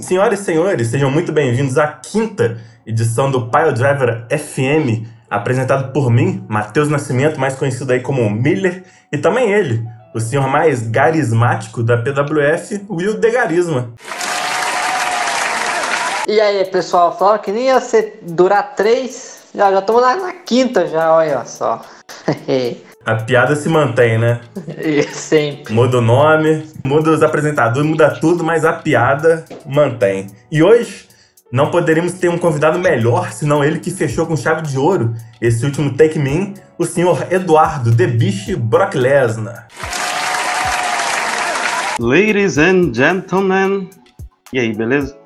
Senhoras e senhores, sejam muito bem-vindos à quinta edição do Pile Driver FM, apresentado por mim, Matheus Nascimento, mais conhecido aí como Miller, e também ele, o senhor mais garismático da PWF, Will de Garisma. E aí, pessoal, falando que nem ia ser durar três, já já estamos na, na quinta já, olha só. A piada se mantém, né? Sempre. Muda o nome, muda os apresentadores, muda tudo, mas a piada mantém. E hoje não poderíamos ter um convidado melhor, senão ele que fechou com chave de ouro esse último Take Me In, o senhor Eduardo The Biche Brock Lesnar. Ladies and gentlemen. E aí, beleza?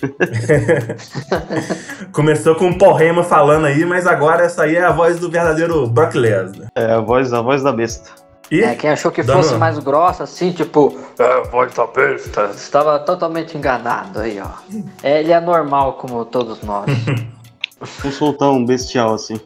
Começou com o Paul Heyman falando aí, mas agora essa aí é a voz do verdadeiro Brock Lesnar. É a voz, a voz da besta. E É, quem achou que dando- fosse mais grossa, assim, tipo, é, voz da besta, estava totalmente enganado aí, ó. É, ele é normal, como todos nós. Um soltão bestial assim.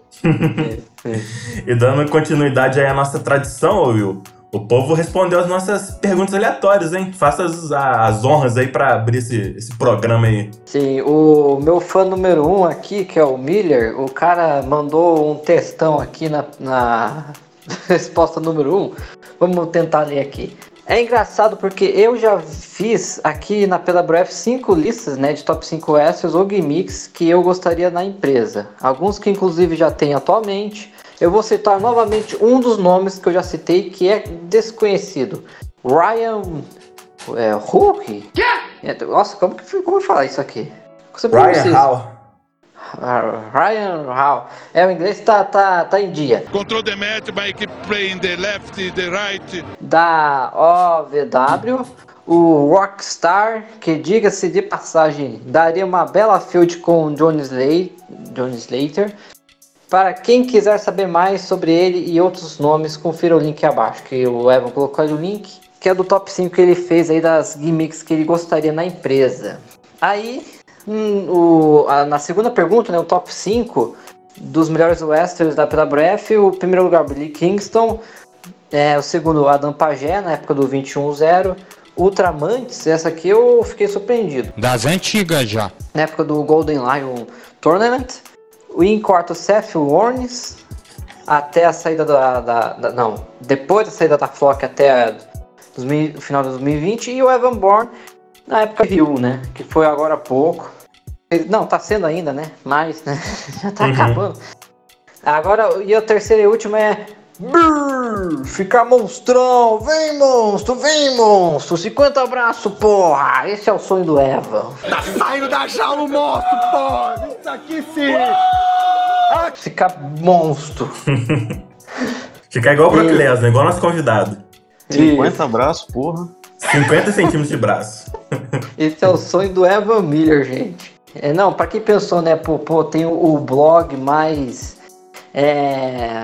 E dando continuidade aí à nossa tradição, ô Will, o povo respondeu as nossas perguntas aleatórias, hein? Faça as, as honras aí pra abrir esse, esse programa aí. Sim, o meu fã número um aqui, que é o Miller, o cara mandou um textão aqui na, na resposta número um. Vamos tentar ler aqui. É engraçado porque eu já fiz aqui na PWF cinco listas né, de top 5 S's ou gimmicks que eu gostaria na empresa. Alguns que inclusive já tem atualmente. Eu vou citar novamente um dos nomes que eu já citei que é desconhecido. Ryan é, Hulk? É, Nossa, como que como falar isso aqui? Você Ryan? Hall. Ryan Hall. É, o inglês tá, tá, tá em dia. Control the match by keep playing the left, the right. Da OVW, o Rockstar, que diga-se de passagem, daria uma bela field com Johnny Slater. Johnny Slater. Para quem quiser saber mais sobre ele e outros nomes, confira o link abaixo, que o Evan colocou ali o link, que é do top 5 que ele fez aí das gimmicks que ele gostaria na empresa. Aí, hum, o- a- na segunda pergunta, né, o top 5 dos melhores westerns da PWF, o primeiro lugar Billy Kingston, é, o segundo Adam Pagé, na época do 21-0, Ultramantes, essa aqui eu fiquei surpreendido Das antigas já. na época do Golden Lion Tournament. O em quarto Seth Warnes até a saída da, da- da- não, depois da saída da Flock até dos o final de 2020 e o Evan Bourne na época Rio, né, que foi agora há pouco. Ele- não, tá sendo ainda, né? Mas, né, já tá acabando. Agora, e a terceira e última é Brrr, ficar monstrão, vem monstro, vem monstro, 50 abraço, porra, esse é o sonho do Evan. Ficar monstro. Ficar igual o Brock Lesnar, igual nosso convidado. 50 abraços, porra. 50 centímetros de braço. Esse é o sonho do Evan Miller, gente. É, não, pra quem pensou, né, pô, pô, tem o, o blog mais é,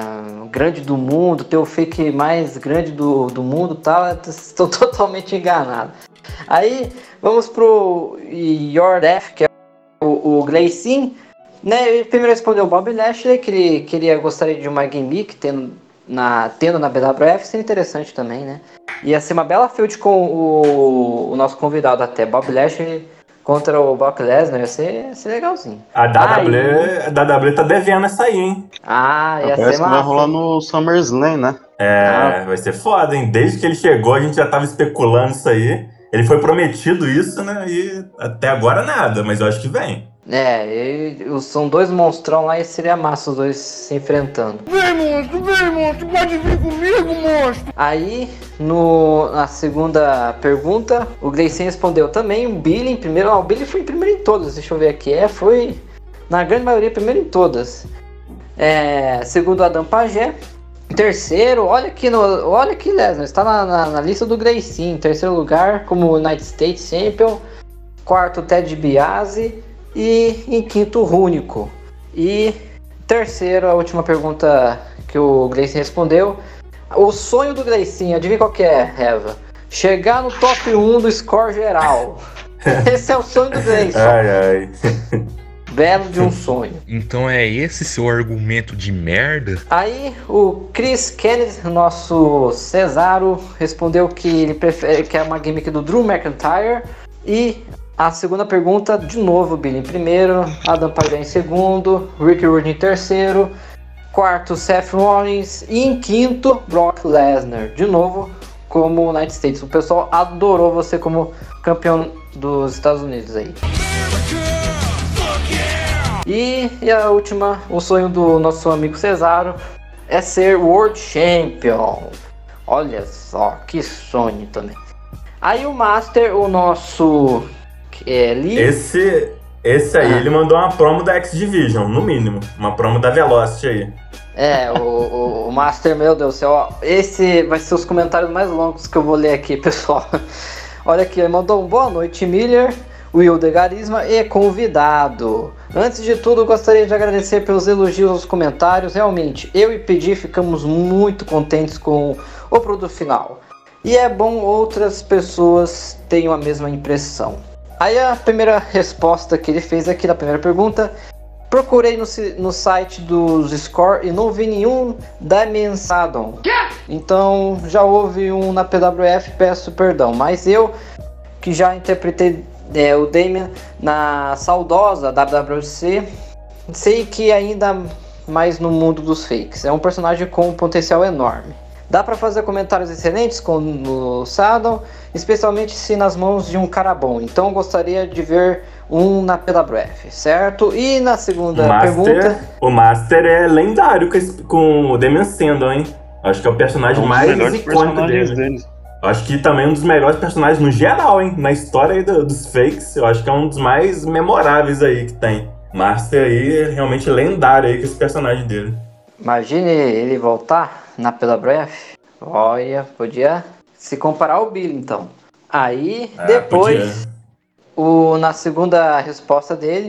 grande do mundo, tem o fake mais grande do, do mundo tal, estou totalmente enganado. Aí, vamos pro Death, que é o, o Gleicin, né, ele primeiro respondeu o Bob Lashley, que ele queria, gostaria de uma gimmick tendo na, tendo na BWF, seria interessante também, né. Ia ser uma bela field com o, o nosso convidado até, Bob Lashley contra o Brock Lesnar, ia ser, ia ser legalzinho. A WWE, a WWE tá devendo essa aí, hein? Ah, ia Parece ser que vai massa. rolar no SummerSlam, né? É, vai ser foda, hein? Desde que ele chegou, a gente já tava especulando isso aí. Ele foi prometido isso, né? E até agora nada, mas eu acho que vem. É, e- são dois monstrão lá e seria massa os dois se enfrentando. Vem, monstro, vem, monstro, pode vir comigo, monstro. Aí, no, na segunda pergunta, o Gleicin respondeu também, o Billy em primeiro. Ah, o Billy foi em primeiro em todas, deixa eu ver aqui. É, foi na grande maioria primeiro em todas. É, segundo Adam Pagé. Terceiro, olha aqui, no, olha aqui, Lesnar, está na, na, na lista do. Em terceiro lugar, como United States Champion. Quarto, Ted DiBiase. E em quinto, Rúnico. E terceiro, a última pergunta que o Gleicin respondeu. O sonho do Gleicin, adivinha qual que é, Eva? Chegar no top 1 do score geral. Esse é o sonho do Gleicin. Ai, ai. Belo de um sonho. Então é esse seu argumento de merda? Aí o Chris Kennedy, nosso Cesaro, respondeu que ele prefere que é uma gimmick do Drew McIntyre e A segunda pergunta, de novo, Billy em primeiro, Adam Page em segundo, Rick Rude em terceiro, quarto, Seth Rollins e em quinto, Brock Lesnar. De novo, como United States. O pessoal adorou você como campeão dos Estados Unidos aí. E, e a última, o sonho do nosso amigo Cesaro é ser World Champion. Olha só, que sonho também. Aí o Master, o nosso é, Lee, Esse, esse aí, Ah. ele mandou uma promo da X-Division, no mínimo. Uma promo da Velocity aí. É, o, o- Master, meu Deus do céu, ó, esse vai ser os comentários mais longos que eu vou ler aqui, pessoal. Olha aqui, ele mandou um boa noite, Miller, Will de Garisma e convidado. Antes de tudo, gostaria de agradecer pelos elogios aos comentários. Realmente, eu e Pedi ficamos muito contentes com o produto final. E é bom outras pessoas tenham a mesma impressão. Aí a primeira resposta que ele fez aqui na primeira pergunta Procurei no, no site dos Score e não vi nenhum Damien Saddon. Então já houve um na PWF, peço perdão. Mas eu, que já interpretei é, o Damien na saudosa WWC, sei que ainda mais no mundo dos fakes. É um personagem com um potencial enorme. Dá pra fazer comentários excelentes com o Saddon, especialmente se nas mãos de um cara bom. Então gostaria de ver um na PWF, certo? E na segunda Master, pergunta, o Master é lendário com, o Damian Sandow, hein? Acho que é o É personagem um dos mais melhores icônico personagens dele. deles. Acho que também um dos melhores personagens no geral, hein? Na história aí do- dos fakes, eu acho que é um dos mais memoráveis aí que tem. Master aí é realmente lendário aí com esse personagem dele. imagine ele voltar na PWF. Olha, podia se comparar ao Billy então. Aí, Ah, depois, o, na segunda resposta dele,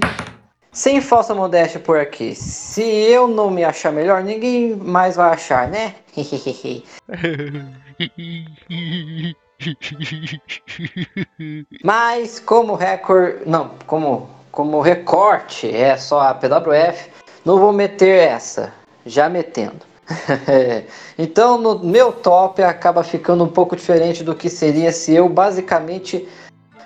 sem falsa modéstia por aqui. Se eu não me achar melhor, ninguém mais vai achar, né? Mas como recorde, não, como como recorte é só a PWF, não vou meter essa, já metendo. então no meu top acaba ficando um pouco diferente do que seria se eu basicamente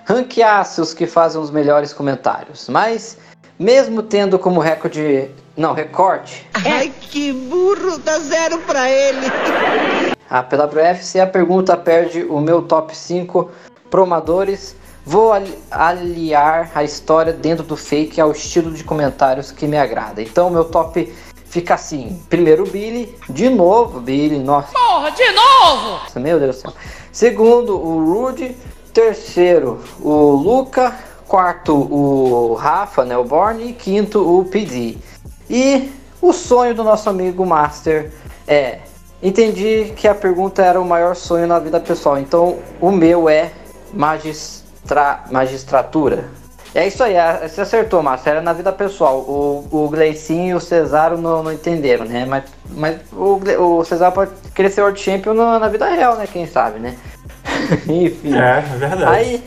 ranqueasse os que fazem os melhores comentários. Mas mesmo tendo como recorde, não, recorte, Ai, que burro, dá zero pra ele. a PWF, se a pergunta perde o meu top 5 promadores, vou ali- aliar a história dentro do fake ao estilo de comentários que me agrada. Então, meu top fica assim: primeiro, o Billy, de novo, Billy, nossa. Porra, de novo! Meu Deus do céu. Segundo, o Rude. Terceiro, o Luca. Quarto, o Rafa, né, o Borne. E quinto, o PD. E o sonho do nosso amigo Master é. Entendi que a pergunta era o maior sonho na vida pessoal, então o meu é magistra, magistratura. É isso aí, a- você acertou, Master, era na vida pessoal. O, o Gleicinho e o Cesaro não, não entenderam, né? Mas, mas o, o Cesaro pode querer ser World Champion na, na vida real, né? Quem sabe, né? Enfim. É, é verdade. Aí.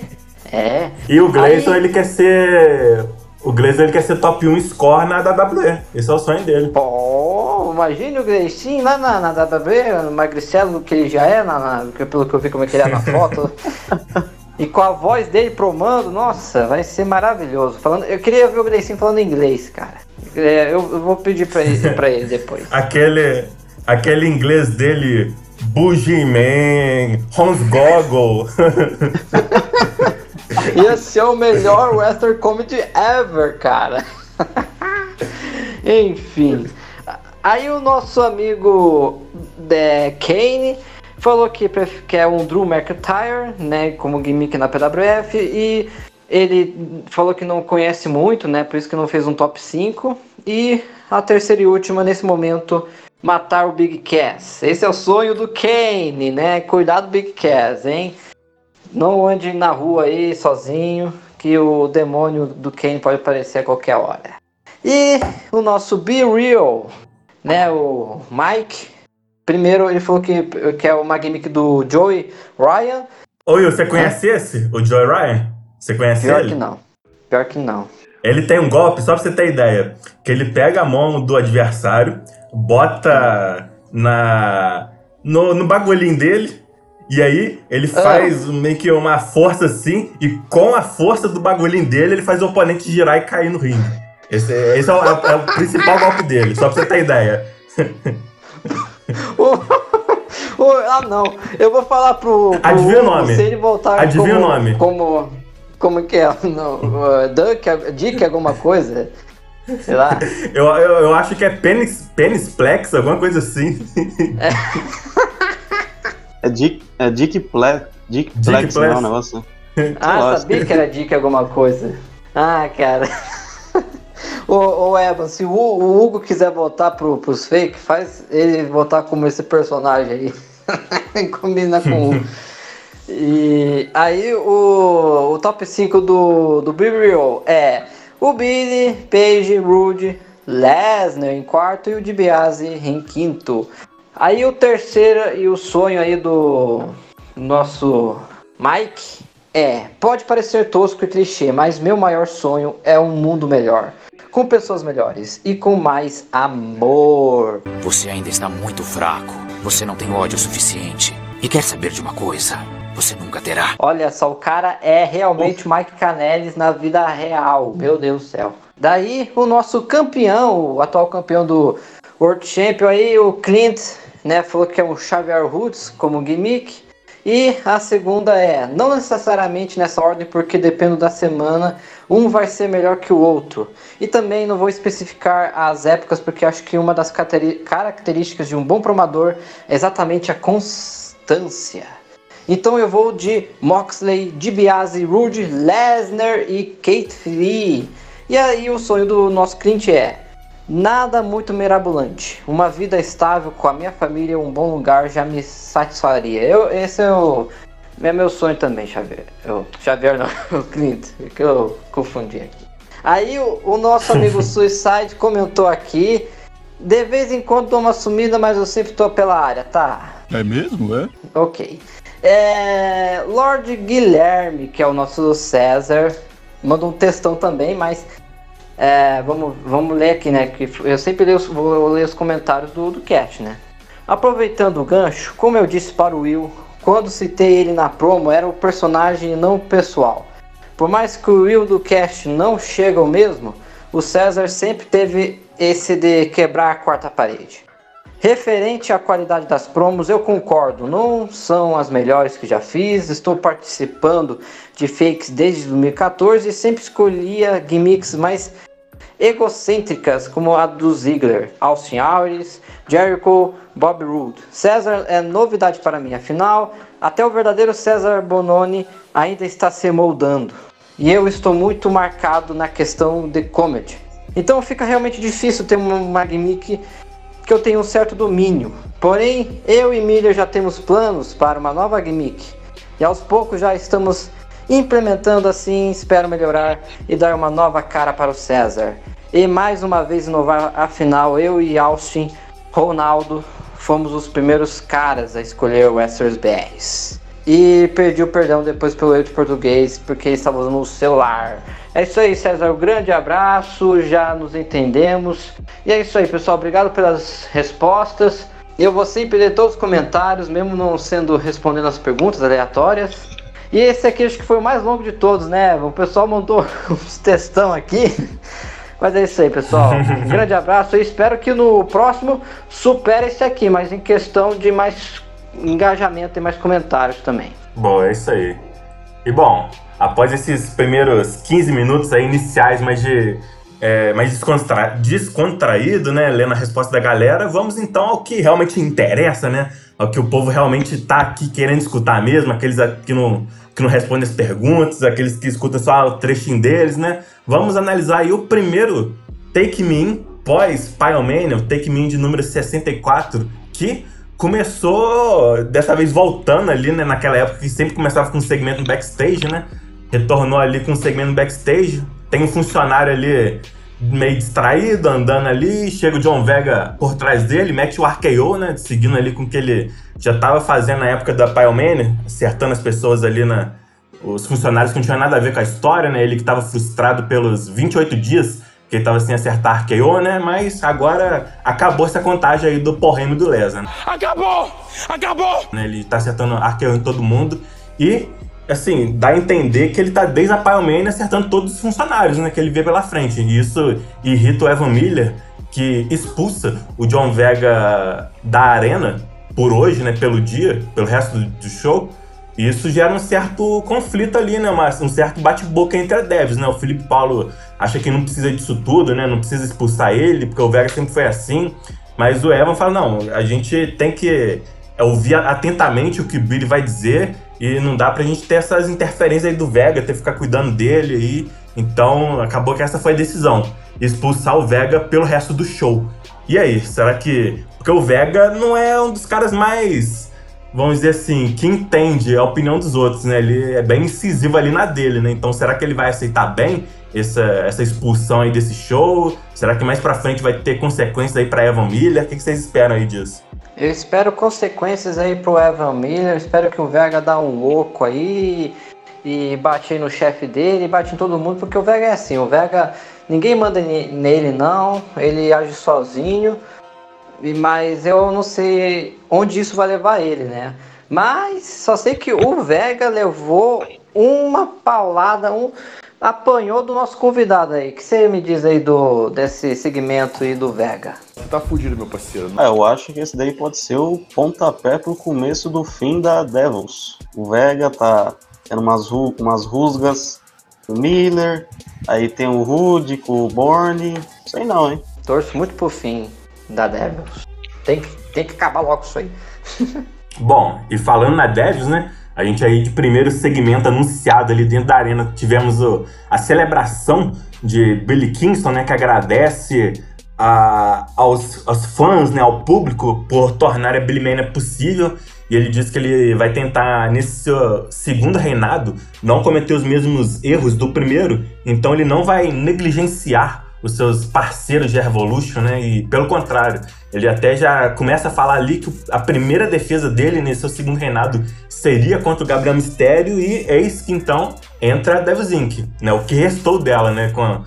É. E o Gleison, Aí- ele quer ser. O Gleison, ele quer ser top 1 score na WWE. Esse é o sonho dele. Pô, imagine o Gleicinho lá na, na WWE, no magricelo que ele já é, na, na- pelo que eu vi como é que ele é na foto. e com a voz dele promando, nossa, vai ser maravilhoso. Falando, eu queria ver o Gleicinho falando inglês, cara. É, eu, eu vou pedir pra ele, pra ele depois. Aquele. Aquele inglês dele. Bougie Man, Hans Goggle. Ia ser o melhor western comedy ever, cara. Enfim. Aí o nosso amigo é, Kane falou que quer um Drew McIntyre, né, como gimmick na PWF e ele falou que não conhece muito, né, por isso que não fez um top 5 e a terceira e última nesse momento matar o Big Cass. Esse é o sonho do Kane, né? Cuidado Big Cass, hein? Não ande na rua aí sozinho, que o demônio do Kane pode aparecer a qualquer hora. E o nosso Be Real, né? O Mike. Primeiro ele falou que, que é uma gimmick do Joey Ryan. Oi, você conhece esse? O Joy Ryan? Você conhece Pior ele? que não. Pior que não. Ele tem um golpe, só pra você ter ideia, que ele pega a mão do adversário, bota na no, no bagulhinho dele E aí, ele faz meio que uma força assim, e com a força do bagulhinho dele, ele faz o oponente girar e cair no ringue. Esse, é- esse é, o, é o principal golpe dele, só pra você ter ideia. O- o- ah, não. Eu vou falar pro. pro Adivinha o nome. Se ele voltar Adivinha como, o nome. Como. Como que é? Não, uh, Duck, Dick, alguma coisa? Sei lá. Eu, eu, eu acho que é pênis, pênisplex, alguma coisa assim. É Dick, é Dick Ple, Dick Dick Plex, Plex. não, o negócio. Ah, sabia que era Dick alguma coisa. Ah, cara. Ô, ô Evan, se o, o Hugo quiser voltar pro, pros fake, faz ele voltar como esse personagem aí. Combina com o Hugo. E aí o, o top 5 do, do BBO é o Billy, Paige, Rude, Lesnar em quarto e o DiBiase em quinto. Aí o terceiro e o sonho aí do nosso Mike é, pode parecer tosco e clichê, mas meu maior sonho é um mundo melhor, com pessoas melhores e com mais amor. Você ainda está muito fraco. Você não tem ódio suficiente. E quer saber de uma coisa? Você nunca terá. Olha só, o cara é realmente o Mike Canelis na vida real. Meu Deus do céu. Daí o nosso campeão, o atual campeão do World Champion aí, o Clint, né, falou que é um Xavier Woods como gimmick. E a segunda é, não necessariamente nessa ordem, porque depende da semana, um vai ser melhor que o outro. E também não vou especificar as épocas, porque acho que uma das características de um bom promador é exatamente a constância. Então eu vou de Moxley, DiBiase, Rude, Lesnar e Kate Lee. E aí o sonho do nosso cliente é nada muito mirabolante. Uma vida estável com a minha família, um bom lugar já me satisfaria. Eu, esse é o é meu sonho também, Xavier. Eu, Xavier não, o Clint, que eu confundi aqui. Aí o, o nosso amigo Suicide comentou aqui. De vez em quando dou uma sumida, mas eu sempre tô pela área, tá? É mesmo, é? Ok. É, Lord Guilherme, que é o nosso César, mandou um textão também, mas é, vamos, vamos ler aqui, né? Que eu sempre leio, vou ler os comentários do, do cast, né? Aproveitando o gancho, como eu disse para o Will, quando citei ele na promo, era o personagem e não pessoal. Por mais que o Will do cast não chega ao mesmo, o César sempre teve esse de quebrar a quarta parede. Referente à qualidade das promos, eu concordo, não são as melhores que já fiz. Estou participando de fakes desde 2014 e sempre escolhia gimmicks mais egocêntricas, como a do Ziggler, Austin Aries, Jericho, Bob Roode. César é novidade para mim, afinal, até o verdadeiro César Bononi ainda está se moldando. E eu estou muito marcado na questão de comedy. Então fica realmente difícil ter uma, gimmick que eu tenho um certo domínio. Porém, eu e Miller já temos planos para uma nova gimmick. E aos poucos já estamos implementando assim, espero melhorar e dar uma nova cara para o César. E mais uma vez inovar, afinal, eu e Austin Ronaldo fomos os primeiros caras a escolher o Westeros BRs. E perdi o perdão depois pelo erro de português, porque estava usando o celular. É isso aí, César. Um grande abraço, já nos entendemos. E é isso aí, pessoal. Obrigado pelas respostas. Eu vou sempre ler todos os comentários, mesmo não sendo respondendo as perguntas aleatórias. E esse aqui acho que foi o mais longo de todos, né? O pessoal mandou uns textão aqui. Mas é isso aí, pessoal. Um grande abraço e espero que no próximo supere esse aqui, mas em questão de mais engajamento e mais comentários também. Bom, é isso aí. E bom, após esses primeiros 15 minutos aí iniciais, mais de é, mais descontra... descontraído, né? Lendo a resposta da galera, vamos então ao que realmente interessa, né? Ao que o povo realmente tá aqui querendo escutar mesmo, aqueles que não, que não respondem as perguntas, aqueles que escutam só o trechinho deles, né? Vamos analisar aí o primeiro Take Me In pós Pyromania, o Take Me In de número 64, que começou dessa vez voltando ali, né? Naquela época que sempre começava com um segmento backstage, né? Retornou ali com um segmento backstage. Tem um funcionário ali meio distraído, andando ali. Chega o John Vega por trás dele, mete o RKO, né? Seguindo ali com o que ele já estava fazendo na época da Pyromania, acertando as pessoas ali na. Os funcionários que não tinham nada a ver com a história, né? Ele que estava frustrado pelos 28 dias que ele tava sem acertar KO, né? Mas agora acabou essa contagem aí do porremo do Lesnar. né? Acabou! Acabou! Ele tá acertando arqueiro em todo mundo. E, assim, dá a entender que ele tá desde a Pyromania acertando todos os funcionários, né? Que ele vê pela frente. E isso irrita o Evan Miller, que expulsa o John Vega da arena por hoje, né? Pelo dia, pelo resto do, do show. E isso gera um certo conflito ali, né? Mas um certo bate-boca entre a Devs, né? O Felipe Paulo acha que não precisa disso tudo, né? Não precisa expulsar ele, porque o Vega sempre foi assim. Mas o Evan fala, não, a gente tem que ouvir atentamente o que o Billy vai dizer e não dá pra gente ter essas interferências aí do Vega, ter que ficar cuidando dele aí. Então, acabou que essa foi a decisão. Expulsar o Vega pelo resto do show. E aí, será que... Porque o Vega não é um dos caras mais vamos dizer assim, que entende a opinião dos outros, né? Ele é bem incisivo ali na dele, né? Então será que ele vai aceitar bem essa, essa expulsão aí desse show? Será que mais pra frente vai ter consequências aí pra Evan Miller? O que vocês esperam aí disso? Eu espero consequências aí pro Evan Miller, eu espero que o Vega dá um louco aí e bate aí no chefe dele, bate em todo mundo, porque o Vega é assim, o Vega, ninguém manda ne- nele não, ele age sozinho, mas eu não sei onde isso vai levar ele, né? Mas só sei que o Vega levou uma paulada, um apanhou do nosso convidado aí. O que você me diz aí do desse segmento aí do Vega? Você tá fudido, meu parceiro. É, eu acho que esse daí pode ser o pontapé pro começo do fim da Devils. O Vega tá tendo umas, ru- umas rusgas com o Miller, aí tem o Rude com o Borne. Sei não, hein? Torço muito pro fim da Devils. Tem que, tem que acabar logo isso aí. Bom, e falando na Devils, né? A gente aí de primeiro segmento anunciado ali dentro da arena, tivemos o- a celebração de Billy Kingston, né? Que agradece a- aos, aos fãs, né? Ao público por tornar a Billy Mania possível. E ele disse que ele vai tentar, nesse seu segundo reinado, não cometer os mesmos erros do primeiro. Então ele não vai negligenciar os seus parceiros de Revolution, né? E pelo contrário, ele até já começa a falar ali que a primeira defesa dele nesse seu segundo reinado seria contra o Gabriel Mistério e eis que então entra a Devils Inc., né? O que restou dela, né? A-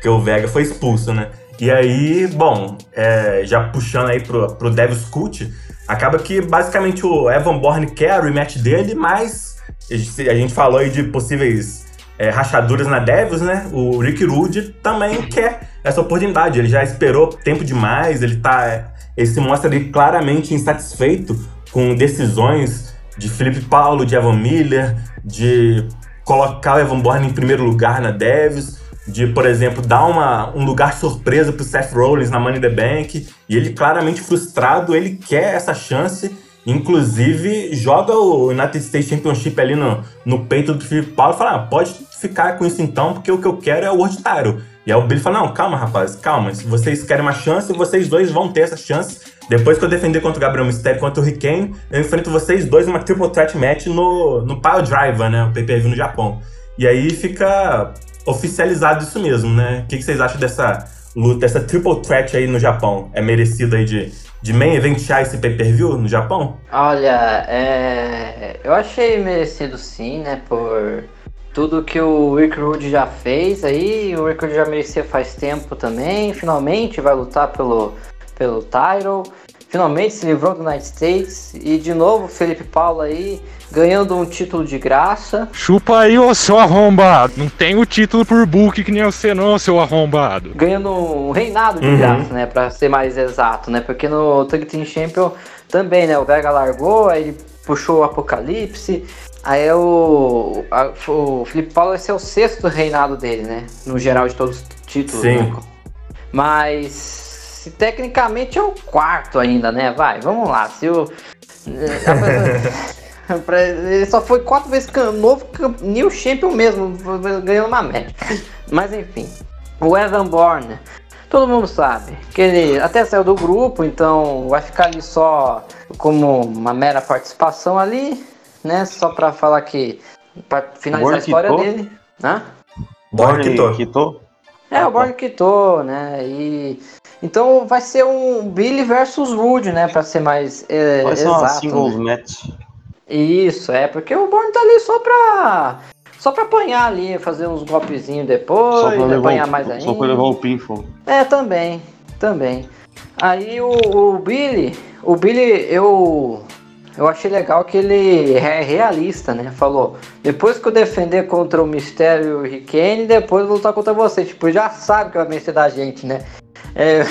que o Vega foi expulso, né? E aí, bom, é, já puxando aí pro, pro Devils Cult, acaba que basicamente o Evan Bourne quer o rematch dele, mas a gente falou aí de possíveis é, rachaduras na Devils, né? O Rick Rude também quer essa oportunidade. Ele já esperou tempo demais, ele tá. Ele se mostra ali claramente insatisfeito com decisões de Felipe Paulo, de Evan Miller, de colocar o Evan Bourne em primeiro lugar na Devils, de, por exemplo, dar uma, um lugar surpresa pro Seth Rollins na Money the Bank. E ele claramente frustrado, ele quer essa chance. Inclusive, joga o United States Championship ali no, no peito do Felipe Paulo e fala: ah, pode ficar com isso então, porque o que eu quero é o Title. E aí o Billy fala: não, calma, rapaz, calma. Se vocês querem uma chance, vocês dois vão ter essa chance. Depois que eu defender contra o Gabriel Mysterio contra o Rick Kane, eu enfrento vocês dois numa Triple Threat Match no, no Pile Driver, né? O pay-per-view no Japão. E aí fica oficializado isso mesmo, né? O que, que vocês acham dessa luta, dessa Triple Threat aí no Japão? É merecido aí de, de main eventear esse pay-per-view no Japão? Olha, é, eu achei merecido sim, né? Por tudo que o Rick Rude já fez aí. O Rick Rude já merecia faz tempo também. Finalmente vai lutar pelo, pelo title. Finalmente se livrou do United States. E de novo, Felipe Paulo aí ganhando um título de graça. Chupa aí, ô seu arrombado. Não tem o título por book que nem você não, seu arrombado. ganhando um reinado de Uhum. graça, né? Pra ser mais exato, né? Porque no Tag Team Champion também, né? O Vega largou, aí ele puxou o Apocalipse. Aí o, a- o Felipe Paulo vai ser o sexto reinado dele, né? No geral de todos os títulos. Sim. né? Mas se tecnicamente é o quarto ainda, né? Vai, vamos lá. Se o. Pra- Ele só foi quatro vezes novo New Champion mesmo, ganhou uma média. Mas enfim, o Evan Bourne, todo mundo sabe que ele até saiu do grupo, então vai ficar ali só como uma mera participação ali, né? Só pra falar que. pra finalizar Bourne a história quitou? dele. Hã? Borne quitou. quitou? É, o Borg quitou, né? E. Então vai ser um Billy versus Rude, né? Pra ser mais é, Vai ser uma exato. singles né? match. Isso, é, porque o Born tá ali só pra Só pra apanhar ali, fazer uns golpezinhos Só depois, pra, levar apanhar o, mais ainda. só pra levar o pinfall. É, também, também. Aí o, o Billy, o Billy, eu eu achei legal que ele é realista, né? Falou, depois que eu defender contra o Mistério e o Rickane, depois eu vou lutar contra você. Tipo, já sabe que vai vencer da gente, né? É,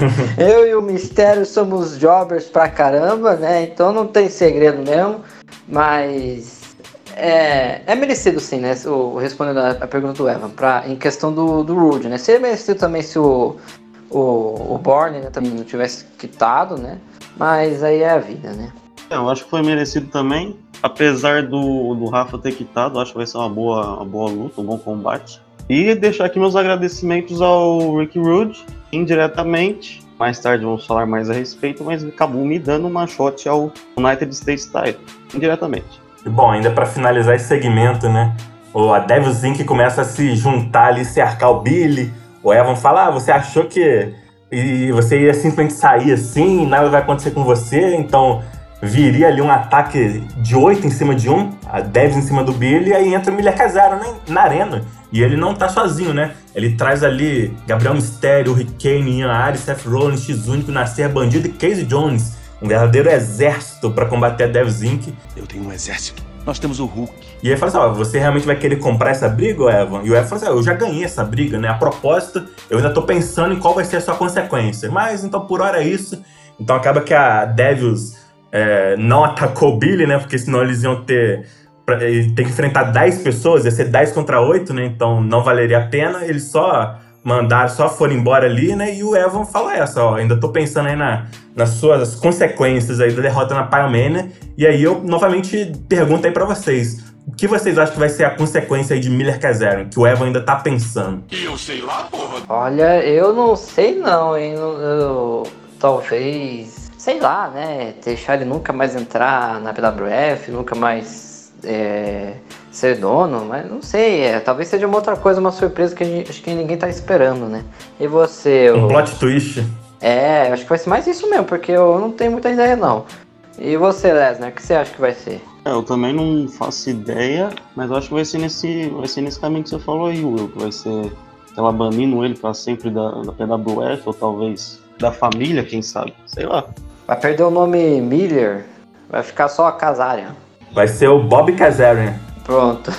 eu e o Mistério somos jobbers pra caramba, né? Então não tem segredo mesmo. Mas é, é merecido sim, né? O, respondendo a, a pergunta do Evan, pra, em questão do, do Rude, né? Seria merecido também se o, o, o Borne né, também não tivesse quitado, né? Mas aí é a vida, né? É, eu acho que foi merecido também. Apesar do, do Rafa ter quitado, acho que vai ser uma boa, uma boa luta, um bom combate. E deixar aqui meus agradecimentos ao Rick Rude, indiretamente. Mais tarde vamos falar mais a respeito, mas acabou me dando uma shot ao United States Title, indiretamente. E bom, ainda pra finalizar esse segmento, né? O a Devil's Inc. começa a se juntar ali, cercar o Billy. O Evan fala: ah, você achou que e você ia simplesmente sair assim, nada vai acontecer com você, então viria ali um ataque de 8 em cima de um, a 10 em cima do Billy, e aí entra o Miller Casaro na, na arena. E ele não tá sozinho, né? Ele traz ali Gabriel Mistério, Hurricane, Ian Ares, Seth Rollins, X-Único, Nascer Bandido e Casey Jones. Um verdadeiro exército para combater a Devs Inc. Eu tenho um exército. Nós temos o Hulk. E aí fala assim, ó, você realmente vai querer comprar essa briga, Evan? E o Evan fala assim, ó, eu já ganhei essa briga, né? A propósito, eu ainda tô pensando em qual vai ser a sua consequência. Mas, então, por hora é isso. Então acaba que a Devils é, não atacou o Billy, né? Porque senão eles iam ter. pra- ele Tem que enfrentar 10 pessoas, ia ser 10 contra 8, né? Então não valeria a pena. Eles só mandaram, só foram embora ali, né? E o Evan fala essa, ó. Ainda tô pensando aí na, nas suas consequências aí da derrota na Pyromania. E aí eu novamente pergunto aí pra vocês. O que vocês acham que vai ser a consequência aí de Miller Kazarian? Que o Evan ainda tá pensando. Eu sei lá, porra. Olha, eu não sei não, hein? Eu, eu- talvez, sei lá, né? Deixar ele nunca mais entrar na PWF, nunca mais é, ser dono, mas não sei. É, talvez seja uma outra coisa, uma surpresa que a gente, acho que ninguém tá esperando, né? E você? Um o- plot twist. É, acho que vai ser mais isso mesmo, porque eu não tenho muita ideia não. E você, Lesnar, o que você acha que vai ser? É, eu também não faço ideia, mas eu acho que vai ser nesse, vai ser nesse caminho que você falou aí, Will, que vai ser ela banindo ele pra sempre da, da PWF, ou talvez da família, quem sabe, sei lá. Vai perder o nome Miller, vai ficar só Kazarian. Vai ser o Bob Kazarian. Pronto.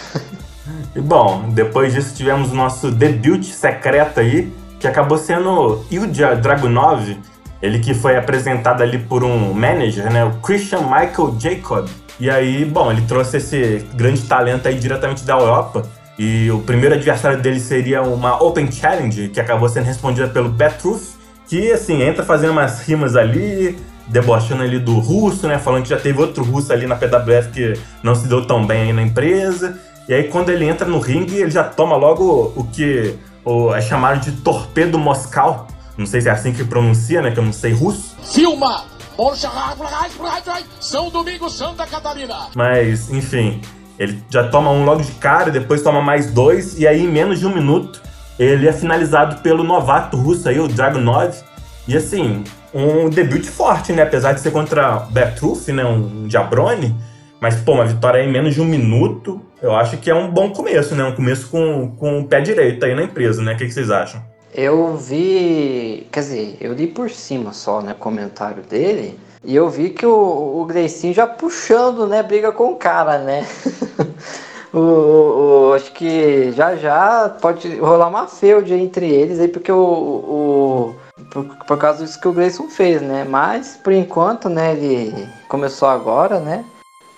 E bom, depois disso tivemos o nosso debut secreto aí, que acabou sendo Ilja Dragunov, ele que foi apresentado ali por um manager, né, o Christian Michael Jacob. E aí, bom, ele trouxe esse grande talento aí diretamente da Europa. E o primeiro adversário dele seria uma Open Challenge, que acabou sendo respondida pelo Petruth, que assim, entra fazendo umas rimas ali, debochando ali do russo, né? Falando que já teve outro russo ali na PWF que não se deu tão bem aí na empresa. E aí, quando ele entra no ringue, ele já toma logo o que o- é chamado de torpedo moscal. Não sei se é assim que pronuncia, né? Que eu não sei russo. Filma! São Domingo, Santa Catarina. Mas, enfim, ele já toma um logo de cara, depois toma mais dois, e aí em menos de um minuto ele é finalizado pelo novato russo aí, o Dragunov. E assim, um debut forte, né? Apesar de ser contra Bertruth, né? Um Jabroni. Mas, pô, uma vitória em menos de um minuto, eu acho que é um bom começo, né? Um começo com, com o pé direito aí na empresa, né? O que, que vocês acham? Eu vi, quer dizer, eu li por cima só, né, o comentário dele, e eu vi que o, o já puxando, né, briga com o cara, né? o, o- o- acho que já já pode rolar uma feud entre eles aí, porque o por, por causa disso que o Gleison fez, né? Mas por enquanto, né, ele começou agora, né?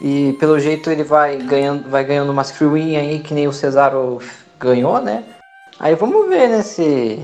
E pelo jeito ele vai ganhando, vai ganhando umas free win aí que nem o Cesaro ganhou, né? Aí vamos ver, né, se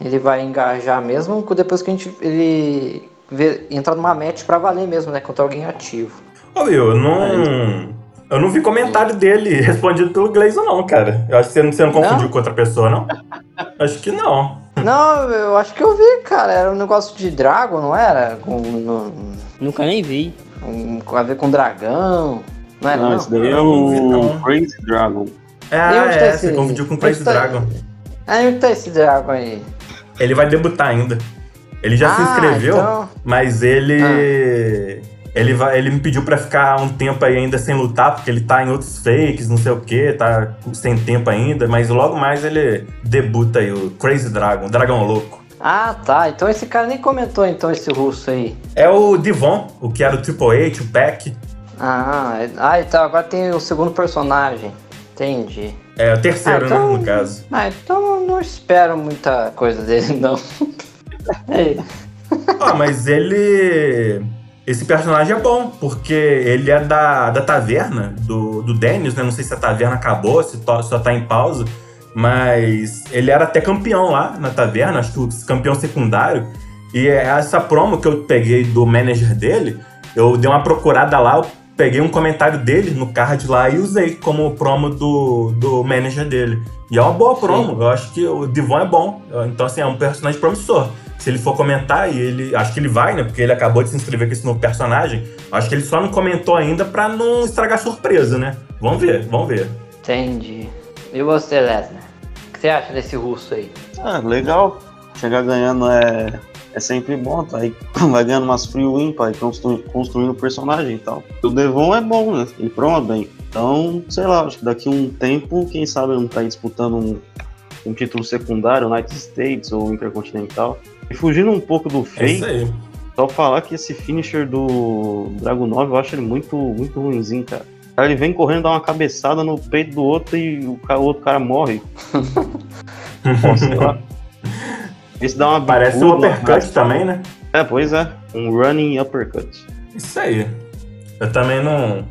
ele vai engajar mesmo depois que a gente ele vê, entrar numa match pra valer mesmo, né, contra alguém ativo. Ô, Will, eu não. Eu não vi comentário dele respondido pelo Gleison, não, cara. Eu acho que você não, você não confundiu Não? com outra pessoa, não? acho que não. Não, eu acho que eu vi, cara, era um negócio de Dragon, não era? Com, no- Nunca nem vi. um- com a ver com dragão, não era Não, não? esse daí é o Crazy Dragon. É, é, esse- você confundiu com o Crazy tá- Dragon. Aí onde tá esse Dragon aí? Ele vai debutar ainda. Ele já se Ah, inscreveu, então- mas ele. Ele, vai, ele me pediu pra ficar um tempo aí ainda sem lutar, porque ele tá em outros fakes, não sei o que, tá sem tempo ainda, mas logo mais ele debuta aí, o Crazy Dragon, o Dragão Louco. Ah, tá. Então esse cara nem comentou, então, esse russo aí. É o Divon, o que era o Triple H, o Pac. Ah, é- ah, então agora tem o segundo personagem. Entendi. É o terceiro, Ah, então- né, no caso. Ah, então não espero muita coisa dele, não. É, Ah, mas ele. Esse personagem é bom, porque ele é da, da taverna, do, do Dennis, né? Não sei se a taverna acabou, se to- só tá em pausa. Mas ele era até campeão lá na taverna, acho que campeão secundário. E essa promo que eu peguei do manager dele, eu dei uma procurada lá, eu peguei um comentário dele no card lá e usei como promo do, do manager dele. E é uma boa promo, eu acho que o Divon é bom. Então, assim, é um personagem promissor. Se ele for comentar, e ele. Acho que ele vai, né? Porque ele acabou de se inscrever com esse novo personagem. Acho que ele só não comentou ainda pra não estragar a surpresa, né? Vamos ver, vamos ver. entendi. E você, Lesnar? O que você acha desse russo aí? Ah, legal. Chegar ganhando é, é sempre bom, tá? Aí vai ganhando umas free win, pai, constru, construindo o personagem e tal. O Devon é bom, né? Ele prova bem. Então, sei lá, acho que daqui a um tempo, quem sabe ele não tá aí disputando um, um título secundário, United States ou Intercontinental. E fugindo um pouco do É fake, aí. só falar que esse finisher do Dragon 9 eu acho ele muito, muito ruimzinho, cara. O cara, Ele vem correndo, dá uma cabeçada no peito do outro e o, ca- o outro cara morre. Pô, sei lá. Esse dá uma Parece um uppercut mas- também, né? É, pois é. Um running uppercut. Isso aí. Eu também não.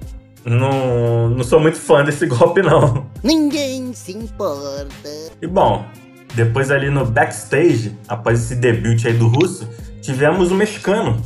Não, não sou muito fã desse golpe, não. Ninguém se importa. E bom, depois ali no backstage, após esse debut aí do russo, tivemos o mexicano,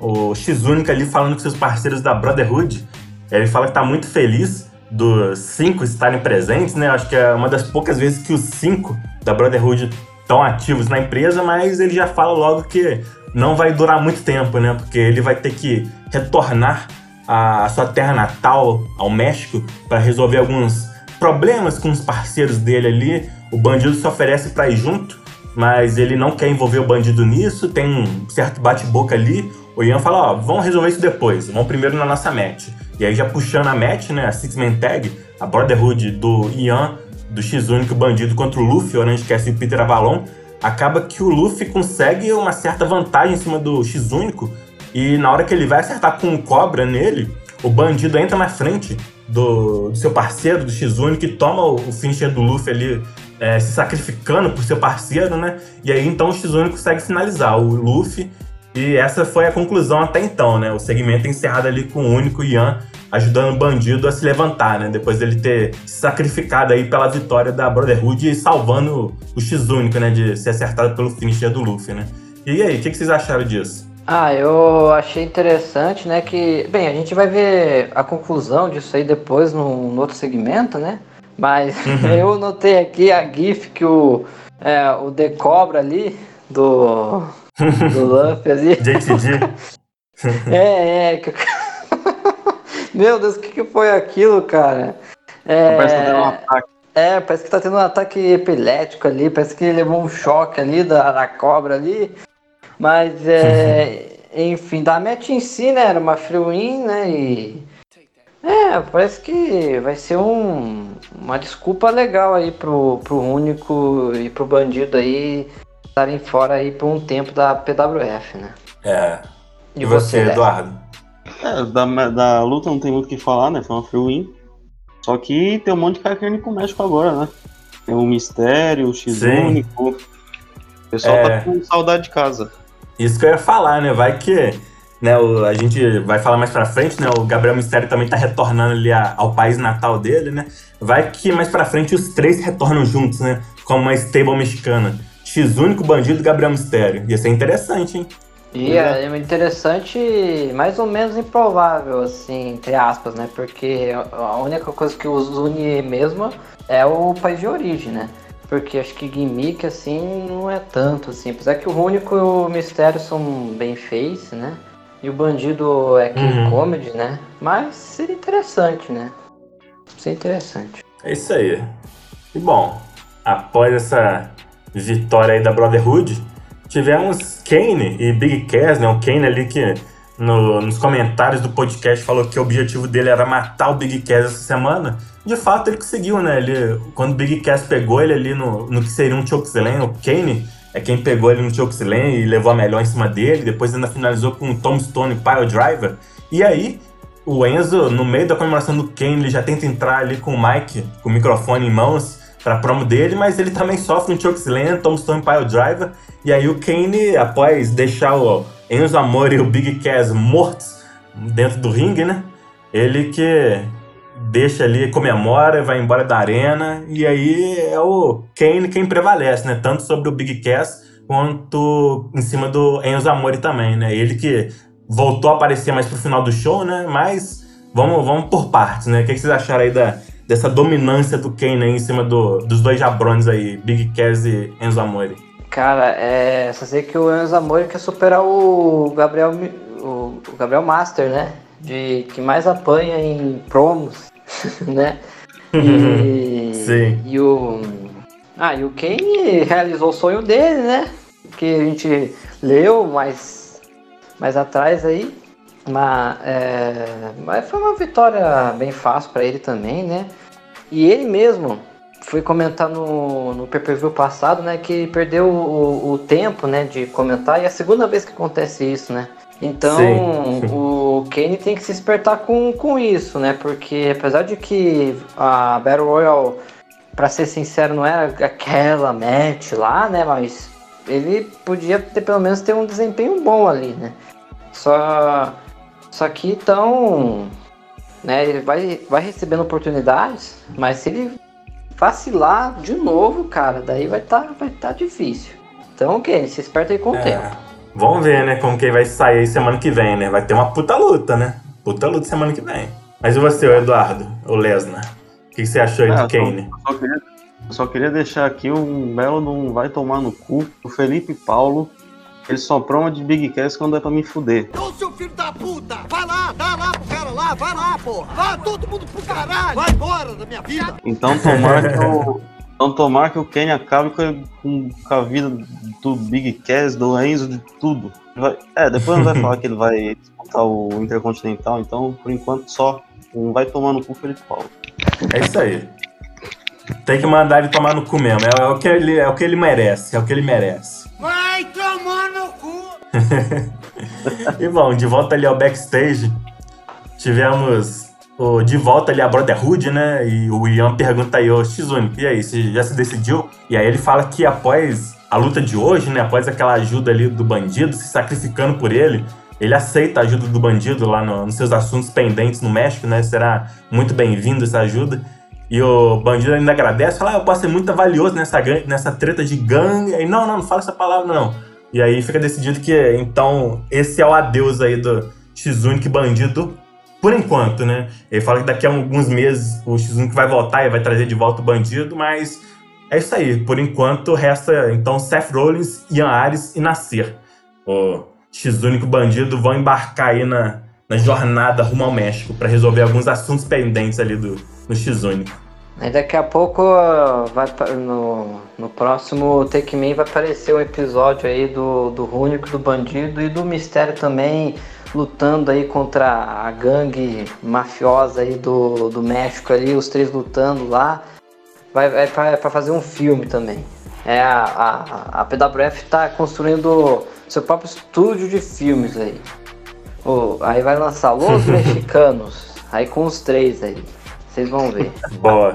o X-Única ali falando com seus parceiros da Brotherhood. Ele fala que tá muito feliz dos cinco estarem presentes, né? Acho que é uma das poucas vezes que os cinco da Brotherhood estão ativos na empresa, mas ele já fala logo que não vai durar muito tempo, né? Porque ele vai ter que retornar à sua terra natal, ao México, para resolver alguns problemas com os parceiros dele ali. O bandido se oferece para ir junto, mas ele não quer envolver o bandido nisso. Tem um certo bate-boca ali. O Ian fala: Ó, vamos resolver isso depois, vamos primeiro na nossa match. E aí, já puxando a match, né, a Six Man Tag, a Brotherhood do Ian, do X-Único Bandido contra o Luffy, Orange Cassidy e Peter Avalon, acaba que o Luffy consegue uma certa vantagem em cima do X-Único. E na hora que ele vai acertar com o Cobra nele, o bandido entra na frente do, do seu parceiro, do X-Único, e toma o, o finisher do Luffy ali, é, se sacrificando por seu parceiro, né? E aí então o X-Único consegue finalizar o Luffy. E essa foi a conclusão até então, né? O segmento é encerrado ali com o único Ian ajudando o bandido a se levantar, né? Depois dele ter se sacrificado aí pela vitória da Brotherhood e salvando o X-Único, né? De ser acertado pelo finisher do Luffy, né? E aí, o que, que vocês acharam disso? Ah, eu achei interessante, né, que... Bem, a gente vai ver a conclusão disso aí depois no, no outro segmento, né? Mas Uhum. eu notei aqui a gif que o, é, o The Cobra ali, do, do Luffy ali... JTG. É, é. que- Meu Deus, o que, que foi aquilo, cara? É, Parece que tá um ataque. é, parece que tá tendo um ataque epilético ali, parece que ele levou um choque ali da, da cobra ali. Mas é. enfim, da match em si, né? Era uma free win, né? E. É, parece que vai ser um, uma desculpa legal aí pro, pro único e pro bandido aí estarem fora aí por um tempo da PWF, né? É. E, E você, Léo? Eduardo? É, da, da luta não tem muito o que falar, né? Foi uma free win. Só que tem um monte de cara querendo ir pro México agora, né? Tem o Mistério, o X-Único. O pessoal É. tá com saudade de casa. Isso que eu ia falar, né? Vai que. Né, o- a gente vai falar mais pra frente, né? O Gabriel Mistério também tá retornando ali a- ao país natal dele, né? Vai que mais pra frente os três retornam juntos, né? Como uma stable mexicana. X-Único, Bandido Gabriel Mistério. Ia ser interessante, hein? E é interessante, mais ou menos improvável, assim, entre aspas, né? Porque a única coisa que os une mesmo é o país de origem, né? Porque acho que gimmick, assim, não é tanto, assim. Apesar que o único e o mistério são bem face, né? E o bandido é King Uhum. Comedy, né? Mas seria interessante, né? Seria interessante. É isso aí. E bom, após essa vitória aí da Brotherhood, tivemos Kane e Big Cass, né? O Kane ali que no- nos comentários do podcast falou que o objetivo dele era matar o Big Cass essa semana. De fato, ele conseguiu, né? Ele, quando o Big Cass pegou ele ali no, no que seria um chokeslam, o Kane é quem pegou ele no chokeslam e levou a melhor em cima dele. Depois ainda finalizou com o Tombstone Pile Driver. E aí, o Enzo, no meio da comemoração do Kane, ele já tenta entrar ali com o Mike, com o microfone em mãos, pra promo dele, mas ele também sofre um chokeslam, Tombstone Pile Driver. E aí o Kane, após deixar o Enzo Amore e o Big Cass mortos dentro do ringue, né? Ele que deixa ali, comemora, vai embora da arena. E aí é o Kane quem prevalece, né? Tanto sobre o Big Cass quanto em cima do Enzo Amore também, né? Ele que voltou a aparecer mais pro final do show, né? Mas vamos, vamos por partes, né? O que vocês acharam aí da, dessa dominância do Kane aí em cima do- dos dois jabrones aí, Big Cass e Enzo Amore? Cara, é. Só sei que o Enzo Amore quer superar o Gabriel, o Gabriel Master, né? De que mais apanha em promos, né? E, Sim. e o. Ah, e o Kane realizou o sonho dele, né? Que a gente leu mais, mais atrás aí. Mas, é, mas foi uma vitória bem fácil pra ele também, né? E ele mesmo foi comentar no, no pay-per-view passado, né, que perdeu o, o tempo, né, de comentar, e é a segunda vez que acontece isso, né. Então, Sim. o Kane tem que se espertar com, com isso, né, porque apesar de que a Battle Royale, pra ser sincero, não era aquela match lá, né, mas ele podia ter pelo menos ter um desempenho bom ali, né. Só, só que então, né, ele vai, vai recebendo oportunidades, mas se ele vacilar de novo, cara, daí vai estar vai tá difícil. Então, ok, se esperta aí com o É. tempo. Vamos ver, né, como que vai sair aí semana que vem, né? Vai ter uma puta luta, né? Puta luta semana que vem. Mas e você, o Eduardo, o Lesnar? O que você achou aí do eu só- Kane? eu só queria, eu só queria deixar aqui um belo não vai tomar no cu. O Felipe Paulo, ele só proma de Big Cass quando é pra me fuder. Ô, seu filho da puta! Vai lá, dá lá pro cara lá, vai lá, porra! Vai todo mundo pro caralho! Vai embora da minha vida! Então tomar que o. Então tomar que o Kenny acabe com, com- a vida do Big Cass, do Enzo, de tudo. Vai- é, depois não vai falar que ele vai disputar o Intercontinental, então por enquanto só um vai tomar no cu Felipe Paulo. É isso aí. Tem que mandar ele tomar no cu mesmo. É, é o que ele, é o que ele merece. É o que ele merece. Vai tomar no cu! E bom, de volta ali ao backstage, tivemos de volta ali a Brotherhood, né? E o Ian pergunta aí, ô Shizune, e aí, você já se decidiu? E aí ele fala que após a luta de hoje, né? Após aquela ajuda ali do bandido, se sacrificando por ele, ele aceita a ajuda do bandido lá no- nos seus assuntos pendentes no México, né? Será muito bem-vindo essa ajuda. E o bandido ainda agradece, fala, ah, eu posso ser muito valioso nessa, nessa treta de gangue. Aí, não, não, não fala essa palavra, não. E aí fica decidido que, então, esse é o adeus aí do X-Unic bandido, por enquanto, né? Ele fala que daqui a alguns meses o X-Unic vai voltar e vai trazer de volta o bandido, mas é isso aí. Por enquanto, resta, então, Seth Rollins, Ian Ares e Nasser. O X-Unic bandido vão embarcar aí na, na jornada rumo ao México para resolver alguns assuntos pendentes ali do, do X-Unic. Aí daqui a pouco ó, vai no, no próximo Take Me vai aparecer um episódio aí do, do Rúnico, do Bandido e do Mistério também lutando aí contra a gangue mafiosa aí do, do México ali, os três lutando lá. Vai, vai pra fazer um filme também. É, a, a, a PWF tá construindo seu próprio estúdio de filmes aí. Aí vai lançar Los Mexicanos, aí com os três aí. Vocês vão ver. Boa.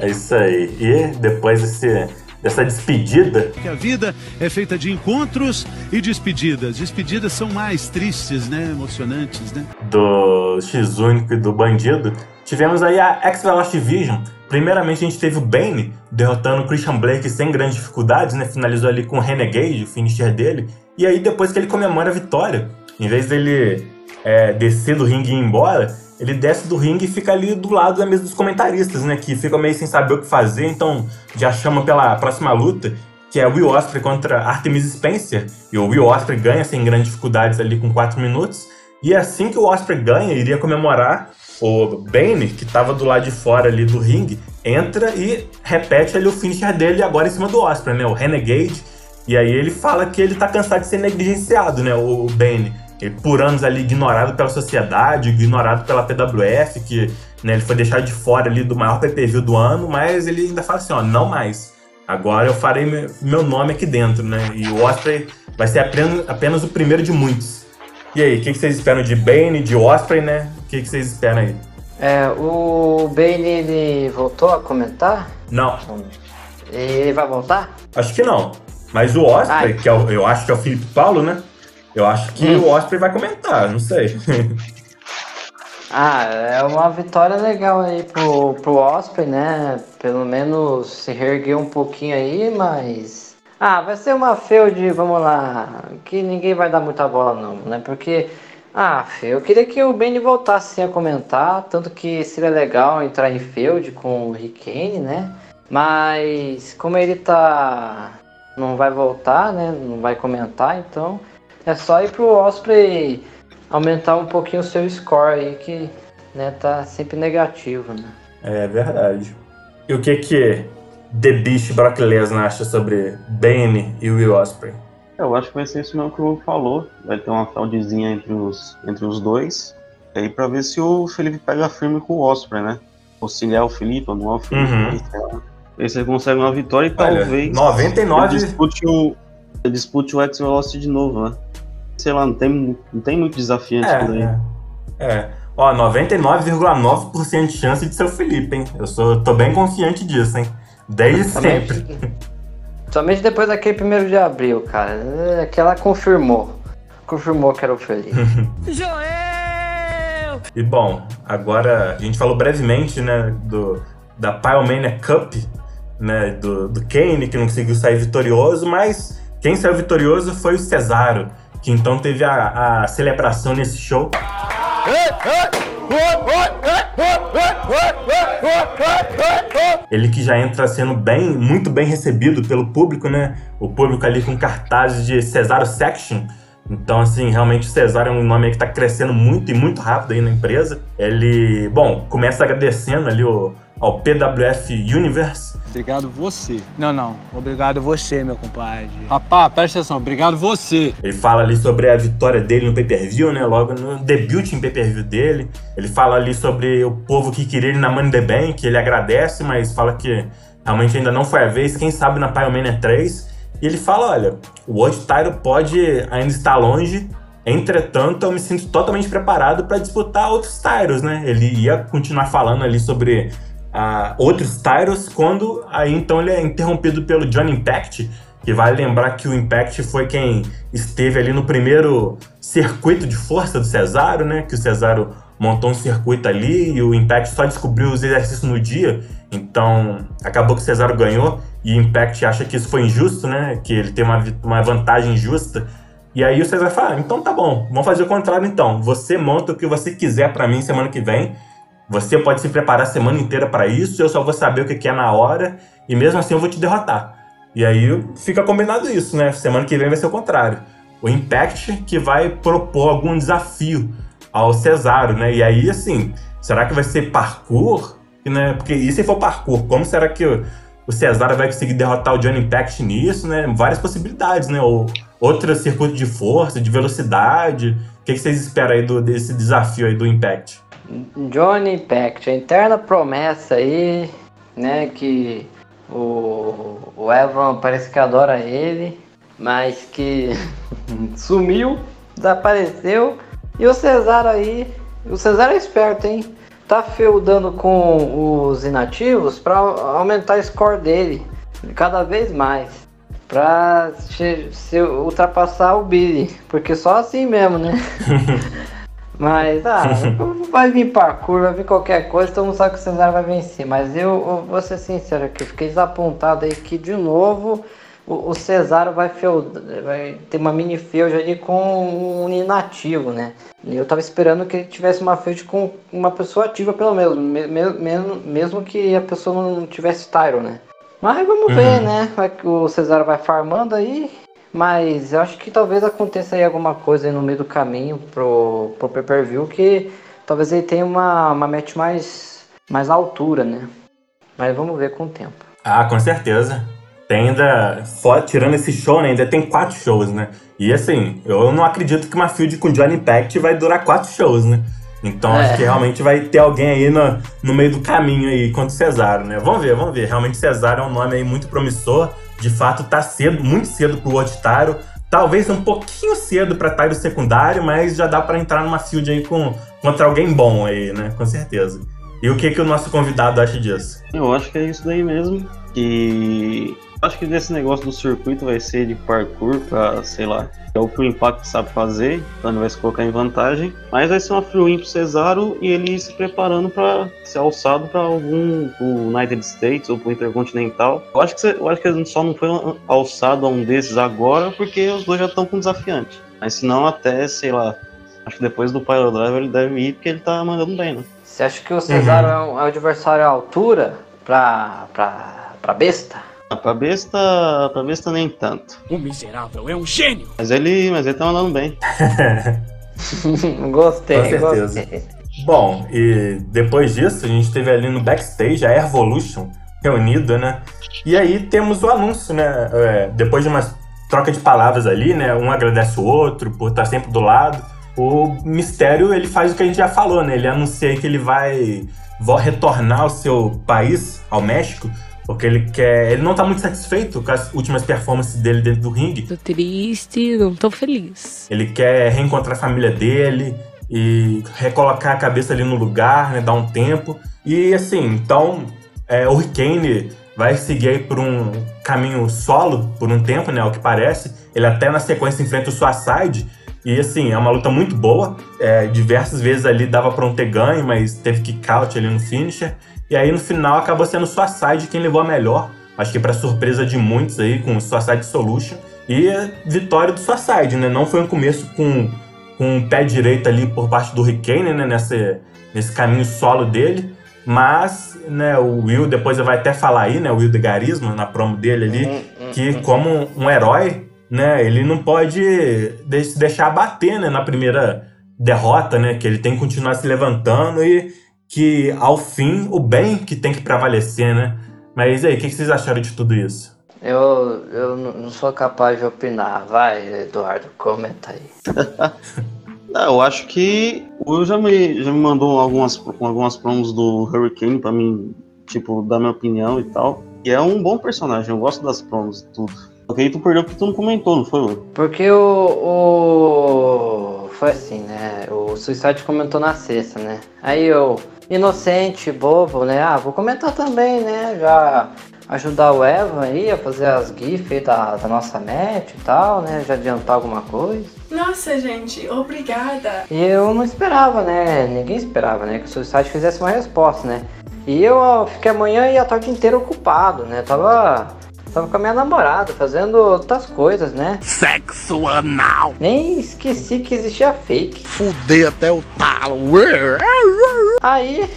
É isso aí. E depois desse, dessa despedida, Que a vida é feita de encontros e despedidas. Despedidas são mais tristes, né? Emocionantes, né? do X-Único e do Bandido, tivemos aí a X-Velocity Vision. Primeiramente a gente teve o Bane derrotando o Christian Blake sem grandes dificuldades, né? Finalizou ali com o Renegade, o finisher dele. E aí depois que ele comemora a vitória, em vez dele é, descer do ringue e ir embora, ele desce do ringue e fica ali do lado da mesa dos comentaristas, né? Que ficam meio sem saber o que fazer, então já chama pela próxima luta, que é Will Ospreay contra Artemis Spencer. E o Will Ospreay ganha sem grandes dificuldades ali com 4 minutos. E assim que o Osprey ganha, iria comemorar, o Bane, que tava do lado de fora ali do ringue, entra e repete ali o finisher dele agora em cima do Osprey, né? O Renegade. E aí ele fala que ele tá cansado de ser negligenciado, né? O Bane. Ele por anos ali ignorado pela sociedade, ignorado pela PWF, que né, ele foi deixado de fora ali do maior PPV do ano, mas ele ainda fala assim, ó, não mais. Agora eu farei meu- nome aqui dentro, né? E o Osprey vai ser apenas, apenas o primeiro de muitos. E aí, o que, que vocês esperam de Bane, de Osprey, né? O que, que vocês esperam aí? É, o Bane ele voltou a comentar? Não, Ele vai voltar? acho que não. Mas o Osprey, Ai. que é o- eu acho que é o Felipe Paulo, né? Eu acho que Hum. o Osprey vai comentar, não sei. Ah, é uma vitória legal aí pro, pro Osprey, né? Pelo menos se reerguer um pouquinho aí, mas. Ah, vai ser uma feud, vamos lá, que ninguém vai dar muita bola não, né? Porque. Ah, eu queria que o Benny voltasse a comentar, tanto que seria legal entrar em feud com o Rickane, né? Mas como ele tá. não vai voltar, né? Não vai comentar, então é só ir pro Osprey aumentar um pouquinho o seu score aí, que né, tá sempre negativo, né? É verdade. E o que que The Beast Brock Lesnar acha sobre Bane e Will Osprey? Eu acho que vai ser isso mesmo que o Hugo falou. Vai ter uma fraudezinha entre os, entre os dois. E aí pra ver se o Felipe pega firme com o Osprey, né? Ou se ele é o Felipe ou não é o Felipe. Uhum. lá. Aí você consegue uma vitória e Olha, talvez 99 ele dispute o, ele dispute o X-Velocity de novo, né? Sei lá, não tem, não tem muito desafiante por aí. É, é. é. Ó, 99,9% de chance de ser o Felipe, hein? Eu sou, tô bem confiante disso, hein? Desde sempre. Somente, depois daquele primeiro de abril, cara. É, Que ela confirmou. Confirmou que era o Felipe. E bom, agora a gente falou brevemente, né, do, da Pyromania Cup, né, do, do Kane, que não conseguiu sair vitorioso, mas quem saiu vitorioso foi o Cesaro, que então teve a, a celebração nesse show. Ele que já entra sendo bem, muito bem recebido pelo público, né? O público ali com cartazes de Cesaro Section. Então, assim, realmente o Cesaro é um nome aí que tá crescendo muito e muito rápido aí na empresa. Ele, bom, começa agradecendo ali o, ao PWF Universe. Obrigado você. Não, não. Obrigado você, meu compadre. Rapaz, presta atenção. Obrigado você. Ele fala ali sobre a vitória dele no pay-per-view, né? Logo no debut em pay-per-view dele. Ele fala ali sobre o povo que queria ele na Money the Bank. Ele agradece, mas fala que realmente ainda não foi a vez. Quem sabe na Pyromania 3. E ele fala, olha, o World Title pode ainda estar longe. Entretanto, eu me sinto totalmente preparado para disputar outros titles, né? Ele ia continuar falando ali sobre ah, outros titles quando aí então ele é interrompido pelo Johnny Impact, que vale lembrar que o Impact foi quem esteve ali no primeiro circuito de força do Cesaro, né? Que o Cesaro montou um circuito ali e o Impact só descobriu os exercícios no dia. Então, acabou que o Cesaro ganhou e Impact acha que isso foi injusto, né? Que ele tem uma, uma vantagem injusta. E aí o Cesaro fala: "Ah, então tá bom, vamos fazer o contrário então. Você monta o que você quiser pra mim semana que vem. Você pode se preparar a semana inteira pra isso, eu só vou saber o que que é na hora e mesmo assim eu vou te derrotar. E aí fica combinado isso, né? Semana que vem vai ser o contrário. O Impact que vai propor algum desafio ao Cesaro, né? E aí, assim, será que vai ser parkour? Né? Porque e se for parkour, como será que o, Cesaro vai conseguir derrotar o Johnny Impact nisso, né? Várias possibilidades, né? Ou outro circuito de força, de velocidade. O que, que vocês esperam aí do, desse desafio aí do Impact? Johnny Impact, a interna promessa aí, né? Que o, o Evan parece que adora ele, mas que sumiu, desapareceu. E o Cesaro aí, o Cesaro é esperto, hein? Tá feudando com os inativos pra aumentar o score dele cada vez mais. Pra se, se ultrapassar o Billy. Porque só assim mesmo, né? Mas, ah, vai vir parkour, vai vir qualquer coisa, todo mundo sabe que o Cesaro vai vencer. Mas eu, eu vou ser sincero aqui, fiquei desapontado aí que de novo o, o Cesaro vai, vai ter uma mini feud ali com um inativo, né? Eu tava esperando que ele tivesse uma feud com uma pessoa ativa pelo menos, me, me- mesmo, mesmo que a pessoa não tivesse Tyro, né? Mas vamos ver, Uhum. né? Vai que o Cesaro vai farmando aí. Mas eu acho que talvez aconteça aí alguma coisa aí no meio do caminho pro, pro pay-per-view que talvez ele tenha uma, uma match mais, mais à altura, né? Mas vamos ver com o tempo. Ah, com certeza. Tem ainda, fora, tirando esse show, né, ainda tem quatro shows, né? E assim, eu não acredito que uma field com Johnny Impact vai durar quatro shows, né? Então É. acho que realmente vai ter alguém aí no, no meio do caminho aí contra o Cesaro, né? Vamos ver, vamos ver. Realmente Cesaro é um nome aí muito promissor. De fato, tá cedo, muito cedo pro Otitaro. Talvez um pouquinho cedo pra Tyro secundário, mas já dá pra entrar numa field aí com, contra alguém bom aí, né? Com certeza. E o que, que o nosso convidado acha disso? Eu acho que é isso daí mesmo. E acho que desse negócio do circuito vai ser de parkour pra, sei lá, é o que o Impact sabe fazer, então ele vai se colocar em vantagem. Mas vai ser uma free win pro Cesaro e ele ir se preparando pra ser alçado pra algum pro United States ou pro Intercontinental. Eu acho que, eu acho que ele só não foi alçado a um desses agora porque os dois já estão com desafiante. Mas se não, até, sei lá, acho que depois do Pyro Driver ele deve ir porque ele tá mandando bem, né? Você acha que o Cesaro é, um, é um adversário à altura pra, pra, pra besta? Ah, Pra besta, pra besta nem tanto. O miserável é um gênio. Mas ele, mas ele tá mandando bem. gostei, Com certeza. gostei. Bom, e depois disso, a gente teve ali no backstage a Evolution reunida, né? E aí temos o anúncio, né? É, depois de uma troca de palavras ali, né? Um agradece o outro por estar sempre do lado. O Mistério, ele faz o que a gente já falou, né? Ele anuncia aí que ele vai retornar ao seu país, ao México, porque ele quer. Ele não tá muito satisfeito com as últimas performances dele dentro do ringue. Tô triste, não tô feliz. Ele quer reencontrar a família dele e recolocar a cabeça ali no lugar, né? Dar um tempo. E assim, então, é, o Hurricane vai seguir aí por um caminho solo por um tempo, né? Ao que parece. Ele até na sequência enfrenta o Suicide. E assim, é uma luta muito boa. É, diversas vezes ali dava pra um ter ganho, mas teve kick out ali no finisher. E aí no final acabou sendo Suicide quem levou a melhor. Acho que pra surpresa de muitos aí, com Suicide Solution. E vitória do Suicide, né? Não foi um começo com, com o pé direito ali por parte do Hurricane, né? Nesse, nesse caminho solo dele. Mas, né, o Will depois vai até falar aí, né? O Will de Garisma, na promo dele ali, que como um herói, né? Ele não pode de- se deixar abater, né? Na primeira derrota, né? Que ele tem que continuar se levantando e que, ao fim, o bem que tem que prevalecer, né? Mas e aí, o que vocês acharam de tudo isso? Eu, eu não não sou capaz de opinar. Vai, Eduardo, comenta aí. Ah, eu acho que o Will já me, já me mandou algumas, algumas promos do Hurricane pra mim, tipo, dar minha opinião e tal. E é um bom personagem, eu gosto das promos e tudo. Aí tu perdeu porque tu não comentou, não foi, Will? Porque o, o. Foi assim, né? O Suicide comentou na sexta, né? Aí eu, inocente, bobo, né? Ah, vou comentar também, né? Já ajudar o Evan aí a fazer as GIFs aí da, da nossa match e tal, né? Já adiantar alguma coisa. Nossa, gente, obrigada. E eu não esperava, né? Ninguém esperava, né? Que o Suicide fizesse uma resposta, né? E eu fiquei a manhã e a tarde inteira ocupado, né? Tava, tava com a minha namorada, fazendo outras coisas, né? Sexo anal. Nem esqueci que existia fake. Fudei até o talo. Aí,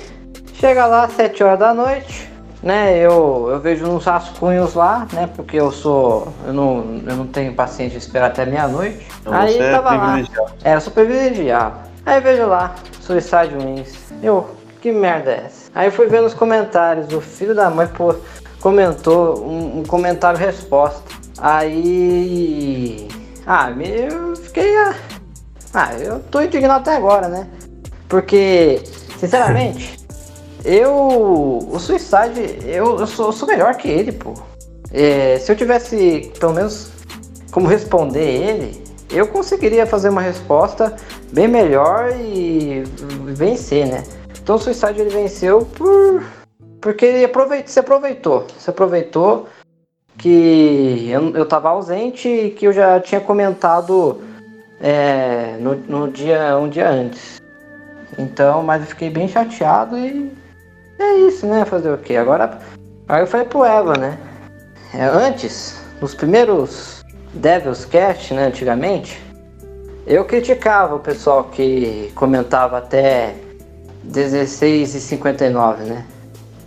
chega lá às 7 horas da noite, né? Eu, eu vejo uns rascunhos lá, né? Porque eu sou. Eu não, eu não tenho paciência de esperar até meia-noite. Então Aí você é tava lá. É, eu sou privilegiado. Aí vejo lá, Suicide Wings. Eu, que merda é essa? Aí fui ver nos comentários, o filho da mãe pô, comentou um, um comentário resposta. Aí. Ah, eu fiquei. ah, Ah, eu tô indignado até agora, né? Porque, sinceramente, eu. O Suicide, eu, eu, sou, eu sou melhor que ele, pô. É, se eu tivesse, pelo menos, como responder ele, eu conseguiria fazer uma resposta bem melhor e vencer, né? Então o Suicide ele venceu por. Porque ele aproveitou, se aproveitou. Se aproveitou que eu, eu tava ausente e que eu já tinha comentado é, no, no dia, um dia antes. Então, mas eu fiquei bem chateado e é isso, né? Fazer o quê? Agora, aí eu falei pro Eva, né? É, antes, nos primeiros Devil's Cast, né, antigamente, eu criticava o pessoal que comentava até 16 e 59, né?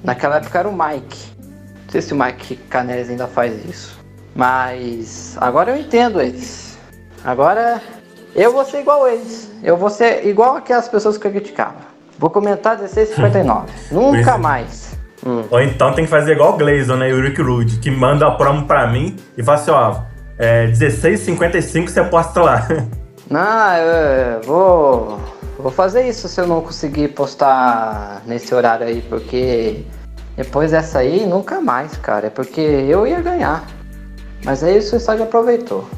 Naquela época era o Mike. Não sei se o Mike Canelis ainda faz isso. Mas agora eu entendo eles. Agora eu vou ser igual eles. Eu vou ser igual aquelas pessoas que eu criticava. Vou comentar 16 e 59. Nunca mais. Ou então tem que fazer igual o Gleison, né? E o Rick Rude, que manda a promo pra mim e fala assim, ó, é 16h55 você posta lá. Não, eu vou. Vou fazer isso se eu não conseguir postar nesse horário aí, porque depois dessa aí nunca mais, cara. É porque eu ia ganhar. Mas aí o Suicide aproveitou.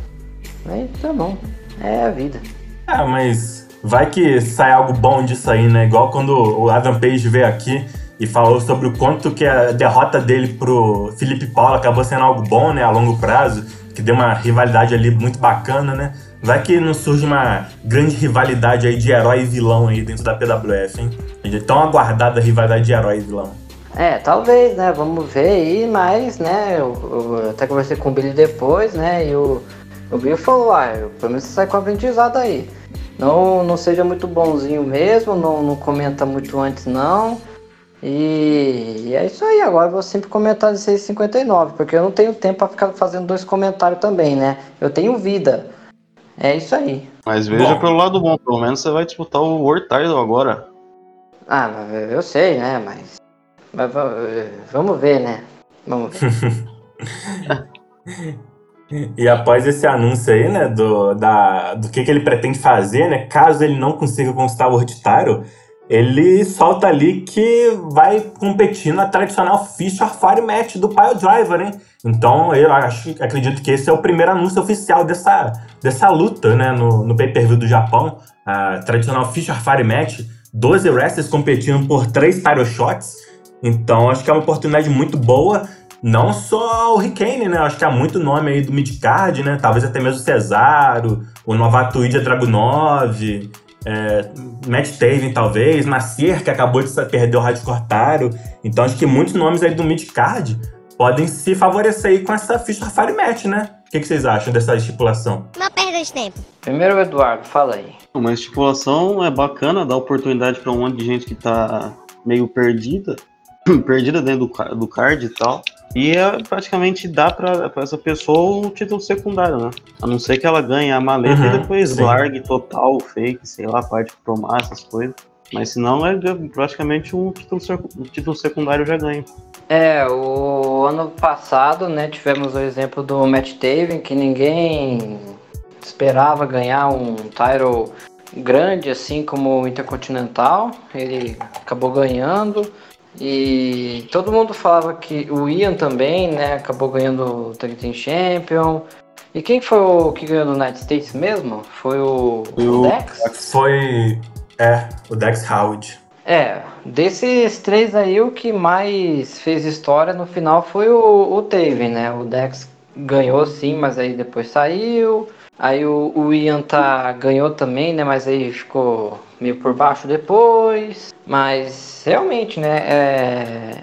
Aí tá bom. É a vida. Ah, mas vai que sai algo bom disso aí, né? Igual quando o Adam Page veio aqui e falou sobre o quanto que a derrota dele pro Felipe Paulo acabou sendo algo bom, né? A longo prazo, que deu uma rivalidade ali muito bacana, né? Vai que não surge uma grande rivalidade aí de herói e vilão aí dentro da PWF, hein? A tão aguardada rivalidade de herói e vilão. É, talvez, né? Vamos ver aí, mas, né? Eu, eu até conversei com o Billy depois, né? E o, o Billy falou, ah, pelo menos você sai com aprendizado aí. Não, não seja muito bonzinho mesmo, não, não comenta muito antes não. E, e, é isso aí, agora eu vou sempre comentar de 659, porque eu não tenho tempo para ficar fazendo dois comentários também, né? Eu tenho vida. É isso aí. Mas veja bom. pelo lado bom, pelo menos você vai disputar o World Title agora. Ah, eu sei, né? Mas, mas vamos ver, né? Vamos ver. E após esse anúncio aí, né, do, da, do que, que ele pretende fazer, né, caso ele não consiga conquistar o World Title, ele solta ali que vai competir na tradicional Fisher Fire Match do Pile Driver, hein? Então eu acho, acredito que esse é o primeiro anúncio oficial dessa, dessa luta, né, no, no pay-per-view do Japão, a tradicional Fisher Fire Match, 12 wrestlers competindo por 3 title shots. Então acho que é uma oportunidade muito boa não só o Ricane, né? Acho que há muito nome aí do midcard, né? Talvez até mesmo o Cesaro, o novato Ilya Dragunov, é, Matt Taven, talvez, Nasir, que acabou de perder o Rádio Cortário. Então acho que muitos nomes aí do midcard podem se favorecer aí com essa ficha Fire Match, né? O que, que, vocês acham dessa estipulação? Não perda de tempo. Primeiro Eduardo, fala aí. Uma estipulação é bacana, dá oportunidade para um monte de gente que tá meio perdida, perdida dentro do, do card e tal. E é, praticamente dá pra, pra essa pessoa o título secundário, né? A não ser que ela ganhe a maleta uhum, e depois sim. largue total, fake, sei lá, parte promar, essas coisas. Mas se não, é praticamente um título, um título secundário já ganha. É, o ano passado, né, tivemos o exemplo do Matt Taven, que ninguém esperava ganhar um title grande assim como o Intercontinental. Ele acabou ganhando. E todo mundo falava que o Ian também, né, acabou ganhando o Tag Team Champion. E quem foi o que ganhou no United States mesmo? Foi o, o, Dex? Foi, é, o Dex Howard. É, desses três aí, o que mais fez história no final foi o, o Taven, né? O Dex ganhou sim, mas aí depois saiu. Aí o, o Ian tá, ganhou também, né? Mas aí ficou meio por baixo depois. Mas realmente, né? É,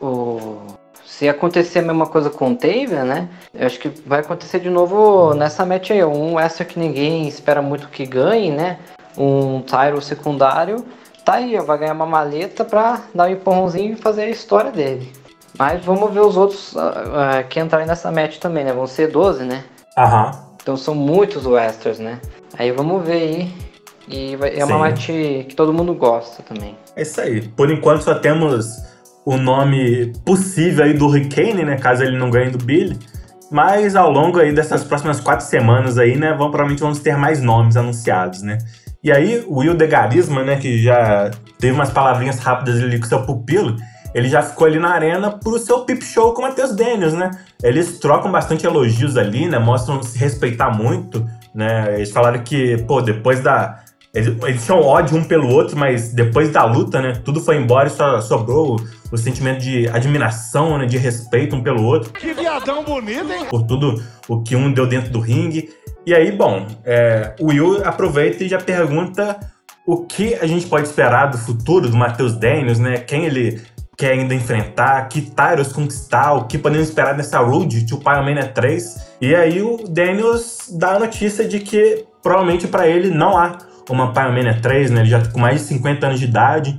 o, se acontecer a mesma coisa com o Tavian, né? Eu acho que vai acontecer de novo nessa match aí. Um extra que ninguém espera muito que ganhe, né? Um Tyro secundário. Tá aí, ó, vai ganhar uma maleta pra dar um empurrãozinho e fazer a história dele. Mas vamos ver os outros uh, uh, que entrarem nessa match também, né? Vão ser 12, né? Aham. Então são muitos Westers, né? Aí vamos ver aí. E é uma match que todo mundo gosta também. É isso aí. Por enquanto só temos o nome possível aí do Hurricane, né? Caso ele não ganhe do Billy. Mas ao longo aí dessas próximas quatro semanas aí, né? Vamos, provavelmente vamos ter mais nomes anunciados, né? E aí, o Will de Garisma, né? Que já teve umas palavrinhas rápidas ali com seu pupilo ele já ficou ali na arena pro seu pip show com o Matheus Daniels, né? Eles trocam bastante elogios ali, né? Mostram se respeitar muito, né? Eles falaram que, pô, depois da. Eles, eles tinham ódio um pelo outro, mas depois da luta, né? Tudo foi embora e só sobrou o, o sentimento de admiração, né? De respeito um pelo outro. Que viadão bonito, hein? Por tudo o que um deu dentro do ringue. E aí, bom, é, o Will aproveita e já pergunta o que a gente pode esperar do futuro do Matheus Daniels, né? Quem ele quer ainda enfrentar, que Tyros conquistar, o que podemos esperar nessa Road to Pyromania 3. E aí o Daniels dá a notícia de que provavelmente para ele não há uma Pyromania 3, né? Ele já tá com mais de 50 anos de idade.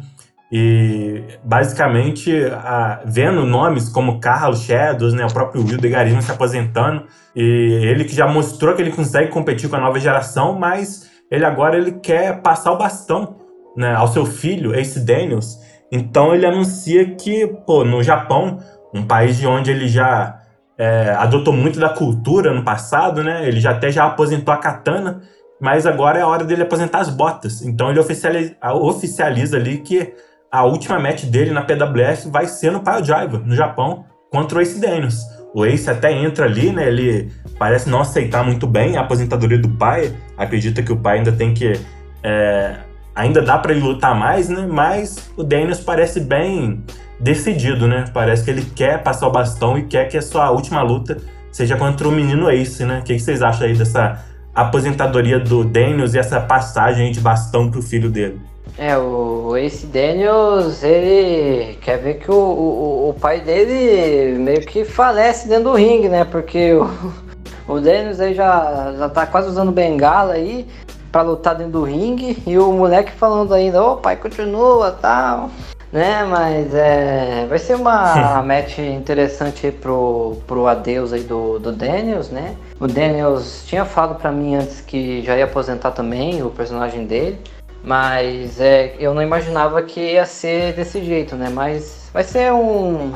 E basicamente, a, vendo nomes como Carlos Shadows, né, o próprio Will de Garisma se aposentando, e ele que já mostrou que ele consegue competir com a nova geração, mas ele agora ele quer passar o bastão né, ao seu filho, Ace Daniels, Então ele anuncia que, pô, no Japão, um país de onde ele já é, adotou muito da cultura no passado, né? Ele já até já aposentou a katana, mas agora é a hora dele aposentar as botas. Então ele oficializa, oficializa ali que a última match dele na PWS vai ser no Pile Driver, no Japão, contra o Ace Daniels. O Ace até entra ali, né? Ele parece não aceitar muito bem a aposentadoria do pai. Acredita que o pai ainda tem que. É, ainda dá para ele lutar mais, né? Mas o Daniels parece bem decidido, né? Parece que ele quer passar o bastão e quer que a sua última luta seja contra o menino Ace, né? O que vocês acham aí dessa aposentadoria do Daniels e essa passagem de bastão pro filho dele? É, o Ace Daniels, ele quer ver que o, o, o pai dele meio que falece dentro do ringue, né? Porque o, o Daniels aí já, já tá quase usando bengala aí pra lutar dentro do ringue e o moleque falando ainda, ô oh, pai, continua tal. Né, mas é, vai ser uma match interessante pro, pro adeus aí do, do Daniels, né? O Daniels tinha falado pra mim antes que já ia aposentar também o personagem dele. Mas é, eu não imaginava que ia ser desse jeito, né? Mas vai ser um,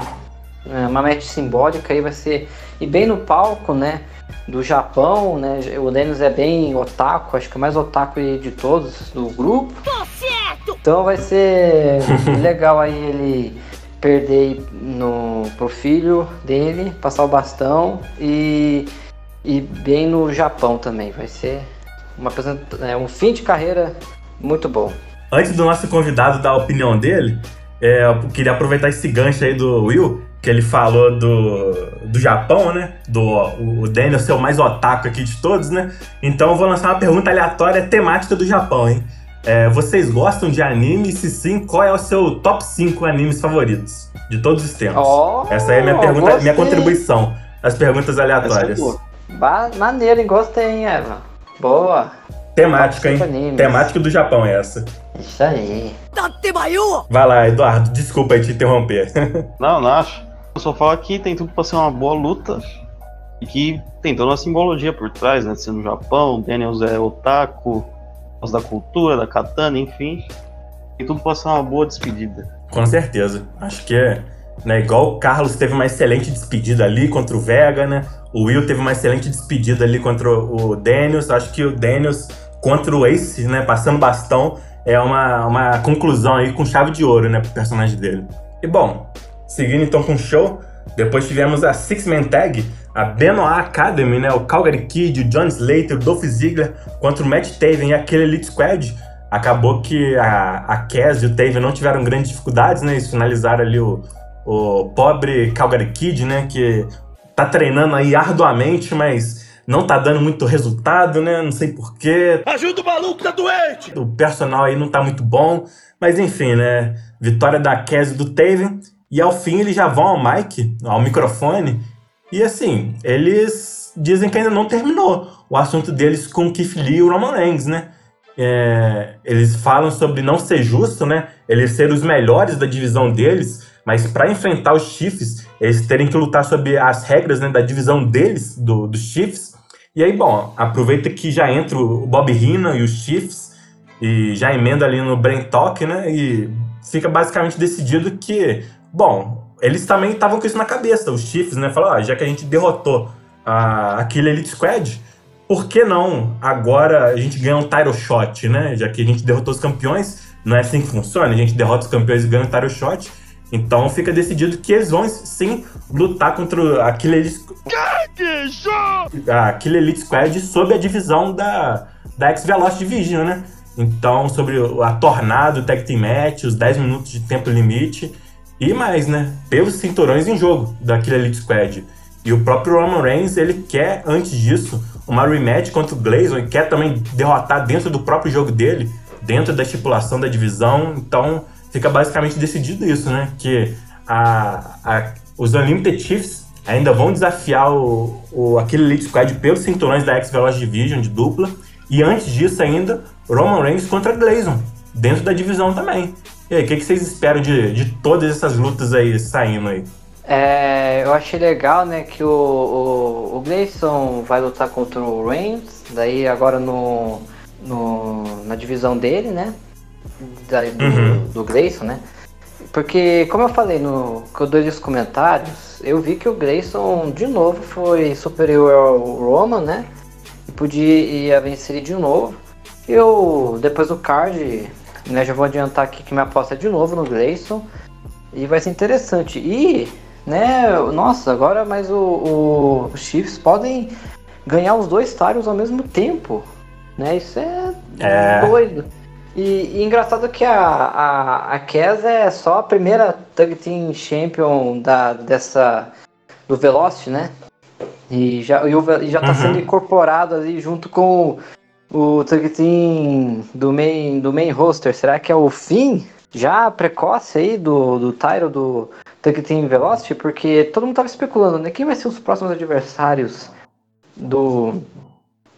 é, uma match simbólica aí, vai ser. E bem no palco, né? Do Japão, né? O Dennis é bem otaku, acho que é o mais otaku de todos do grupo. Então vai ser legal aí ele perder no, pro filho dele, passar o bastão e, e bem no Japão também. Vai ser uma, é, um fim de carreira muito bom. Antes do nosso convidado dar a opinião dele, é, eu queria aproveitar esse gancho aí do Will, que ele falou do, do Japão, né? Do o Daniel ser o mais otaku aqui de todos, né? Então eu vou lançar uma pergunta aleatória temática do Japão, hein? É, vocês gostam de anime? Se sim, qual é o seu top 5 animes favoritos de todos os tempos? Oh, Essa aí é minha pergunta, gostei. minha contribuição. As perguntas aleatórias. É maneiro, hein? Gostei, hein, Eva? Boa. Temática, hein? Animes. Temática do Japão é essa. Isso aí. Vai lá, Eduardo. Desculpa aí te interromper. Não, não acho. Eu só falo que tem tudo pra ser uma boa luta. E que tem toda uma simbologia por trás, né? Sendo no Japão, Daniels é otaku, da cultura, da katana, enfim. Tem tudo pra ser uma boa despedida. Com certeza. Acho que é. Né, igual o Carlos teve uma excelente despedida ali contra o Vega, né? O Will teve uma excelente despedida ali contra o Daniels. Acho que o Daniels contra o Ace, né? Passando bastão, é uma, uma conclusão aí com chave de ouro, né? Pro personagem dele. E bom, seguindo então com o show, depois tivemos a Six Man Tag, a Benoit Academy, né? O Calgary Kid, o John Slater, o Dolph Ziggler contra o Matt Taven e aquele Elite Squad. Acabou que a, a Cass e o Taven não tiveram grandes dificuldades, né? Eles finalizaram ali o, o pobre Calgary Kid, né? Que tá treinando aí arduamente, mas não tá dando muito resultado, né? Não sei porquê. Ajuda o maluco, tá doente! O personal aí não tá muito bom. Mas enfim, né? Vitória da Cass e do Taven. E ao fim eles já vão ao mic, ao microfone. E assim, eles dizem que ainda não terminou o assunto deles com o Keith Lee e o Roman Reigns, né? É, eles falam sobre não ser justo, né? Eles serem os melhores da divisão deles, mas para enfrentar os Chiefs, eles terem que lutar sobre as regras né, da divisão deles, do, dos Chiefs. E aí, bom, aproveita que já entra o Bob Hina e os Chiefs, e já emenda ali no Brain Talk, né? E fica basicamente decidido que, bom, eles também estavam com isso na cabeça, os Chiefs, né? Falaram, ah, já que a gente derrotou a, aquele Elite Squad, por que não agora a gente ganha um title shot, né? Já que a gente derrotou os campeões, não é assim que funciona, a gente derrota os campeões e ganha um title shot. Então fica decidido que eles vão sim lutar contra aquele Elite, aquele Elite Squad sob a divisão da, da X-Velocity Division, né? Então, sobre a Tornado Tag Team Match, os 10 minutos de tempo limite e mais, né? Pelos cinturões em jogo daquele Elite Squad. E o próprio Roman Reigns, ele quer, antes disso, uma rematch contra o Gleison e quer também derrotar dentro do próprio jogo dele, dentro da estipulação da divisão. Então, fica basicamente decidido isso, né? Que a, a, os Unlimited Chiefs ainda vão desafiar o, o, aquele Elite Squad pelos cinturões da X-Velocity Division de dupla. E antes disso ainda, Roman Reigns contra Gleison, dentro da divisão também. E aí, o que, que, vocês esperam de, de todas essas lutas aí saindo aí? É, eu achei legal, né, que o, o, o Gleison vai lutar contra o Reigns, daí agora no, no, na divisão dele, né? Do, uhum. do Grayson, né? Porque, como eu falei no que eu dei os comentários, eu vi que o Grayson de novo foi superior ao Roman, né? E podia vencer ele de novo. Eu, depois do card, né, já vou adiantar aqui que minha aposta é de novo no Grayson. E vai ser interessante. E, né, nossa, agora mais o, o, os Chiefs podem ganhar os dois titles ao mesmo tempo. Né? Isso é, É. doido. E, e engraçado que a, a, a Kes é só a primeira Tag Team Champion da, dessa, do Velocity, né? E já, e o e já tá Uhum. sendo incorporado ali junto com o, o Tag Team do main, do main roster. Será que é o fim já precoce aí do, do Tyro do Tag Team Velocity? Porque todo mundo tava especulando, né? Quem vai ser os próximos adversários do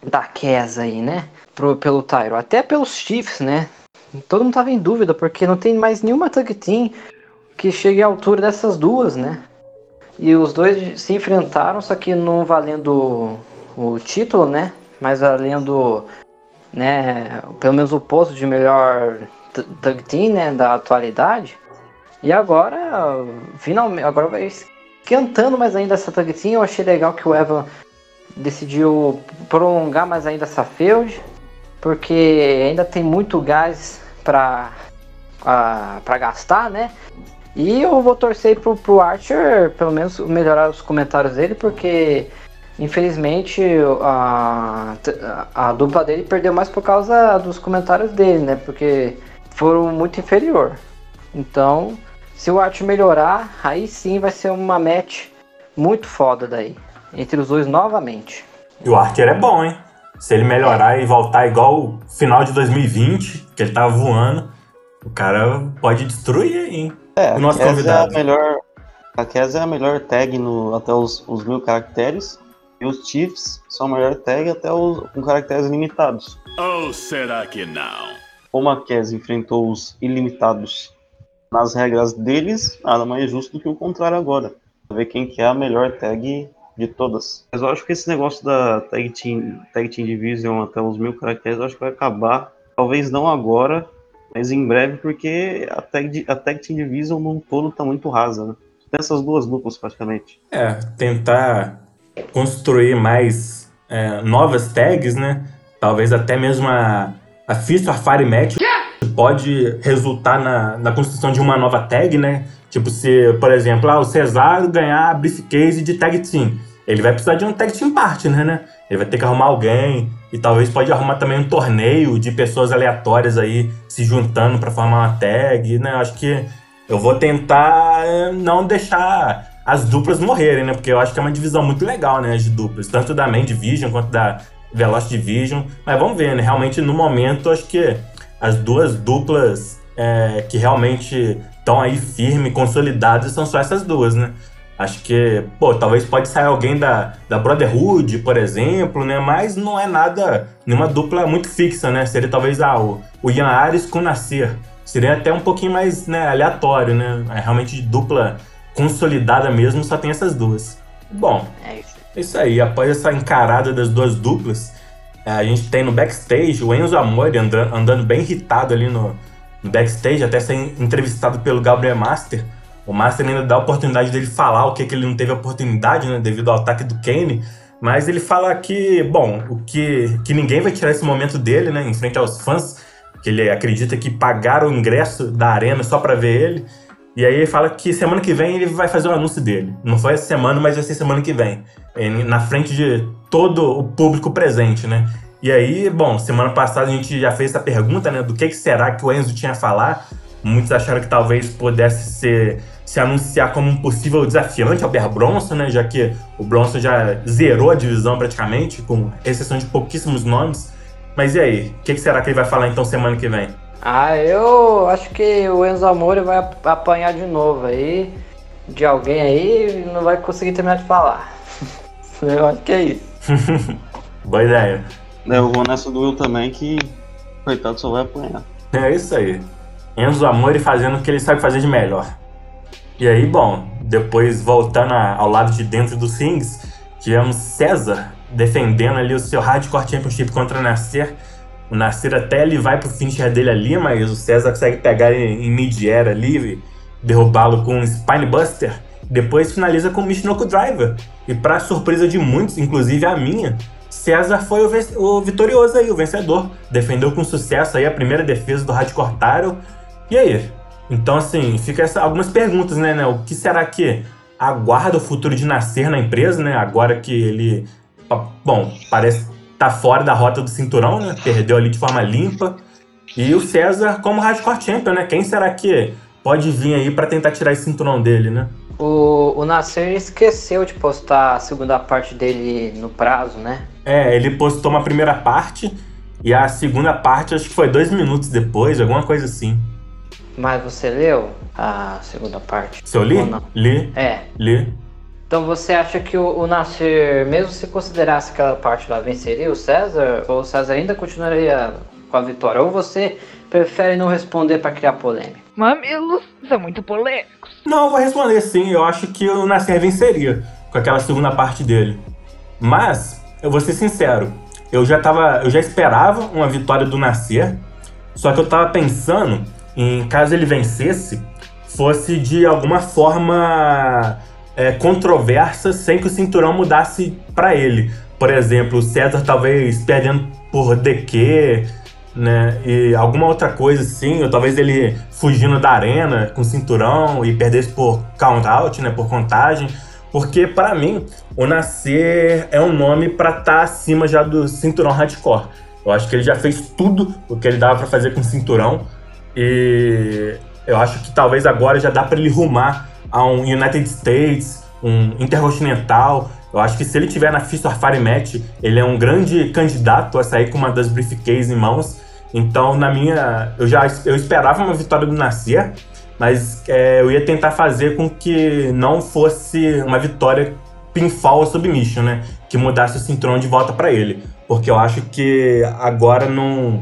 da Kes aí, né? Pro, pelo Tyro. Até pelos Chiefs, né? Todo mundo tava em dúvida, porque não tem mais nenhuma tag team que chegue à altura dessas duas, né? E os dois se enfrentaram, só que não valendo o título, né? Mas valendo, né? Pelo menos o posto de melhor tag team, né? Da atualidade. E agora, finalmente, agora vai esquentando mais ainda essa tag team. Eu achei legal que o Evan decidiu prolongar mais ainda essa feud, porque ainda tem muito gás para para gastar, né? E eu vou torcer pro, pro Archer, pelo menos melhorar os comentários dele, porque infelizmente a, a, dupla dele perdeu mais por causa dos comentários dele, né? Porque foram muito inferior. Então, se o Archer melhorar, aí sim vai ser uma match muito foda daí. Entre os dois novamente. E o Archer é bom, hein? Se ele melhorar e voltar igual o final de 2020, que ele tava voando, o cara pode destruir aí, hein? É, o a nosso Kes é a convidado. melhor. A Kes é a melhor tag no, até os, os mil caracteres. E os Chiefs são a melhor tag até os, com caracteres limitados. Ou será que não? Como a Kes enfrentou os ilimitados nas regras deles, nada mais justo do que o contrário agora. Pra ver quem que é a melhor tag de todas. Mas eu acho que esse negócio da Tag Team, tag team Division até os mil caracteres, eu acho que vai acabar. Talvez não agora, mas em breve, porque a Tag, a tag Team Division num todo tá muito rasa, né? Tem essas duas duplas praticamente. É, tentar construir mais é, novas tags, né? Talvez até mesmo a, a Fist or Fire Match pode resultar na, na construção de uma nova tag, né? Tipo, se, por exemplo, ah, o Cesaro ganhar a briefcase de tag team. Ele vai precisar de um tag team partner, né? Ele vai ter que arrumar alguém. E talvez pode arrumar também um torneio de pessoas aleatórias aí se juntando pra formar uma tag, né? Acho que eu vou tentar eh, não deixar as duplas morrerem, né? Porque eu acho que é uma divisão muito legal, né? De duplas. Tanto da Main Division quanto da Velocity Division. Mas vamos ver, né? Realmente, no momento, acho que as duas duplas eh, que realmente estão aí firme, consolidadas, são só essas duas, né? Acho que, pô, talvez pode sair alguém da, da Brotherhood, por exemplo, né? Mas não é nada, nenhuma dupla muito fixa, né? Seria talvez ah, o, o Ian Ares com o Nasser. Seria até um pouquinho mais né, aleatório, né? É realmente dupla consolidada mesmo, só tem essas duas. Bom, É isso. é aí. Após essa encarada das duas duplas, a gente tem no backstage o Enzo Amore anda- andando bem irritado ali no, no backstage, até ser entrevistado pelo Gabriel Master. O Master ainda dá a oportunidade dele falar o que, que ele não teve oportunidade, né, devido ao ataque do Kane. Mas ele fala que, bom, o que, que ninguém vai tirar esse momento dele, né, em frente aos fãs, que ele acredita que pagaram o ingresso da arena só pra ver ele. E aí ele fala que semana que vem ele vai fazer o anúncio dele. Não foi essa semana, mas vai ser semana que vem. Em- Na frente de todo o público presente, né? E aí, bom, semana passada a gente já fez essa pergunta, né? Do que, que será que o Enzo tinha a falar. Muitos acharam que talvez pudesse ser, se anunciar como um possível desafiante ao Bear Bronson, né? Já que o Bronson já zerou a divisão praticamente, com exceção de pouquíssimos nomes. Mas e aí? O que, que será que ele vai falar então semana que vem? Ah, eu acho que o Enzo Amore vai ap- apanhar de novo aí de alguém aí e não vai conseguir terminar de falar. Eu acho que é isso. Boa ideia. Eu vou nessa do Will também, que coitado só vai apanhar. É isso aí. Enzo Amore fazendo o que ele sabe fazer de melhor. E aí, bom, depois voltando ao lado de dentro dos rings, tivemos César defendendo ali o seu Hardcore Championship contra o Nasser. O Nasser até ele vai pro finisher dele ali, mas o César consegue pegar ele em mid-air ali derrubá-lo com um Spinebuster. Depois finaliza com o Michinoku Driver. E para surpresa de muitos, inclusive a minha, César foi o, o, vitorioso aí, o vencedor. Defendeu com sucesso aí a primeira defesa do Hardcore Taro. E aí? Então, assim, fica essa, algumas perguntas, né, né? O que será que aguarda o futuro de nascer na empresa, né? Agora que ele, bom, parece tá fora da rota do cinturão, né? Perdeu ali de forma limpa. E o César como Hardcore Champion, né? Quem será que pode vir aí para tentar tirar esse cinturão dele, né? O, o Nasser esqueceu de postar a segunda parte dele no prazo, né? É, ele postou uma primeira parte e a segunda parte acho que foi dois minutos depois, alguma coisa assim. Mas você leu a segunda parte? Se eu li? Li. É. Li. Então você acha que o, o Nasser, mesmo se considerasse aquela parte lá, venceria o César? Ou o César ainda continuaria com a vitória? Ou você prefere não responder para criar polêmica? Mamilos são muito polêmicos. Não, eu vou responder sim. Eu acho que o Nasser venceria com aquela segunda parte dele. Mas, eu vou ser sincero, eu já tava. Eu já esperava uma vitória do Nascer. Só que eu tava pensando em caso ele vencesse, fosse de alguma forma é, controversa sem que o cinturão mudasse para ele. Por exemplo, o César talvez perdendo por DQ, né? E alguma outra coisa assim, ou talvez ele fugindo da arena com cinturão e perdesse por count out, né? Por contagem. Porque para mim, o Nascer é um nome para estar tá acima já do cinturão hardcore. Eu acho que ele já fez tudo o que ele dava para fazer com cinturão. E eu acho que talvez agora já dá para ele rumar a um United States, um Intercontinental. Eu acho que se ele tiver na Fist of Fire Match, ele é um grande candidato a sair com uma das briefcases em mãos. Então, na minha. Eu já eu esperava uma vitória do Nascer, mas é, eu ia tentar fazer com que não fosse uma vitória pinfall ou submission, né? Que mudasse o cinturão de volta para ele. Porque eu acho que agora não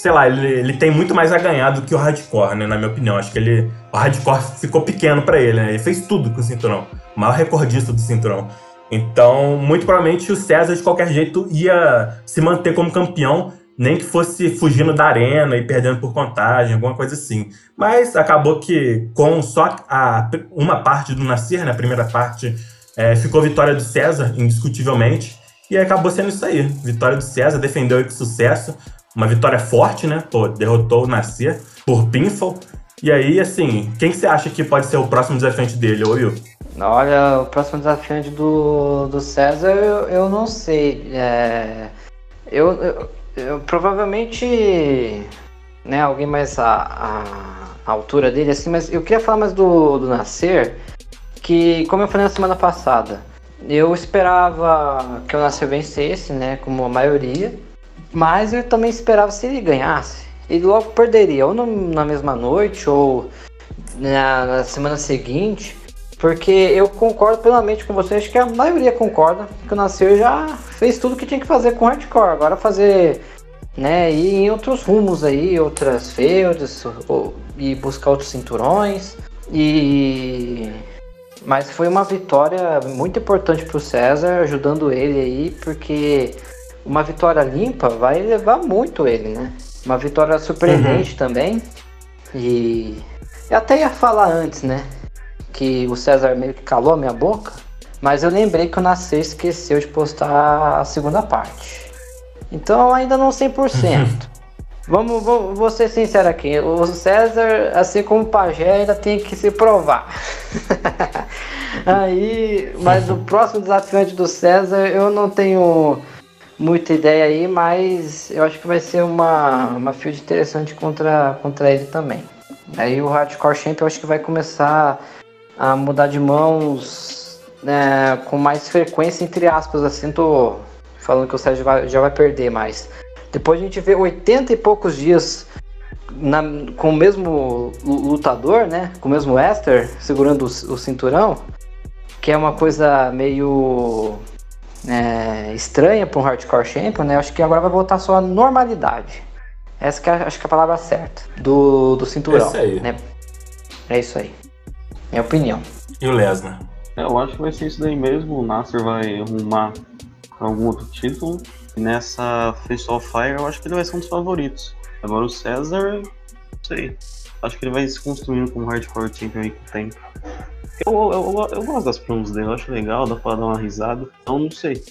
sei lá, ele, ele tem muito mais a ganhar do que o hardcore, né? Na minha opinião. Acho que ele. O hardcore ficou pequeno para ele, né? Ele fez tudo com o cinturão. O maior recordista do cinturão. Então, muito provavelmente o César, de qualquer jeito, ia se manter como campeão, nem que fosse fugindo da arena e perdendo por contagem, alguma coisa assim. Mas acabou que, com só a, uma parte do Nascer, né, a primeira parte, é, ficou vitória do César, indiscutivelmente. E acabou sendo isso aí. Vitória do César, defendeu com sucesso uma vitória forte, né? Pô, derrotou o Nascer por pinfall. E aí, assim, quem que você acha que pode ser o próximo desafiante dele, Will? Olha, o próximo desafiante do, do César, eu, eu não sei. É, eu, eu, eu, provavelmente, né, alguém mais a, a, altura dele, assim, mas eu queria falar mais do, do Nascer, que, como eu falei na semana passada, eu esperava que o Nascer vencesse, né, como a maioria. Mas eu também esperava se ele ganhasse, ele logo perderia, ou no, na mesma noite, ou na, na, semana seguinte. Porque eu concordo plenamente com vocês, acho que a maioria concorda que o Nascer já fez tudo que tinha que fazer com hardcore. Agora fazer, né, ir em outros rumos aí, outras feudas, ou, e buscar outros cinturões. E mas foi uma vitória muito importante para o César, ajudando ele aí, porque uma vitória limpa vai levar muito ele, né? Uma vitória surpreendente uhum. também. E eu até ia falar antes, né? Que o César meio que calou a minha boca. Mas eu lembrei que o Nascer esqueceu de postar a segunda parte. Então ainda não 100%. Uhum. Vamos, vou, vou ser sincero aqui. O César, assim como o Pajé, ainda tem que se provar. Aí, mas o próximo desafiante do César, eu não tenho muita ideia aí, mas eu acho que vai ser uma, uma field interessante contra, contra ele também. Aí o Hardcore Champ eu acho que vai começar a mudar de mãos né, com mais frequência, entre aspas, assim, tô falando que o Sérgio vai, já vai perder mais. Depois a gente vê 80 e poucos dias na, com o mesmo lutador, né? Com o mesmo Esther segurando o, o cinturão, que é uma coisa meio é, estranha para um hardcore champion, né? Acho que agora vai voltar só a normalidade. Essa que é, acho que é a palavra certa do, do cinturão. É isso aí. Né? É isso aí. Minha opinião. E o Lesnar? É, eu acho que vai ser isso daí mesmo. O Nasser vai arrumar algum outro título. E nessa Face of Fire eu acho que ele vai ser um dos favoritos. Agora o César, não sei. acho que ele vai se construindo como hardcore champion aí com o tempo. Eu, eu, eu, eu gosto das promos dele, eu acho legal, dá pra dar uma risada. Então não sei.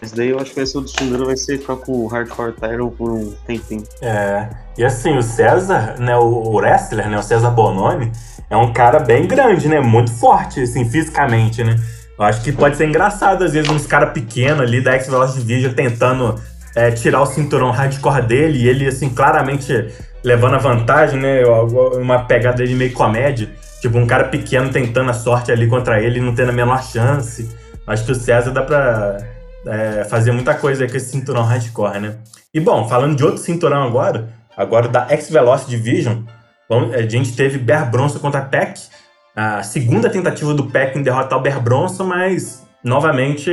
Esse daí eu acho que o do Sundero, vai ser ficar com o hardcore title por um tempinho. É. E assim, o César, né, o, o wrestler, né, o César Bononi, é um cara bem grande, né? Muito forte, assim, fisicamente, né? Eu acho que pode ser engraçado, às vezes, uns caras pequenos ali da X-Velocity Vision tentando é, tirar o cinturão hardcore dele e ele, assim, claramente levando a vantagem, né? Uma pegada dele meio comédia. Tipo, um cara pequeno tentando a sorte ali contra ele e não tendo a menor chance. Acho que o César dá pra é, fazer muita coisa aí com esse cinturão hardcore, né? E bom, falando de outro cinturão agora, agora da X-Velocity Division, bom, a gente teve Bear Bronson contra Peck. A segunda tentativa do Peck em derrotar o Bear Bronson, mas novamente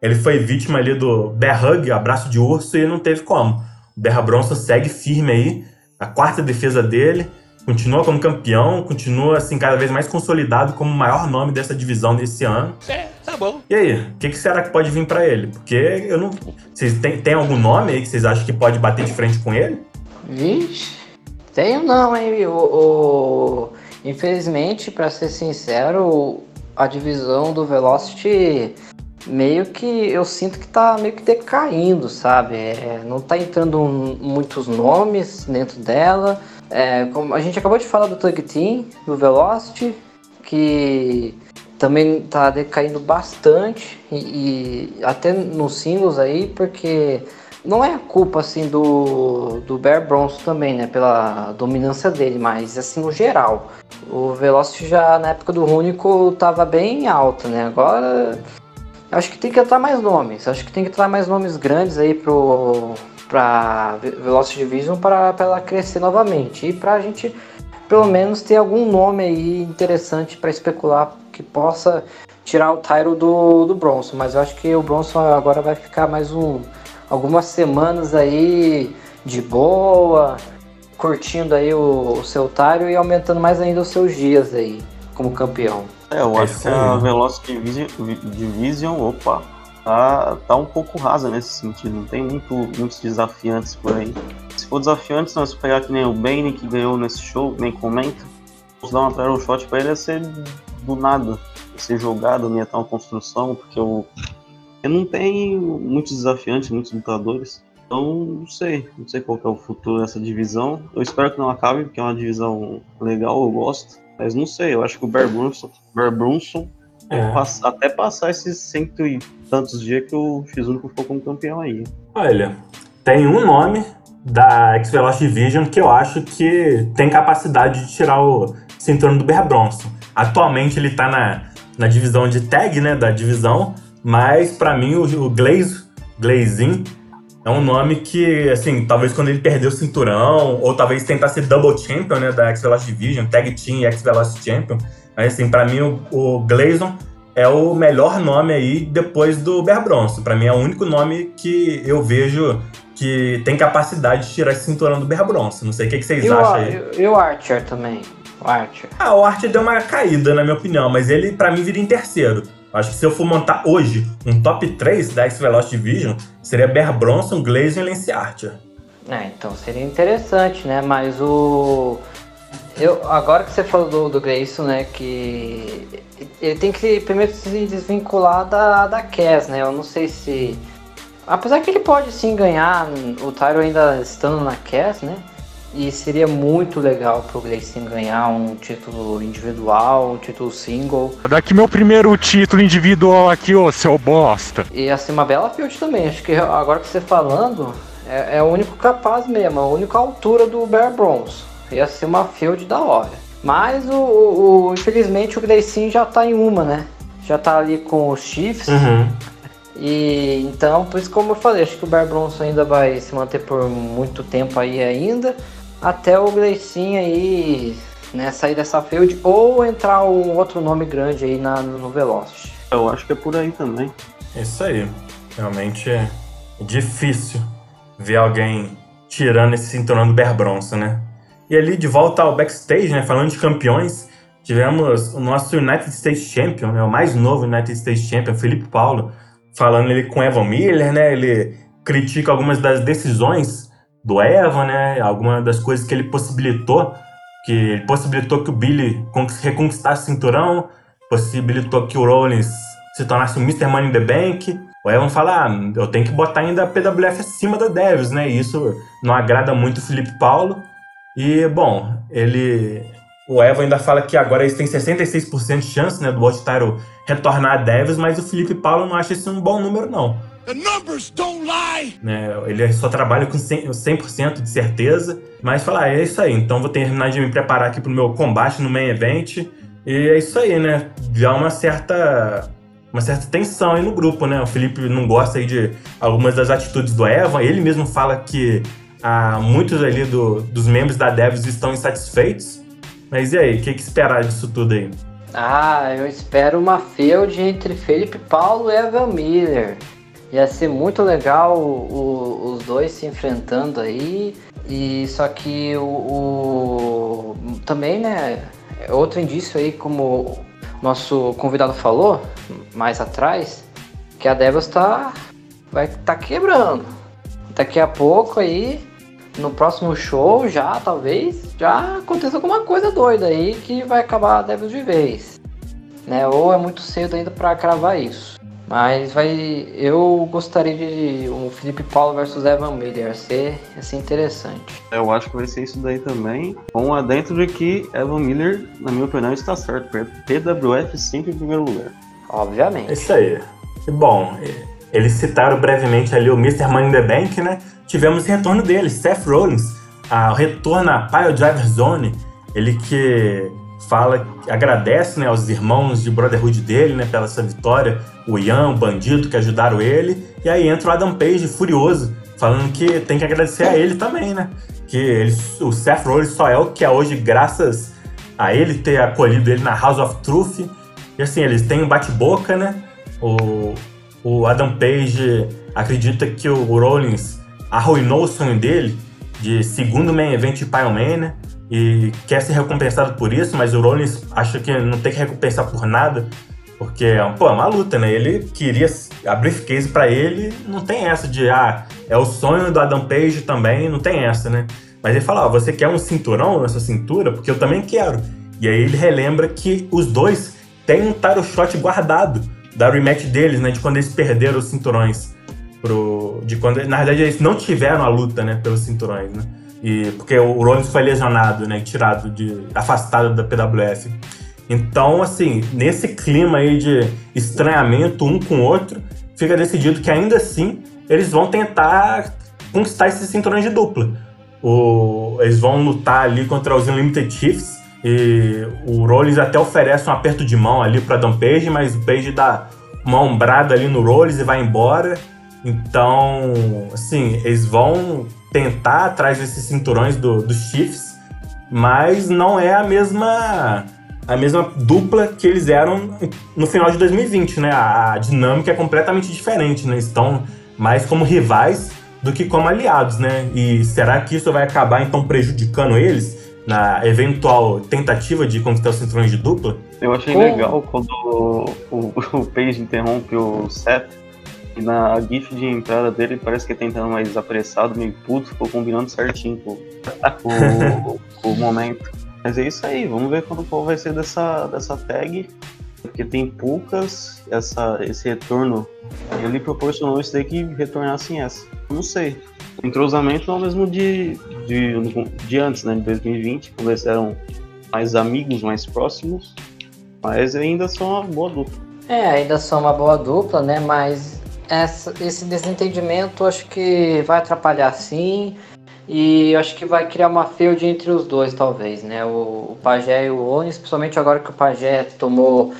ele foi vítima ali do Bear Hug, abraço de urso, e não teve como. O Bear Bronson segue firme aí, a quarta defesa dele, continua como campeão, continua assim cada vez mais consolidado como o maior nome dessa divisão desse ano. É, tá bom. E aí, o que, que, será que pode vir para ele? Porque eu não. Vocês têm, tem algum nome aí que vocês acham que pode bater de frente com ele? Vixe, tenho não, hein? O, o... Infelizmente, para ser sincero, a divisão do Velocity meio que eu sinto que tá meio que decaindo, sabe? É, não tá entrando muitos nomes dentro dela. É, como a gente acabou de falar do Tug Team, do Velocity, que também tá decaindo bastante e, e, até nos singles aí, porque não é a culpa assim do, do Bear Bronson também, né, pela dominância dele, mas assim no geral. O Velocity já na época do Rúnico tava bem alta, né? Agora acho que tem que entrar mais nomes, acho que tem que entrar mais nomes grandes aí pro para Velocity Division para ela crescer novamente. E para a gente pelo menos ter algum nome aí interessante para especular que possa tirar o Tyro do, do Bronson, mas eu acho que o Bronson agora vai ficar mais um algumas semanas aí de boa, curtindo aí o, o seu Tyro e aumentando mais ainda os seus dias aí como campeão. É, eu acho que a Velocity Division, Division opa, tá, tá um pouco rasa nesse sentido. Não tem muito, muitos desafiantes por aí. Se for desafiantes, nós pegar que nem o Bane que ganhou nesse show, nem comenta, vamos dar uma title shot pra ele ia ser do nada. Ia ser jogado, não ia estar uma construção, porque eu, eu não tenho muitos desafiantes, muitos lutadores. Então, não sei. Não sei qual é o futuro dessa divisão. Eu espero que não acabe, porque é uma divisão legal, eu gosto. Mas não sei, eu acho que o Bear Brunson, Bear Brunson é. até passar esses cento e tantos dias que o X-Único ficou como campeão aí. Olha, tem um nome da X-Velocity Division que eu acho que tem capacidade de tirar o cinturão do Bear Bronson. Atualmente ele tá na, na divisão de tag, né, da divisão, mas para mim o, o Glaze, Glazin, é um nome que, assim, talvez quando ele perder o cinturão, ou talvez tentar ser double champion, né, da X-Velocity Division, tag team e X-Velocity champion, mas assim, para mim o, o Glazon é o melhor nome aí depois do Bear Bronson. Para mim é o único nome que eu vejo que tem capacidade de tirar esse cinturão do Bear Bronson. Não sei o que, que vocês e acham aí. E o Archer também. O Archer. Ah, o Archer deu uma caída, na minha opinião, mas ele, para mim, viria em terceiro. Acho que se eu for montar hoje um top 3 da X-Velocity Division, seria Bear Bronson, Glaze e Lance Archer. É, então seria interessante, né? Mas o. Eu, agora que você falou do, do Grayson, né, que ele tem que primeiro se desvincular da, da Cass, né? Eu não sei se. Apesar que ele pode sim ganhar, o Tyro ainda estando na Cass, né? E seria muito legal pro Grayson ganhar um título individual, um título single. Daqui meu primeiro título individual aqui, ô seu bosta. E assim, uma bela field também. Acho que agora que você falando, é, é o único capaz mesmo, a única altura do Bear Bronze. Ia ser uma field da hora. Mas o, o, o infelizmente o Grayson já tá em uma, né? Já tá ali com os Chiefs. Uhum. E então, por isso como eu falei, acho que o Bear Bronson ainda vai se manter por muito tempo aí ainda até o Gleicinho aí né, sair dessa field ou entrar um outro nome grande aí na, no Velocity. Eu acho que é por aí também. Isso aí. Realmente é difícil ver alguém tirando esse cinturão do Bear Bronson, né? E ali de volta ao backstage, né? Falando de campeões, tivemos o nosso United States Champion, né? O mais novo United States Champion, Felipe Paulo, falando ele com Evan Miller, né? Ele critica algumas das decisões do Evan, né? Alguma das coisas que ele possibilitou que ele possibilitou que o Billy reconquistasse o cinturão, possibilitou que o Rollins se tornasse o Mr. Money in the Bank. O Evan fala, ah, eu tenho que botar ainda a PWF acima da Devils, né? E isso não agrada muito o Felipe Paulo. E, bom, ele... O Evan ainda fala que agora eles têm 66% de chance né, do Title retornar a Devils, mas o Felipe Paulo não acha isso um bom número, não. The numbers don't lie! Né, ele só trabalha com 100%, 100 de certeza, mas fala, ah, é isso aí, então vou terminar de me preparar aqui pro meu combate no main event. E é isso aí, né? Já uma certa uma certa tensão aí no grupo, né? O Felipe não gosta aí de algumas das atitudes do Evan. Ele mesmo fala que ah, muitos ali do, dos membros da Devs estão insatisfeitos. Mas e aí, o que, que esperar disso tudo aí? Ah, eu espero uma feud entre Felipe Paulo e Evan Miller. Ia ser muito legal o, o, os dois se enfrentando aí. E só que o, o também, né? Outro indício aí, como nosso convidado falou mais atrás, que a Devils tá vai tá quebrando. Daqui a pouco aí, no próximo show já, talvez, já aconteça alguma coisa doida aí que vai acabar a Devils de vez. Né? Ou é muito cedo ainda para cravar isso. Mas vai. Eu gostaria de um Felipe Paulo versus Evan Miller. Ia ser, ia ser interessante. Eu acho que vai ser isso daí também. Com a dentro de que Evan Miller, na minha opinião, está certo. PWF sempre em primeiro lugar. Obviamente. É isso aí. E, bom, eles citaram brevemente ali o Mr. Money in the Bank, né? Tivemos retorno dele, Seth Rollins. o retorno à Pile Driver Zone. Ele que fala, agradece né, aos irmãos de Brotherhood dele né, pela essa vitória, o Ian, o bandido que ajudaram ele, e aí entra o Adam Page furioso, falando que tem que agradecer a ele também, né? Que ele, o Seth Rollins só é o que é hoje graças a ele ter acolhido ele na House of Truth. E assim, eles têm um bate-boca, né? O, o Adam Page acredita que o Rollins arruinou o sonho dele de segundo main event de Pyromania e quer ser recompensado por isso, mas o Rollins acha que não tem que recompensar por nada, porque pô, é uma luta, né? Ele queria a briefcase para ele, não tem essa de ah, é o sonho do Adam Page também, não tem essa, né? Mas ele fala, ah, você quer um cinturão nessa cintura? Porque eu também quero. E aí ele relembra que os dois têm um title shot guardado da rematch deles, né? De quando eles perderam os cinturões. Pro, de quando, na verdade, eles não tiveram a luta, né? Pelos cinturões, né? E, porque o Rollins foi lesionado, né? Tirado de. afastado da PWF. Então, assim, nesse clima aí de estranhamento um com o outro, fica decidido que ainda assim eles vão tentar conquistar esses cinturões de dupla. O, eles vão lutar ali contra os Unlimited Chiefs e o Rollins até oferece um aperto de mão ali para Dan Page, mas o Page dá uma ombrada ali no Rollins e vai embora. Então, assim, eles vão tentar atrás desses cinturões do, dos Chiefs, mas não é a mesma a mesma dupla que eles eram no final de 2020, né? A dinâmica é completamente diferente, né? Estão mais como rivais do que como aliados, né? E será que isso vai acabar então prejudicando eles na eventual tentativa de conquistar os cinturões de dupla? Eu achei Como? legal quando o, o, o Page interrompe o Seth e na GIF de entrada dele parece que tá entrando mais apressado, meio puto, ficou combinando certinho com, com, com o momento. Mas é isso aí, vamos ver quando qual vai ser dessa, dessa tag. Porque tem poucas, essa, esse retorno, ele proporcionou isso daí que retornassem essa. Não sei. Entrosamento é o mesmo de, de, de antes, né? De 2020, quando eles eram mais amigos, mais próximos. Mas ainda são uma boa dupla. É, ainda são uma boa dupla, né? Mas essa, esse desentendimento acho que vai atrapalhar sim. E acho que vai criar uma feud entre os dois, talvez, né? O, o Pajé e o Onis, principalmente agora que o Pajé tomou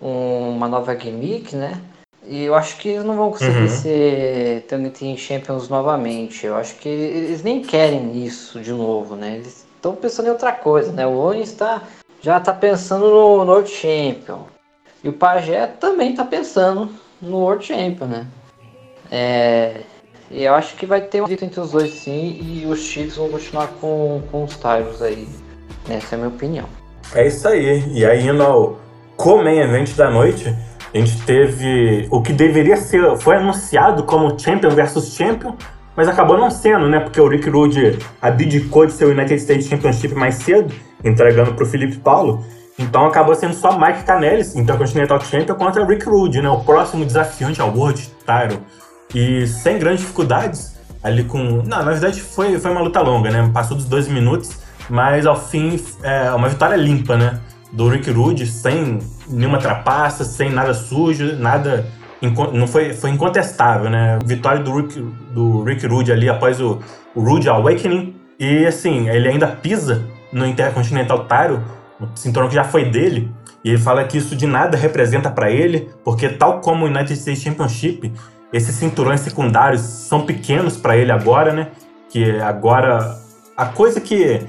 um, uma nova gimmick, né? E eu acho que eles não vão conseguir uhum. ser Tag Team Champions novamente. Eu acho que eles nem querem isso de novo, né? Eles estão pensando em outra coisa, né? O Onis tá, já tá pensando no North Champion. E o Pajé também tá pensando no World Champion, né? É, e eu acho que vai ter um conflito entre os dois sim, e os Chiefs vão continuar com, com os Tyrus aí. Essa é a minha opinião. É isso aí. E aí indo ao co-main event da noite, a gente teve o que deveria ser, foi anunciado como Champion versus Champion, mas acabou não sendo, né? Porque o Rick Rude abdicou de seu United States Championship mais cedo, entregando pro Felipe Paulo. Então acabou sendo só Mike Canellis, Intercontinental Champion, contra Rick Rude, né? O próximo desafiante ao World Title. E sem grandes dificuldades, ali com. Não, na verdade foi, foi uma luta longa, né? Passou dos 12 minutos, mas ao fim é uma vitória limpa, né? Do Rick Rude, sem nenhuma trapaça, sem nada sujo, nada. Não foi, foi incontestável, né? Vitória do Rick, do Rick Rude ali após o, o Rude Awakening. E assim, ele ainda pisa no Intercontinental Title, o cinturão que já foi dele. E ele fala que isso de nada representa para ele, porque tal como o United States Championship, esses cinturões secundários são pequenos para ele agora, né? Que agora a coisa que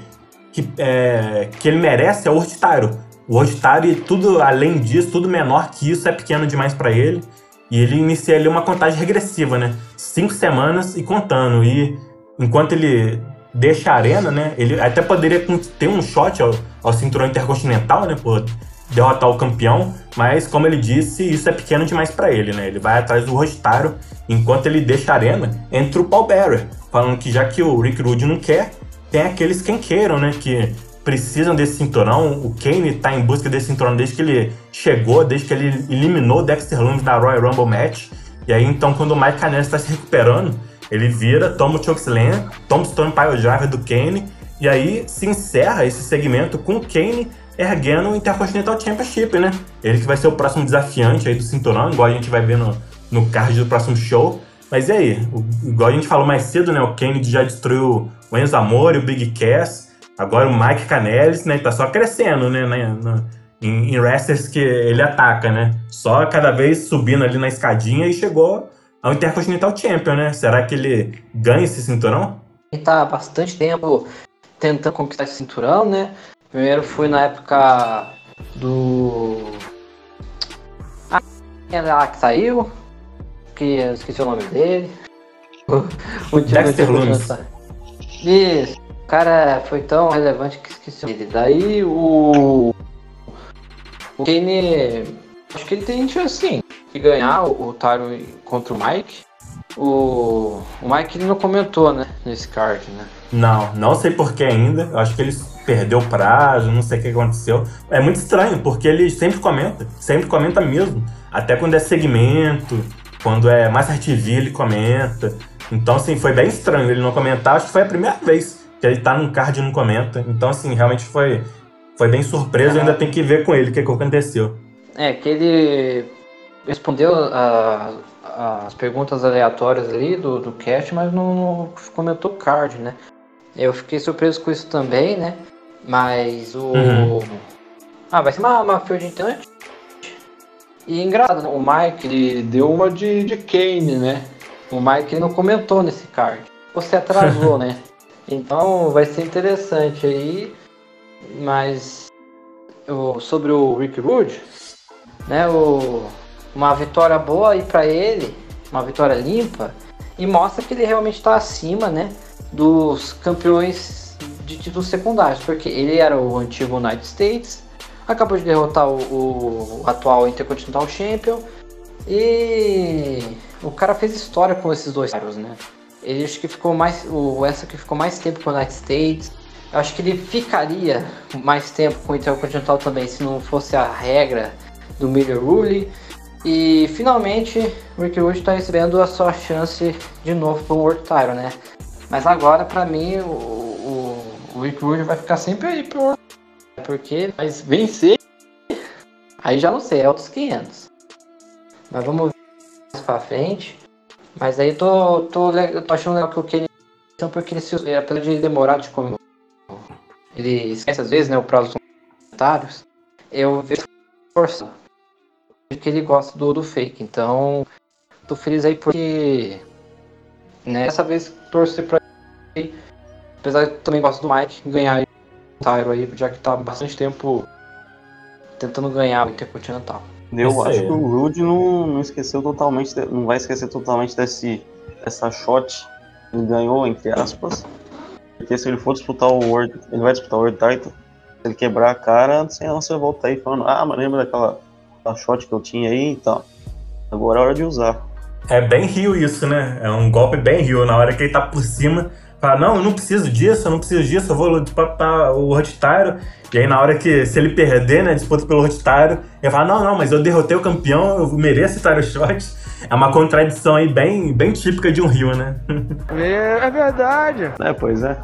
que, é, que ele merece é o Title. O e tudo além disso, tudo menor que isso é pequeno demais para ele. E ele inicia ali uma contagem regressiva, né? Cinco semanas e contando. E enquanto ele deixa a arena, né? Ele até poderia ter um shot ao, ao cinturão intercontinental, né? Por derrotar o campeão, mas como ele disse, isso é pequeno demais para ele, né? Ele vai atrás do Rostaro, enquanto ele deixa a arena, entra o Paul Bearer, falando que já que o Rick Rude não quer, tem aqueles quem queiram, né? Que precisam desse cinturão. O Kane tá em busca desse cinturão desde que ele chegou, desde que ele eliminou o Dexter Lumis na Royal Rumble Match. E aí, então, quando o Mike Canellis está se recuperando, ele vira, toma o Chokeslam, toma o Stone Pile Driver do Kane, e aí se encerra esse segmento com o Kane erguendo o Intercontinental Championship, né? Ele que vai ser o próximo desafiante aí do cinturão, igual a gente vai ver no, no card do próximo show. Mas e aí? O, igual a gente falou mais cedo, né? O Kennedy já destruiu o Enzo Amore, o Big Cass. Agora o Mike Canellis, né? Tá só crescendo, né? né em, em wrestlers que ele ataca, né? Só cada vez subindo ali na escadinha e chegou ao Intercontinental Champion, né? Será que ele ganha esse cinturão? Ele tá há bastante tempo tentando conquistar esse cinturão, né? Primeiro foi na época do. Ah, é lá que saiu? Que eu esqueci o nome dele. O, o Dexter Lumis. Isso. Cara foi tão relevante que esqueci dele. Daí o. O Kane. Acho que ele tem chance sim de ganhar o, Taro contra o Mike. O, o Mike ele não comentou, né? Nesse card, né? Não, não sei por que ainda. Eu acho que ele perdeu o prazo, não sei o que aconteceu. É muito estranho, porque ele sempre comenta, sempre comenta mesmo. Até quando é segmento, quando é Master TV, ele comenta. Então, assim, foi bem estranho ele não comentar. Acho que foi a primeira vez que ele tá num card e não comenta. Então, assim, realmente foi, foi bem surpreso. Ainda tem que ver com ele o que, que aconteceu. É, que ele respondeu a, as perguntas aleatórias ali do, do cast, mas não, não comentou card, né? Eu fiquei surpreso com isso também, né? Mas o. Uhum. Ah, vai ser uma, uma field interessante. E engraçado, né? o Mike ele deu uma de, de Kane, né? O Mike não comentou nesse card. Você atrasou, né? Então vai ser interessante aí. Mas o, sobre o Rick Rude, né? O, uma vitória boa aí para ele, uma vitória limpa, e mostra que ele realmente está acima, né? Dos campeões de títulos secundários, porque ele era o antigo United States, acabou de derrotar o, o, atual Intercontinental Champion e o cara fez história com esses dois caras, né? Ele acho que ficou mais. O essa que ficou mais tempo com o United States. Eu acho que ele ficaria mais tempo com o Intercontinental também se não fosse a regra do Miller Rule. E finalmente o Rick Rude está recebendo a sua chance de novo para o World Title, né? Mas agora, para mim, o, o Rick Rude vai ficar sempre aí por. Porque mas vencer. Aí já não sei, é outros 500. Mas vamos ver mais pra frente. Mas aí tô, tô, tô achando legal que o Kenny. Porque ele, apesar de demorar de como ele esquece às vezes, né, o prazo dos comentários, eu vejo força que ele gosta do, do fake. Então, tô feliz aí porque né, dessa vez torcer pra ele Apesar de também gosto do Mike ganhar o Tyro aí, já que tá bastante tempo tentando ganhar o Intercontinental. Eu acho que o Rude não, não esqueceu totalmente, não vai esquecer totalmente desse, dessa shot que ele ganhou, entre aspas. Porque se ele for disputar o World, ele vai disputar o World Title. Se ele quebrar a cara, sem você volta aí falando, ah, mas lembra daquela, daquela shot que eu tinha aí? Então, agora é hora de usar. É bem rio isso, né? É um golpe bem rio. Na hora que ele tá por cima, fala, não, eu não preciso disso, eu não preciso disso, eu vou disputar o Hot Tyro. E aí na hora que, se ele perder, né, disputa pelo Hot Tyro, ele fala, não, não, mas eu derrotei o campeão, eu mereço esse Tyro Shot. É uma contradição aí bem, bem típica de um rio, né? É, é verdade. É, pois é.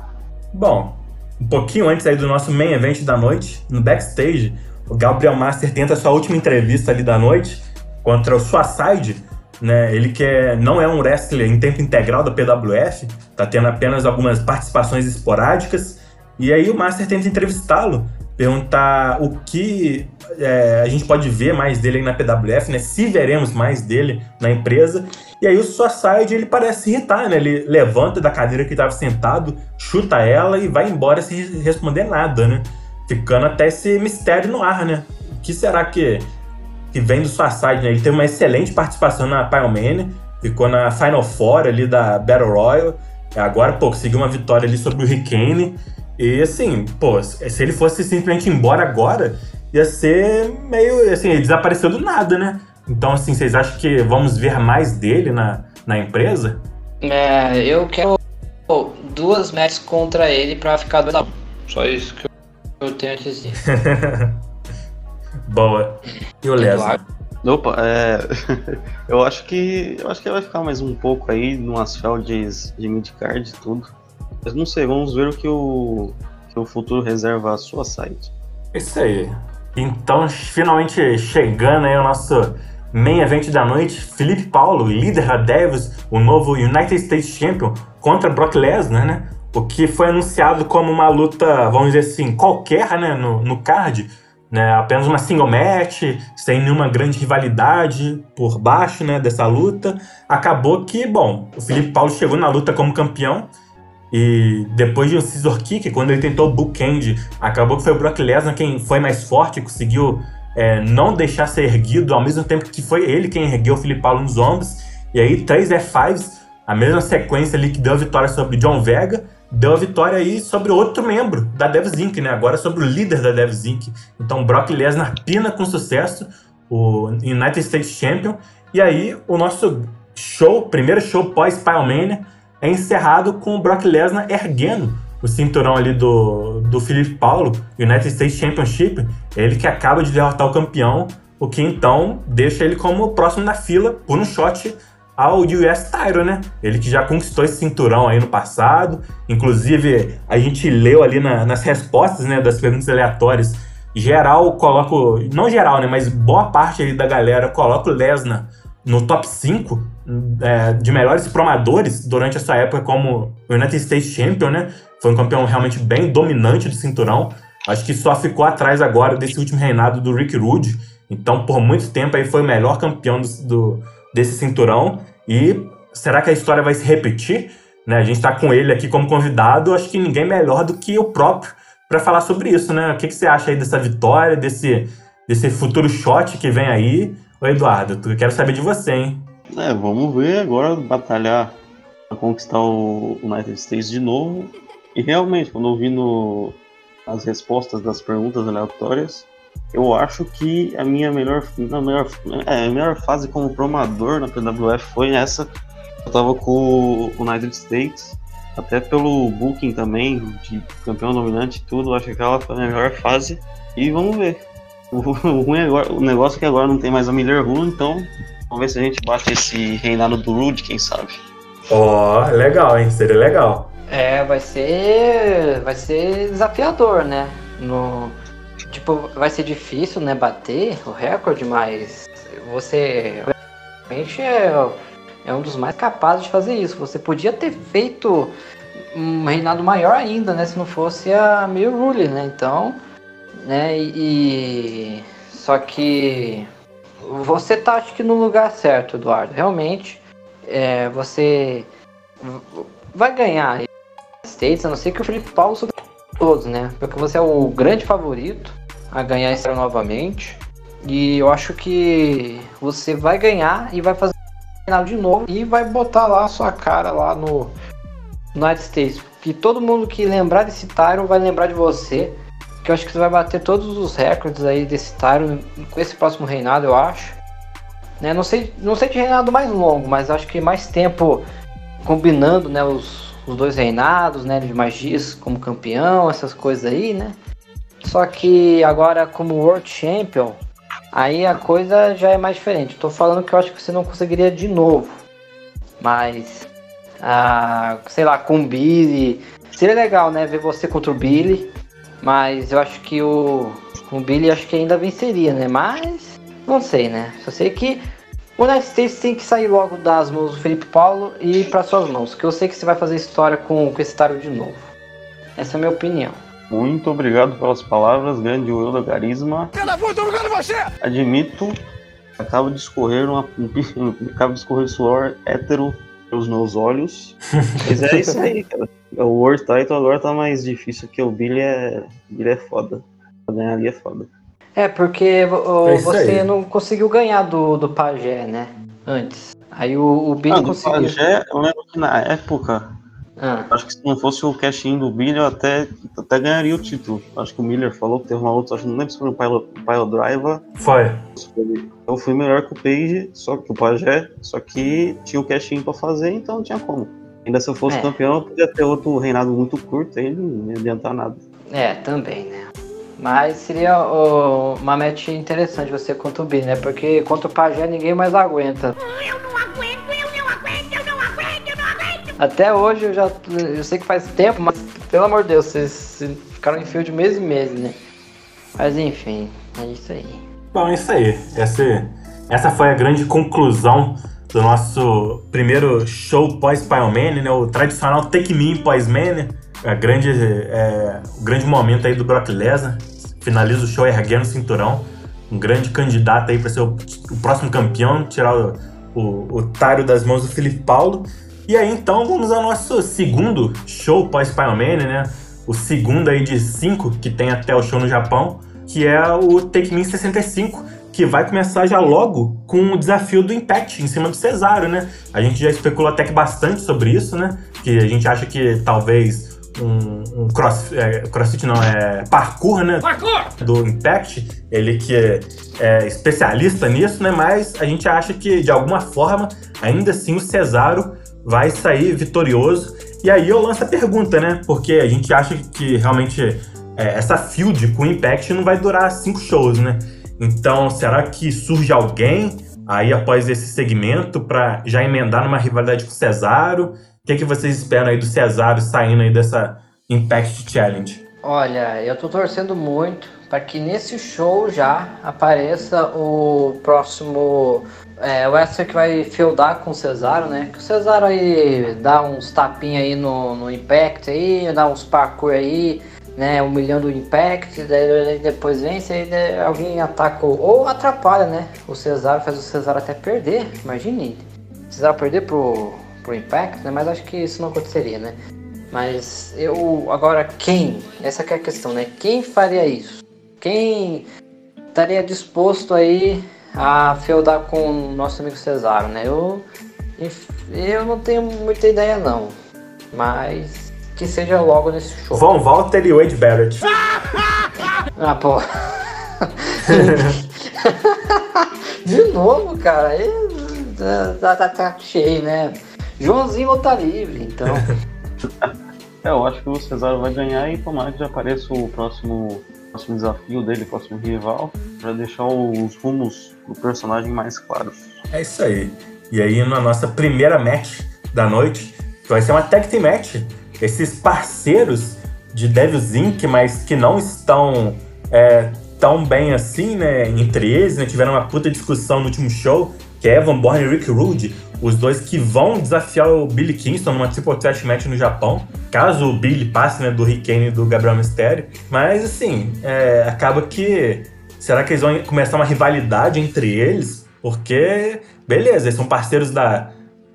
Bom, um pouquinho antes aí do nosso main event da noite, no backstage, o Gabriel Master tenta a sua última entrevista ali da noite contra o Suicide, né? Ele que é, não é um wrestler em tempo integral da PWF, tá tendo apenas algumas participações esporádicas. E aí o Master tenta entrevistá-lo, perguntar o que é, a gente pode ver mais dele na PWF, né? Se veremos mais dele na empresa. E aí o Suicide, ele parece irritar, né? Ele levanta da cadeira que estava sentado, chuta ela e vai embora sem responder nada, né? Ficando até esse mistério no ar, né? O que será que, que vem do Suicide, né? Ele teve uma excelente participação na Pyromania, ficou na Final Four ali da Battle Royale, agora, pô, conseguiu uma vitória ali sobre o Ricane. E assim, pô, se ele fosse simplesmente embora agora, ia ser meio, assim, ele desapareceu do nada, né? Então, assim, vocês acham que vamos ver mais dele na, na empresa? É, eu quero duas matches contra ele pra ficar do Só isso que eu tenho a dizer. Boa. E o Lesnar? Opa, é, eu acho que eu acho que vai ficar mais um pouco aí numas felds de midcard e tudo. Mas não sei, vamos ver o que o, que o futuro reserva à sua site. Isso aí. Então, finalmente chegando aí o nosso main event da noite, Felipe Paulo, líder da Devils, o novo United States Champion, contra Brock Lesnar, né? O que foi anunciado como uma luta, vamos dizer assim, qualquer, né, no, no card, né? Apenas uma single match, sem nenhuma grande rivalidade por baixo, né, dessa luta. Acabou que, bom, o Felipe Paulo chegou na luta como campeão, e depois de um scissor kick, quando ele tentou o bookend, acabou que foi o Brock Lesnar quem foi mais forte, conseguiu é, não deixar ser erguido, ao mesmo tempo que foi ele quem ergueu o Felipe Paulo nos ombros. E aí, três F5s, a mesma sequência ali que deu a vitória sobre John Vega, deu a vitória aí sobre outro membro da Devs Inc., né? Agora sobre o líder da Devs Inc. Então, Brock Lesnar pina com sucesso o United States Champion. E aí, o nosso show, primeiro show pós-Pyromania, é encerrado com o Brock Lesnar erguendo o cinturão ali do, do Felipe Paulo, United States Championship, ele que acaba de derrotar o campeão, o que então deixa ele como próximo na fila por um shot ao US Tyro, né? Ele que já conquistou esse cinturão aí no passado. Inclusive, a gente leu ali na, nas respostas, né, das perguntas aleatórias. Geral coloca, não geral, né, mas boa parte aí da galera coloca o Lesnar no top 5 é, de melhores promadores durante essa época como United States Champion, né? Foi um campeão realmente bem dominante do cinturão. Acho que só ficou atrás agora desse último reinado do Rick Rude. Então, por muito tempo aí foi o melhor campeão do, do desse cinturão. E será que a história vai se repetir? Né? A gente está com ele aqui como convidado. Acho que ninguém melhor do que o próprio para falar sobre isso, né? O que, que você acha aí dessa vitória, desse, desse futuro shot que vem aí? Ô Eduardo, eu quero saber de você, hein? É, vamos ver agora batalhar para conquistar o United States de novo. E realmente, quando eu vi no, as respostas das perguntas aleatórias, eu acho que a minha melhor, a melhor, é, a melhor fase como promador na PWF foi essa. Eu tava com o United States, até pelo booking também, de campeão dominante e tudo, acho que aquela foi a melhor fase. E vamos ver. O, ruim agora, o negócio é que agora não tem mais a Miller Rule, então vamos ver se a gente bate esse reinado do Rude, quem sabe. Ó, oh, legal, hein? Seria legal. É, vai ser. Vai ser desafiador, né? No, tipo, vai ser difícil, né, bater o recorde, mas você realmente é, é um dos mais capazes de fazer isso. Você podia ter feito um reinado maior ainda, né? Se não fosse a Mil Rule, né? Então, né? E só que você tá acho que no lugar certo, Eduardo. Realmente, é, você vai ganhar States, a não ser que o Felipe Paulo sobre todos, né? Porque você é o grande favorito a ganhar esse novamente. E eu acho que você vai ganhar e vai fazer final de novo e vai botar lá a sua cara lá no United States. Que todo mundo que lembrar desse Tyro vai lembrar de você. Que eu acho que você vai bater todos os recordes aí desse Tyro com esse próximo reinado, eu acho. Né? Não, sei, não sei de reinado mais longo, mas acho que mais tempo combinando né, os, os dois reinados, né? De magias como campeão, essas coisas aí, né? Só que agora como World Champion, aí a coisa já é mais diferente. Tô falando que eu acho que você não conseguiria de novo. Mas ah, sei lá, com o Billy. Seria legal, né? Ver você contra o Billy. Mas eu acho que o, o Billy acho que ainda venceria, né? Mas não sei, né? Só sei que o United States tem que sair logo das mãos do Felipe Paulo e para suas mãos. Que eu sei que você vai fazer história com, com esse Taro de novo. Essa é a minha opinião. Muito obrigado pelas palavras, grande Will da Garisma. Cara, vou ligando você! Admito, acabo de escorrer uma, acabo de escorrer suor hétero pelos meus olhos. Mas é isso aí, cara. O World Title agora tá mais difícil, que o Billy é, Billy é foda. Pra ganhar ali é foda. É, porque o, é você aí. não conseguiu ganhar do, do Pajé, né? Antes. Aí o, o Billy ah, conseguiu. Pajé, eu lembro que na época ah. Acho que se não fosse o cash-in do Billy, eu até, até ganharia o título. Acho que o Miller falou que teve uma outra, acho que não lembro se foi o Pile, Pile Driver. Foi. Eu fui melhor que o Page, só que o Pajé, só que tinha o cash-in pra fazer, então não tinha como. Ainda se eu fosse é. campeão, eu podia ter outro reinado muito curto, aí não ia adiantar nada. É, também, né? Mas seria oh, uma match interessante você contra o Billy, né? Porque contra o Pajé ninguém mais aguenta. Eu não aguento, Até hoje eu já. Eu sei que faz tempo, mas pelo amor de Deus, vocês ficaram em fio de e mês, né? Mas enfim, é isso aí. Bom, é isso aí. Essa, essa foi a grande conclusão do nosso primeiro show pós-Pyromania, né? O tradicional Take Me pós-Mania. A grande, é, o grande momento aí do Brock Lesnar. Finaliza o show erguendo o cinturão. Um grande candidato aí para ser o, o, próximo campeão, tirar o, o, o das mãos do Felipe Paulo. E aí então vamos ao nosso segundo show pós-Pyromania, né? O segundo aí de cinco que tem até o show no Japão, que é o Take Me 65, que vai começar já logo com o desafio do Impact em cima do Cesaro, né? A gente já especulou até que bastante sobre isso, né? Que a gente acha que talvez um, um cross, é, crossfit não, é parkour, né? Parkour! Do Impact, ele que é, é, especialista nisso, né? Mas a gente acha que, de alguma forma, ainda assim o Cesaro vai sair vitorioso. E aí eu lanço a pergunta, né? Porque a gente acha que realmente é, essa field com Impact não vai durar cinco shows, né? Então, será que surge alguém aí após esse segmento para já emendar numa rivalidade com o Cesaro? O que, é que vocês esperam aí do Cesaro saindo aí dessa Impact Challenge? Olha, eu tô torcendo muito para que nesse show já apareça o próximo é, o Wester que vai feudar com o Cesaro, né? Que o Cesaro aí dá uns tapinhos aí no, no Impact aí, dá uns parkour aí, né, humilhando o Impact, daí depois vence e alguém ataca ou atrapalha, né? O Cesaro faz o Cesaro até perder, imagine. O Cesaro perder pro, pro Impact, né? Mas acho que isso não aconteceria, né? Mas eu agora quem? Essa é a questão, né? Quem faria isso? Quem estaria disposto aí a feudar com o nosso amigo Cesaro, né? Eu eu não tenho muita ideia não, mas que seja logo nesse show. Von Walter e Wade Barrett. ah, pô. De novo, cara. Aí, tá, tá, tá, cheio, né? Joãozinho tá livre, então. é, eu acho que o Cesaro vai ganhar e tomara que já apareça o próximo, próximo desafio dele, próximo rival, para deixar os rumos do personagem mais claros. É isso aí. E aí, na nossa primeira match da noite, vai ser uma tag team match esses parceiros de Devil's Inc., mas que não estão é, tão bem assim, né, entre eles, né, tiveram uma puta discussão no último show, que é Evan Bourne e Rick Rude, os dois que vão desafiar o Billy Kingston numa triple threat match no Japão, caso o Billy passe, né, do Rick Kane e do Gabriel Mysterio. Mas, assim, é, acaba que... Será que eles vão começar uma rivalidade entre eles? Porque, beleza, eles são parceiros da,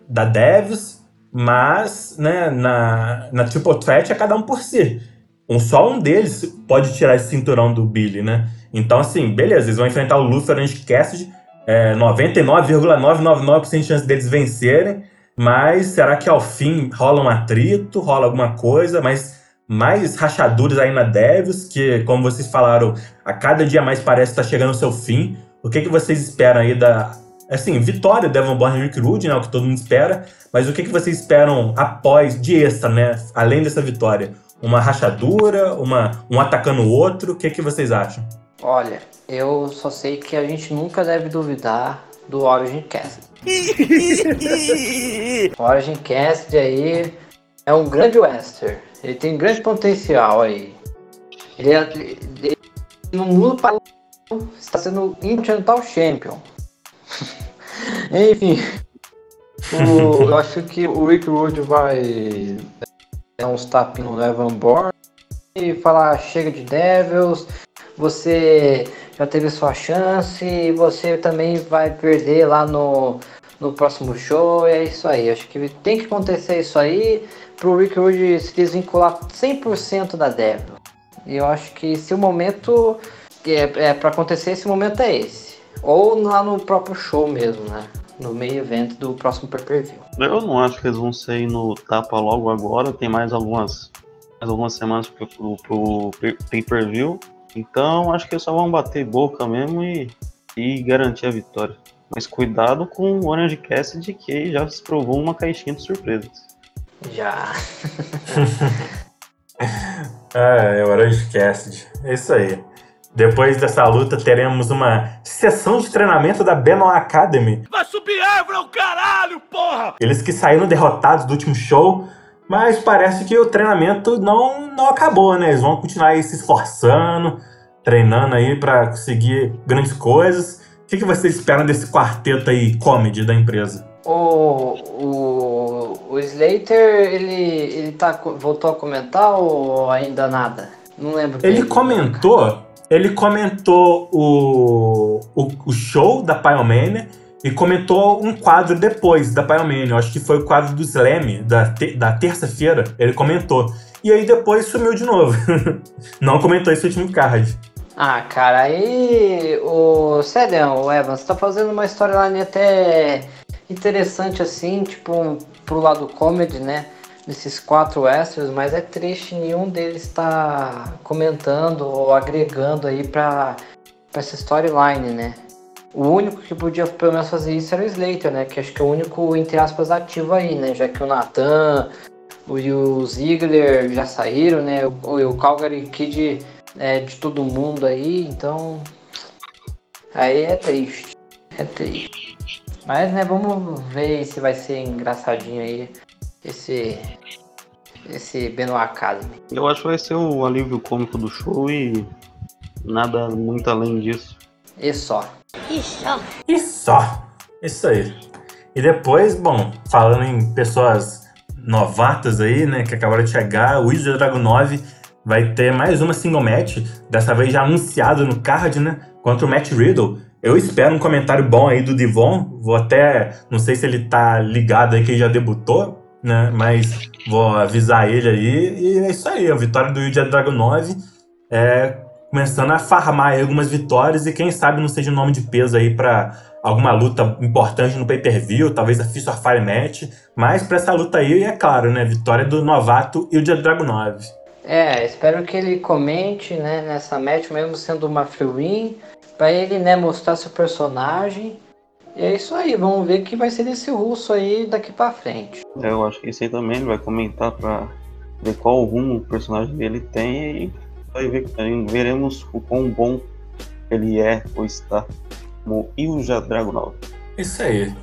da Devils, mas, né, na, na Triple Threat é cada um por si. Um, só um deles pode tirar esse cinturão do Billy, né? Então, assim, beleza, eles vão enfrentar o Luther Cassidy. É, 99,999% de chance deles vencerem. Mas será que ao fim rola um atrito, rola alguma coisa? Mas mais rachaduras aí na Devils, que, como vocês falaram, a cada dia mais parece estar tá chegando ao seu fim. O que, que vocês esperam aí da, assim, vitória Devon Borne e Rick Rude, né? O que todo mundo espera. Mas o que, que vocês esperam após, de extra, né? Além dessa vitória? Uma rachadura, uma, um atacando o outro? O que, que vocês acham? Olha, eu só sei que a gente nunca deve duvidar do Origin Cast. o Origin Cast aí é um grande western. Ele tem grande potencial aí. Ele, é, ele no mundo paralelo está sendo Intercontinental Champion. Enfim, o, eu acho que o Rick Rude vai dar uns tapinhos no Evan Bourne e falar chega de Devils, você já teve sua chance e você também vai perder lá no, no próximo show. é isso aí. Acho que tem que acontecer isso aí pro Rick Rude se desvincular 100% da Devil. E eu acho que se o momento é, é para acontecer, esse momento é esse. Ou lá no próprio show mesmo, né? No meio evento do próximo pay-per-view. Eu não acho que eles vão sair no tapa logo agora. Tem mais algumas, mais algumas semanas pro, pro, pro pay-per-view. Então acho que eles só vão bater boca mesmo e, e garantir a vitória. Mas cuidado com o Orange Cassidy que já se provou uma caixinha de surpresas. Já. é, é Orange Cassidy. É isso aí. Depois dessa luta, teremos uma sessão de treinamento da Benoit Academy. Vai subir árvore ao caralho, porra! Eles que saíram derrotados do último show, mas parece que o treinamento não, não acabou, né? Eles vão continuar aí se esforçando, treinando aí para conseguir grandes coisas. O que, que vocês esperam desse quarteto aí comedy da empresa? O, o, o Slater, ele, ele tá, voltou a comentar ou ainda nada? Não lembro. Ele, ele comentou, ele comentou o, o, o show da Pyromania e comentou um quadro depois da Pyromania. Acho que foi o quadro do Slam, da, te, da terça-feira. Ele comentou. E aí depois sumiu de novo. Não comentou esse último card. Ah, cara, aí o. Sério, o Evans, tá fazendo uma storyline até interessante assim, tipo, pro lado comedy, né? Nesses quatro extras, mas é triste nenhum deles tá comentando ou agregando aí pra, pra essa storyline, né? O único que podia pelo menos fazer isso era o Slater, né? Que acho que é o único, entre aspas, ativo aí, né? Já que o Nathan o, o Ziggler já saíram, né? O, o Calgary Kid é de todo mundo aí, então. Aí é triste. É triste. Mas, né, vamos ver se vai ser engraçadinho aí esse. Esse Benoit Academy. Eu acho que vai ser o alívio cômico do show e nada muito além disso. E só. E só. E só. Isso aí. E depois, bom, falando em pessoas novatas aí, né, que acabaram de chegar, o Wizard Dragon 9 vai ter mais uma single match, dessa vez já anunciado no card, né, contra o Matt Riddle. Eu espero um comentário bom aí do Divon, vou até, não sei se ele tá ligado aí que ele já debutou, né, mas vou avisar ele aí, e é isso aí, a vitória do Wizard Dragon 9 é começando a farmar algumas vitórias e quem sabe não seja um nome de peso aí para alguma luta importante no pay-per-view, talvez a Fist or Fire match, mas para essa luta aí é claro, né, vitória do novato e o de Dragunov. É, espero que ele comente, né, nessa match mesmo sendo uma free win, para ele, né, mostrar seu personagem. E é isso aí, vamos ver o que vai ser desse russo aí daqui para frente. É, eu acho que isso aí também ele vai comentar para ver qual rumo o personagem dele tem e vai ver, veremos o quão bom ele é ou está como Ilja Dragunov. Isso aí.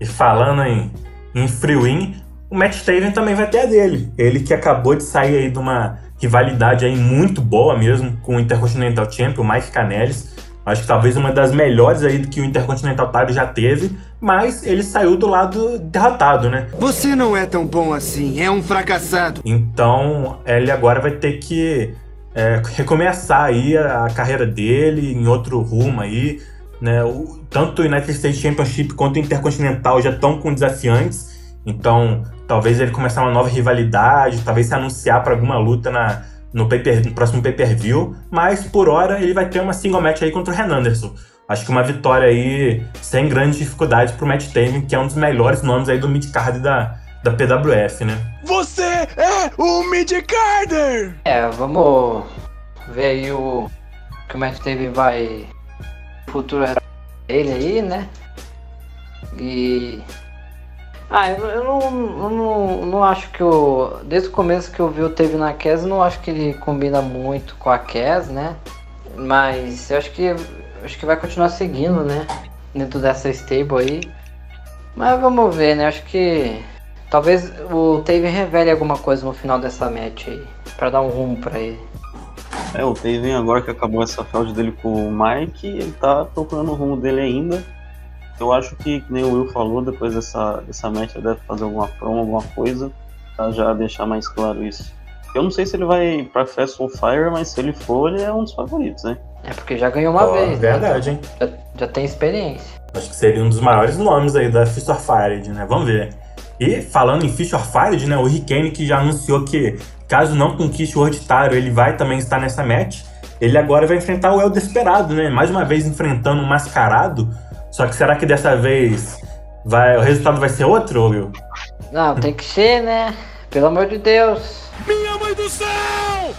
E falando em, em free win, o Matt Taven também vai ter a dele. Ele que acabou de sair aí de uma rivalidade aí muito boa mesmo com o Intercontinental Champion, o Mike Canellis. Acho que talvez uma das melhores aí que o Intercontinental Title já teve, mas ele saiu do lado derrotado, né? Você não é tão bom assim, é um fracassado. Então, ele agora vai ter que é, recomeçar aí a, a, carreira dele em outro rumo aí, né? O, tanto o United States Championship quanto o Intercontinental já estão com desafiantes, então talvez ele começar uma nova rivalidade, talvez se anunciar para alguma luta na, no, paper, no próximo pay-per-view, mas por hora ele vai ter uma single match aí contra o Ren Anderson. Acho que uma vitória aí sem grandes dificuldades pro Matt Taven, que é um dos melhores nomes aí do mid-card da, da PWF, né? Você é o Mid Carter! É, vamos ver aí o que o Matt Taven vai futuro ele aí, né? E. Ah, eu, eu, não, eu não, não acho que o. Desde o começo que eu vi o Teve na Kes, eu não acho que ele combina muito com a Kes, né? Mas eu acho que. Acho que vai continuar seguindo, né? Dentro dessa stable aí. Mas vamos ver, né? Acho que. Talvez o Taven revele alguma coisa no final dessa match aí. Pra dar um rumo pra ele. É, o Taven agora que acabou essa feud dele com o Mike, ele tá procurando o rumo dele ainda. Eu acho que, que nem o Will falou, depois dessa, dessa match ele deve fazer alguma promo, alguma coisa, pra já deixar mais claro isso. Eu não sei se ele vai pra Fast on Fire, mas se ele for, ele é um dos favoritos, né? É porque já ganhou uma Ó, vez. verdade, né? hein? Já, já tem experiência. Acho que seria um dos maiores nomes aí da Fish or Fired, né? Vamos ver. E falando em Fish or Fired, né? O Rickane que já anunciou que caso não conquiste o Orditário, ele vai também estar nessa match. Ele agora vai enfrentar o El Desperado, né? Mais uma vez enfrentando o Mascarado. Só que será que dessa vez vai, o resultado vai ser outro, Will? Não, tem que ser, né? Pelo amor de Deus. Minha mãe do céu!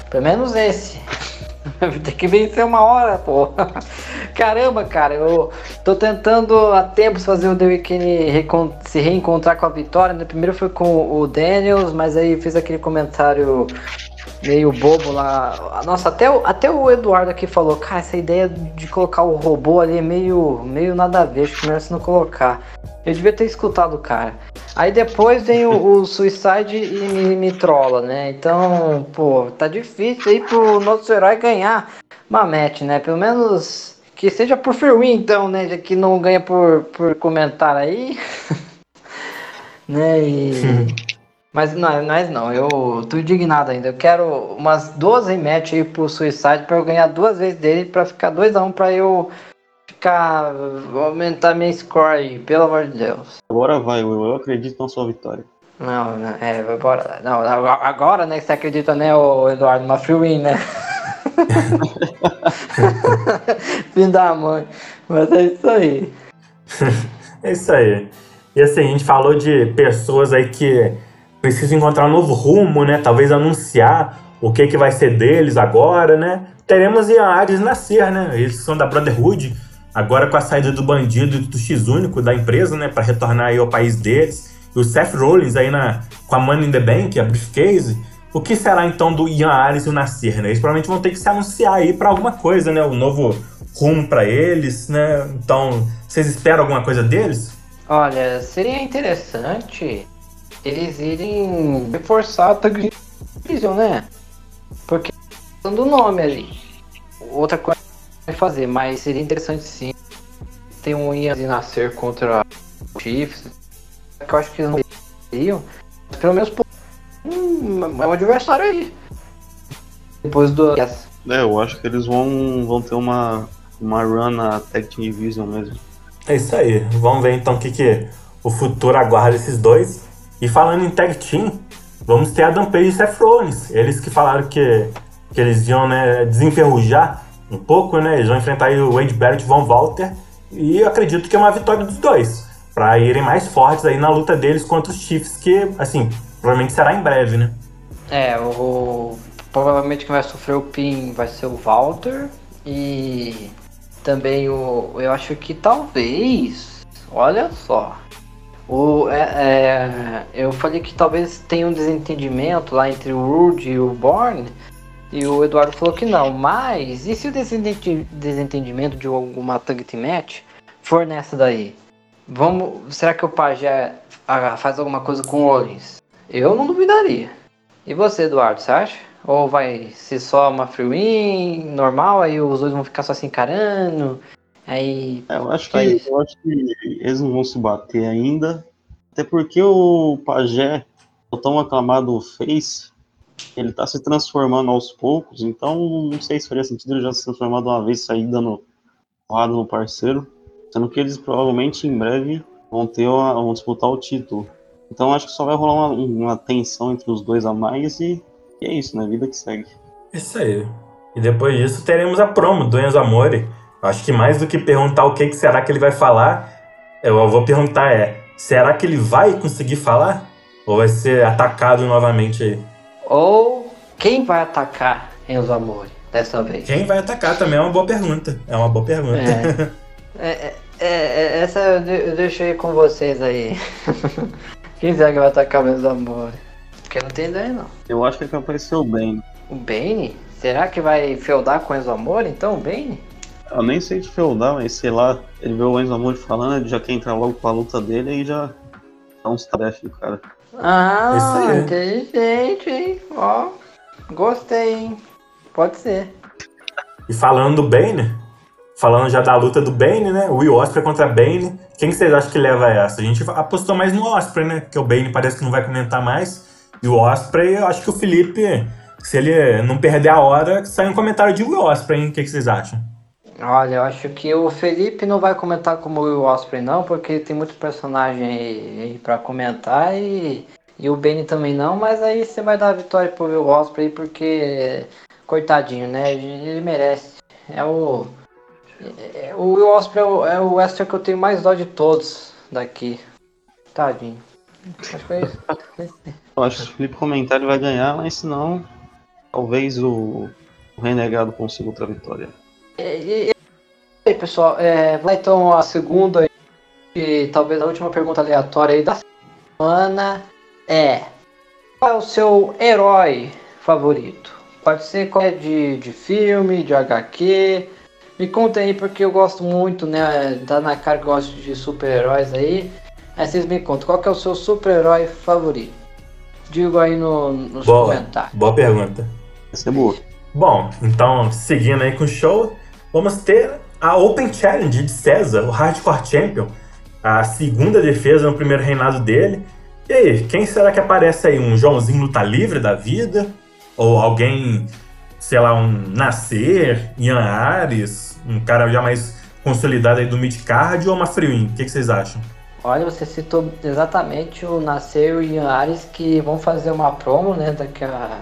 Pelo menos esse. Tem que vencer uma hora, pô. Caramba, cara, eu tô tentando há tempos fazer o The Weeknd se reencontrar com a vitória. Né? Primeiro foi com o Daniels, mas aí fez aquele comentário meio bobo lá. Nossa, até o, até o Eduardo aqui falou, cara, essa ideia de colocar o robô ali é meio, meio nada a ver, acho que merece não colocar. Eu devia ter escutado o cara. Aí depois vem o, o Suicide e me, me trola, né? Então, pô, tá difícil aí pro nosso herói ganhar uma match, né? Pelo menos que seja por free então, né? Que não ganha por, por comentar aí. né? E... Mas não, mas não, eu tô indignado ainda. Eu quero umas 12 matches aí pro Suicide pra eu ganhar duas vezes dele pra ficar 2x1 um, pra eu ficar. aumentar minha score aí, pelo amor de Deus. Agora vai, Will. Eu acredito na sua vitória. Não, não, é, bora. Não, agora, né, que você acredita, né, o Eduardo, uma free win, né? Fim da mãe. Mas é isso aí. é isso aí. E assim, a gente falou de pessoas aí que precisam encontrar um novo rumo, né? Talvez anunciar o que, que vai ser deles agora, né? Teremos Ian Ares nascer, né? Eles são da Brotherhood, agora com a saída do bandido e do X único da empresa, né? Para retornar aí ao país deles. E o Seth Rollins aí na, com a Money in the Bank, a briefcase. O que será então do Ian Ares e o Nasir, né? Eles provavelmente vão ter que se anunciar aí para alguma coisa, né? O novo rumo para eles, né? Então, vocês esperam alguma coisa deles? Olha, seria interessante eles irem reforçar a Tag Division, né? Porque dando o nome ali. Outra coisa é fazer, mas seria interessante sim. Tem um Ian nascer contra o Chiefs. Que eu acho que eles não teriam. Pelo menos hum, é um adversário aí. Depois do. É, eu acho que eles vão, vão ter uma, uma run na Tag Team Division mesmo. É isso aí. Vamos ver então o que, que o futuro aguarda esses dois. E falando em Tag Team, vamos ter Adam Page e Seth Rollins. Eles que falaram que, que eles iam né, desenferrujar um pouco, né? Eles vão enfrentar o Wade Barrett e Von Walter. E eu acredito que é uma vitória dos dois. Pra irem mais fortes aí na luta deles contra os Chiefs, que, assim, provavelmente será em breve, né? É, o. Provavelmente quem vai sofrer o pin vai ser o Walter. E também o. Eu acho que talvez. Olha só. O, é, é, eu falei que talvez tenha um desentendimento lá entre o Rude e o Born. E o Eduardo falou que não. Mas e se o desentendimento de alguma tag team match for nessa daí? Vamos, será que o Pajé faz alguma coisa com o Rollins? Eu não duvidaria. E você, Eduardo, você acha? Ou vai ser só uma free win normal, aí os dois vão ficar só se encarando? Aí. É, eu, acho que, eu acho que eles não vão se bater ainda. Até porque o Pajé, o tão aclamado Face, ele tá se transformando aos poucos, então não sei se faria sentido ele já se transformar de uma vez sair dando lado no parceiro. Sendo que eles provavelmente em breve vão ter uma, vão disputar o título. Então acho que só vai rolar uma, uma tensão entre os dois a mais e, e é isso, né? Vida que segue. Isso aí. E depois disso teremos a promo do Enzo Amore. Acho que mais do que perguntar o que, que será que ele vai falar, eu vou perguntar é, será que ele vai conseguir falar? Ou vai ser atacado novamente aí? Ou quem vai atacar Enzo Amore dessa vez? Quem vai atacar também é uma boa pergunta. É uma boa pergunta. É. É, É, é, essa eu, de- eu deixo aí com vocês aí. Quem será que vai atacar o Enzo Amore? Porque não tenho ideia não. Eu acho que é vai aparecer o Bane. O Bane? Será que vai feudar com o Enzo Amore então, o Bane? Eu nem sei de feudar, mas sei lá, ele vê o Enzo Amore falando, ele já quer entrar logo com a luta dele e já dá uns tarefa no cara. Ah, aí. inteligente, hein? Ó, gostei, hein? Pode ser. E falando do Bane, falando já da luta do Bane, né? O Will Osprey contra Bane. Quem que vocês acham que leva essa? A gente apostou mais no Osprey, né? Porque o Bane parece que não vai comentar mais. E o Osprey, eu acho que o Felipe, se ele não perder a hora, sai um comentário de Will Osprey, hein? O que, que vocês acham? Olha, eu acho que o Felipe não vai comentar como o Osprey não, porque tem muito personagem aí, aí pra comentar e, e o Benny também não, mas aí você vai dar a vitória pro Will Osprey porque, coitadinho, né? Ele merece. É o. é- o Will Osprey é o, é o Western que eu tenho mais dó de todos daqui. Tadinho. Acho que foi isso. Eu acho que o Felipe Comentário vai ganhar, mas se não, talvez o, o Renegado consiga outra vitória. E, e- e aí, pessoal, é, vai então a segunda e talvez a última pergunta aleatória aí da semana é qual é o seu herói favorito? Pode ser qual é de, de filme, de HQ. Me conta aí porque eu gosto muito, né? Tá na cara que eu gosto de super-heróis aí. Aí vocês me contam, qual que é o seu super-herói favorito? Digo aí no, nos Boa, comentários. boa pergunta. Essa é boa. Bom, então, seguindo aí com o show, vamos ter a Open Challenge de César, o Hardcore Champion. A segunda defesa no primeiro reinado dele. E aí, quem será que aparece aí? Um Joãozinho luta livre da vida? Ou alguém, sei lá, um Nascer, Ian Ares, um cara já mais consolidado aí do mid-card ou uma Freewin? O que, que vocês acham? Olha, você citou exatamente o Nasceu e o Ares que vão fazer uma promo, né? Daqui a,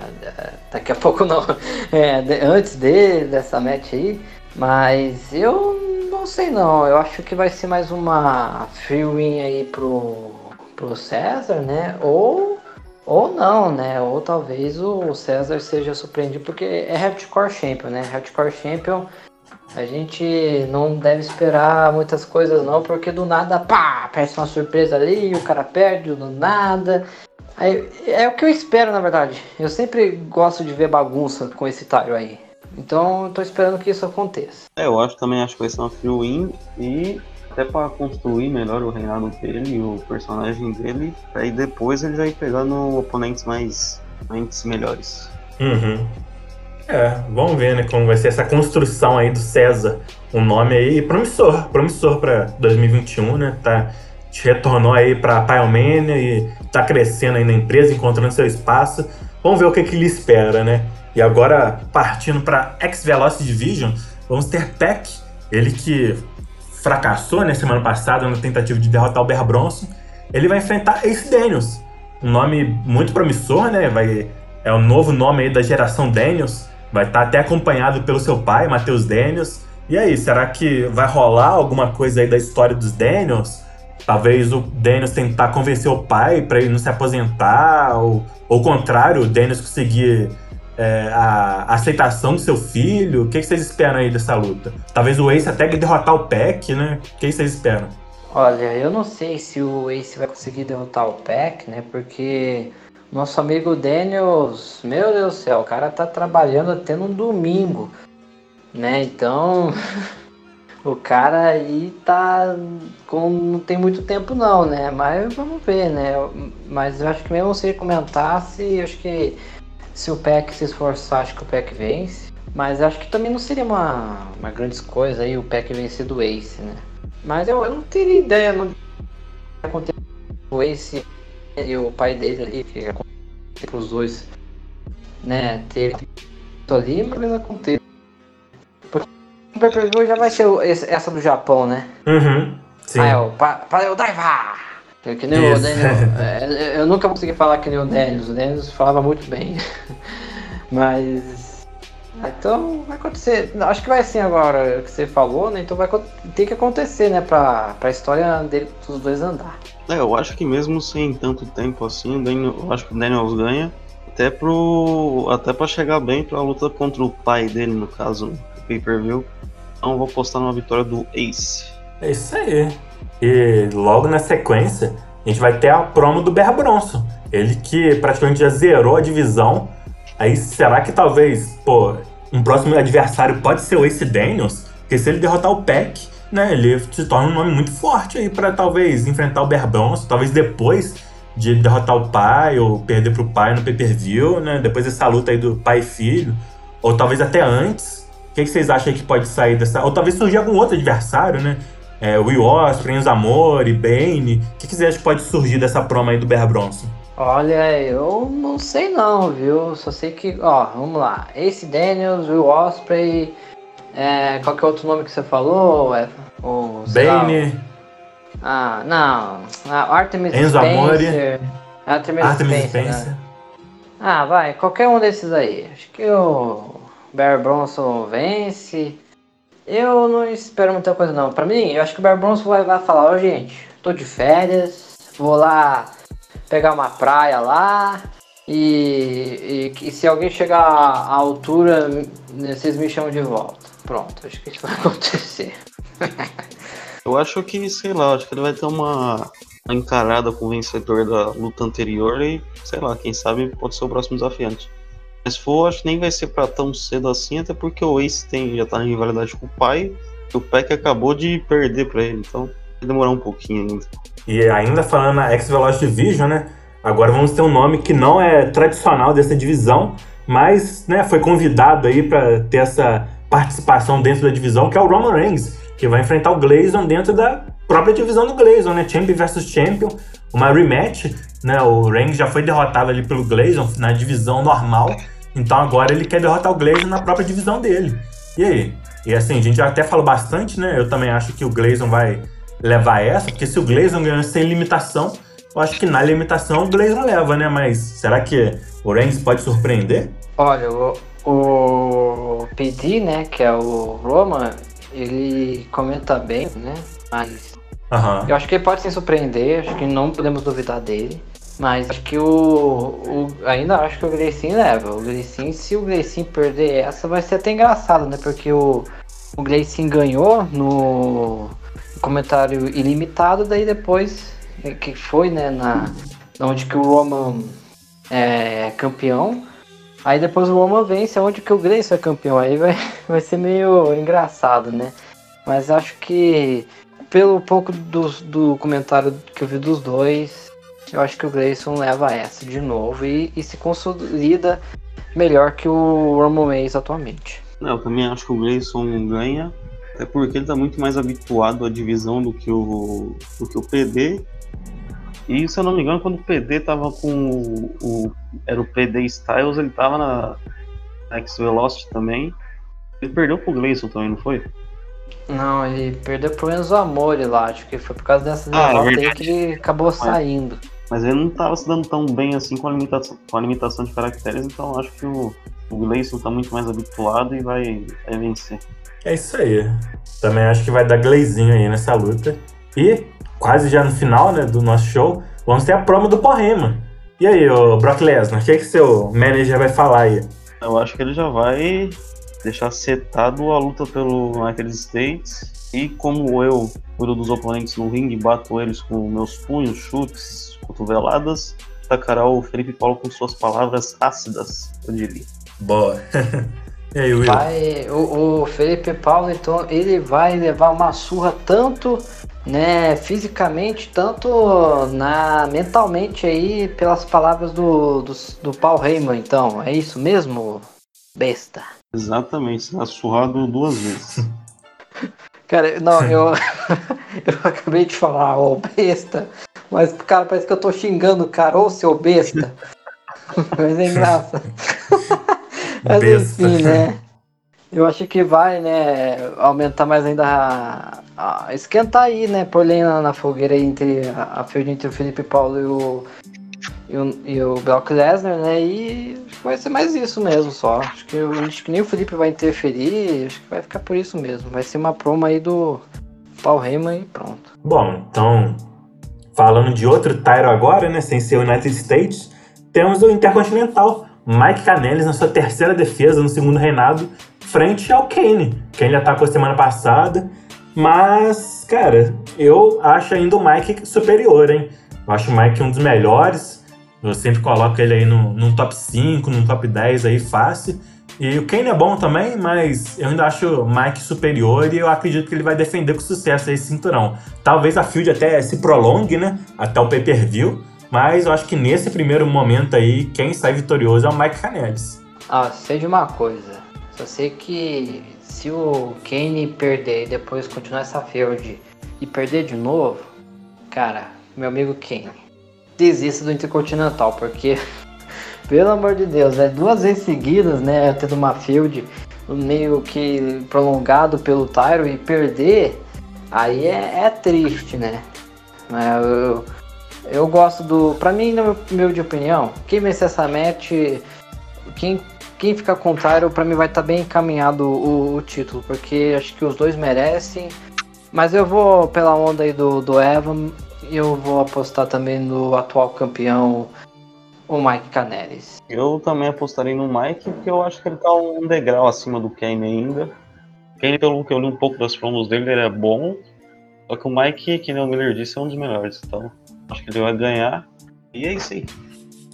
daqui a pouco não. É, antes de, dessa match aí. Mas eu não sei não. Eu acho que vai ser mais uma free win aí pro, pro César, né? Ou, ou não, né? Ou talvez o César seja surpreendido, porque é Hardcore Champion, né? Hardcore Champion a gente não deve esperar muitas coisas não, porque do nada, pá, aparece uma surpresa ali, o cara perde do nada. Aí, é o que eu espero, na verdade. Eu sempre gosto de ver bagunça com esse Tyro aí. Então, eu tô esperando que isso aconteça. É, eu acho também acho que vai ser uma free win e até para construir melhor o reinado dele e o personagem dele, aí depois ele já ir pegando oponentes mais, mais melhores. Uhum. É, vamos ver, né, como vai ser essa construção aí do César. Um nome aí promissor, promissor pra 2021, né? Tá, retornou aí pra Pyromania e tá crescendo aí na empresa, encontrando seu espaço. Vamos ver o que que lhe espera, né? E agora, partindo pra X-Velocity Division, vamos ter Peck, ele que fracassou, né, semana passada na tentativa de derrotar o Bear Bronson. Ele vai enfrentar Ace Daniels, um nome muito promissor, né? Vai, é o novo nome aí da geração Daniels. Vai estar até acompanhado pelo seu pai, Matheus Daniels. E aí, será que vai rolar alguma coisa aí da história dos Daniels? Talvez o Daniels tentar convencer o pai para ele não se aposentar, ou o contrário, o Daniels conseguir é, a aceitação do seu filho. O que, que vocês esperam aí dessa luta? Talvez o Ace até derrotar o Peck, né? O que vocês esperam? Olha, eu não sei se o Ace vai conseguir derrotar o Peck, né? Porque nosso amigo Daniels, meu Deus do céu, o cara tá trabalhando até no domingo, né? Então, o cara aí tá com não tem muito tempo não, né? Mas vamos ver, né? Mas eu acho que mesmo se ele comentasse, eu acho que se o Peck se esforçar, acho que o Peck vence. Mas acho que também não seria uma, uma grande coisa aí o Peck vencer do Ace, né? Mas eu, eu não teria ideia que aconteceu o Ace e o pai dele ali, que aconteceu com os dois, né? Ter isso ali, mas acontece. Porque o pay-per-view já vai ser essa do Japão, né? Uhum. Sim. Ah, é o pa- para o Daiva! Que, que nem o Isso. Daniel. é, eu nunca consegui falar que nem o Daniels. O Daniels falava muito bem. Mas. ah, Então vai acontecer. Acho que vai assim agora que você falou, né? Então vai ter que acontecer, né? Pra, pra história dele, dos dois andar. É, eu acho que mesmo sem tanto tempo assim, o Daniel- eu acho que o Daniels ganha. Até pro. Até pra chegar bem pra luta contra o pai dele, no caso, no pay-per-view. Então eu vou postar numa vitória do Ace. É isso aí. E logo na sequência, a gente vai ter a promo do Bear Bronson. Ele que praticamente já zerou a divisão. Aí será que talvez, pô, um próximo adversário pode ser o Ace Daniels? Porque se ele derrotar o Peck, né, ele se torna um nome muito forte aí para talvez enfrentar o Bear Bronson, talvez depois de derrotar o pai ou perder pro pai no pay-per-view, né? Depois dessa luta aí do pai e filho, ou talvez até antes. O que, que vocês acham que pode sair dessa? Ou talvez surgir algum outro adversário, né? É, Will Ospreay, Enzo Amore, Bane. O que, que pode surgir dessa promo aí do Bear Bronson? Olha, eu não sei não, viu? Só sei que, ó, vamos lá. Ace Daniels, Will Osprey, é, qual que é outro nome que você falou? É, sei lá, Bane, Ah, não. A Artemis Enzo Amore. Spencer. Artemis, Artemis Spencer. né? Spencer. Ah, vai, qualquer um desses aí. Acho que o Bear Bronson vence. Eu não espero muita coisa não. Pra mim, eu acho que o Bear Bronson vai, vai falar, ó gente, tô de férias, vou lá pegar uma praia lá. E, e, e se alguém chegar à altura, né, vocês me chamam de volta. Pronto, acho que isso vai acontecer. Eu acho que, sei lá, acho que ele vai ter uma, uma encarada com o vencedor da luta anterior e, sei lá, quem sabe pode ser o próximo desafiante. Mas for, acho que nem vai ser pra tão cedo assim, até porque o Ace tem, já tá em rivalidade com o pai, e o Peck acabou de perder pra ele, então vai demorar um pouquinho ainda. E ainda falando na X-Velocity Division, né? Agora vamos ter um nome que não é tradicional dessa divisão, mas né, foi convidado aí para ter essa participação dentro da divisão, que é o Roman Reigns, que vai enfrentar o Gleison dentro da própria divisão do Gleison, né? Champion versus Champion, uma rematch, né? O Reigns já foi derrotado ali pelo Gleison na divisão normal, então agora ele quer derrotar o Gleison na própria divisão dele. E aí? E assim, a gente já até falou bastante, né? Eu também acho que o Gleison vai levar essa, porque se o Gleison ganhar sem limitação, eu acho que na limitação o Gleison leva, né? Mas será que o Reigns pode surpreender? Olha, o, o PD, né, que é o Roman, ele comenta bem, né? Mas Aham. eu acho que ele pode se surpreender, acho que não podemos duvidar dele. Mas acho que o, o- Ainda acho que o Gleicinho leva. O Gleicinho, se o Gleicinho perder essa, vai ser até engraçado, né? Porque o, o Gleicinho ganhou no comentário ilimitado, daí depois eh, que foi, né, na. Onde que o Roman é campeão. Aí depois o Roman vence, onde que o Gleison é campeão. Aí vai, vai ser meio engraçado, né? Mas acho que pelo pouco do, do comentário que eu vi dos dois, eu acho que o Grayson leva essa de novo e, e se consolida melhor que o Roman Reigns atualmente. Não, eu também acho que o Grayson ganha, até porque ele tá muito mais habituado à divisão do que o, do que o PD. E se eu não me engano, quando o PD tava com o. o- era o PD Styles, ele tava na X Velocity também. Ele perdeu pro Grayson também, não foi? Não, ele perdeu pro Enzo Amore lá, acho que foi por causa dessa Ah, derrota aí que ele acabou saindo. Mas ele não tava se dando tão bem assim com a limitação, com a limitação de caracteres, então acho que o, o Gleison tá muito mais habituado e vai, vai vencer. É isso aí. Também acho que vai dar Gleizinho aí nessa luta. E quase já no final né, do nosso show, vamos ter a promo do Heyman. E aí, ô Brock Lesnar, o que, que seu manager vai falar aí? Eu acho que ele já vai deixar setado a luta pelo United States. E como eu cuido dos oponentes no ringue, bato eles com meus punhos, chutes, cotoveladas, atacará o Felipe Paulo com suas palavras ácidas, eu diria. Boa. e aí, Will? Vai, o, o Felipe Paulo, então, ele vai levar uma surra tanto, né, fisicamente, tanto na mentalmente aí, pelas palavras do, do, do Paul Heyman, então, é isso mesmo, besta? Exatamente, será surrado duas vezes. Cara, não, eu, eu acabei de falar, ô besta, mas, cara, parece que eu tô xingando o cara, ô seu besta. mas é engraçado. mas Besta. enfim, né? Eu acho que vai, né, aumentar mais ainda a, a- esquentar aí, né, lenha na, na fogueira aí entre a, a entre o Felipe Paulo e o, e o, e o Brock Lesnar, né, e vai ser mais isso mesmo só. Acho que, acho que nem o Felipe vai interferir, acho que vai ficar por isso mesmo. Vai ser uma promo aí do Paul Heyman e pronto. Bom, então, falando de outro Tyro agora, né, sem ser o United States, temos o Intercontinental. Mike Kanellis na sua terceira defesa no segundo reinado, frente ao Kane. Kane atacou semana passada Mas, cara, eu acho ainda o Mike superior, hein? Eu acho o Mike um dos melhores. Eu sempre coloco ele aí no, num top 5, num top 10 aí fácil. E o Kane é bom também, mas eu ainda acho o Mike superior e eu acredito que ele vai defender com sucesso esse cinturão. Talvez a field até se prolongue, né? Até o pay-per-view. Mas eu acho que nesse primeiro momento aí, quem sai vitorioso é o Mike Canelis. Ah, sei de uma coisa. Só sei que se o Kane perder e depois continuar essa field e perder de novo, cara, meu amigo Kane, desista do Intercontinental, porque pelo amor de Deus, é duas vezes seguidas, né? Tendo uma field meio que prolongado pelo Tyro e perder, aí é, é triste, né? Eu, eu, eu, gosto do. Pra mim, na minha de opinião, quem vencer essa match, quem, quem ficar com o Tyro, pra mim vai estar tá bem encaminhado o, o, título, porque acho que os dois merecem. Mas eu vou pela onda aí do, do Evan, eu vou apostar também no atual campeão o Mike Canelis? Eu também apostaria no Mike, porque eu acho que ele tá um degrau acima do Kane ainda. Kane, pelo que eu li um pouco das promos dele, ele é bom. Só que o Mike, que nem o Miller disse, é um dos melhores. Então, acho que ele vai ganhar. E é isso aí.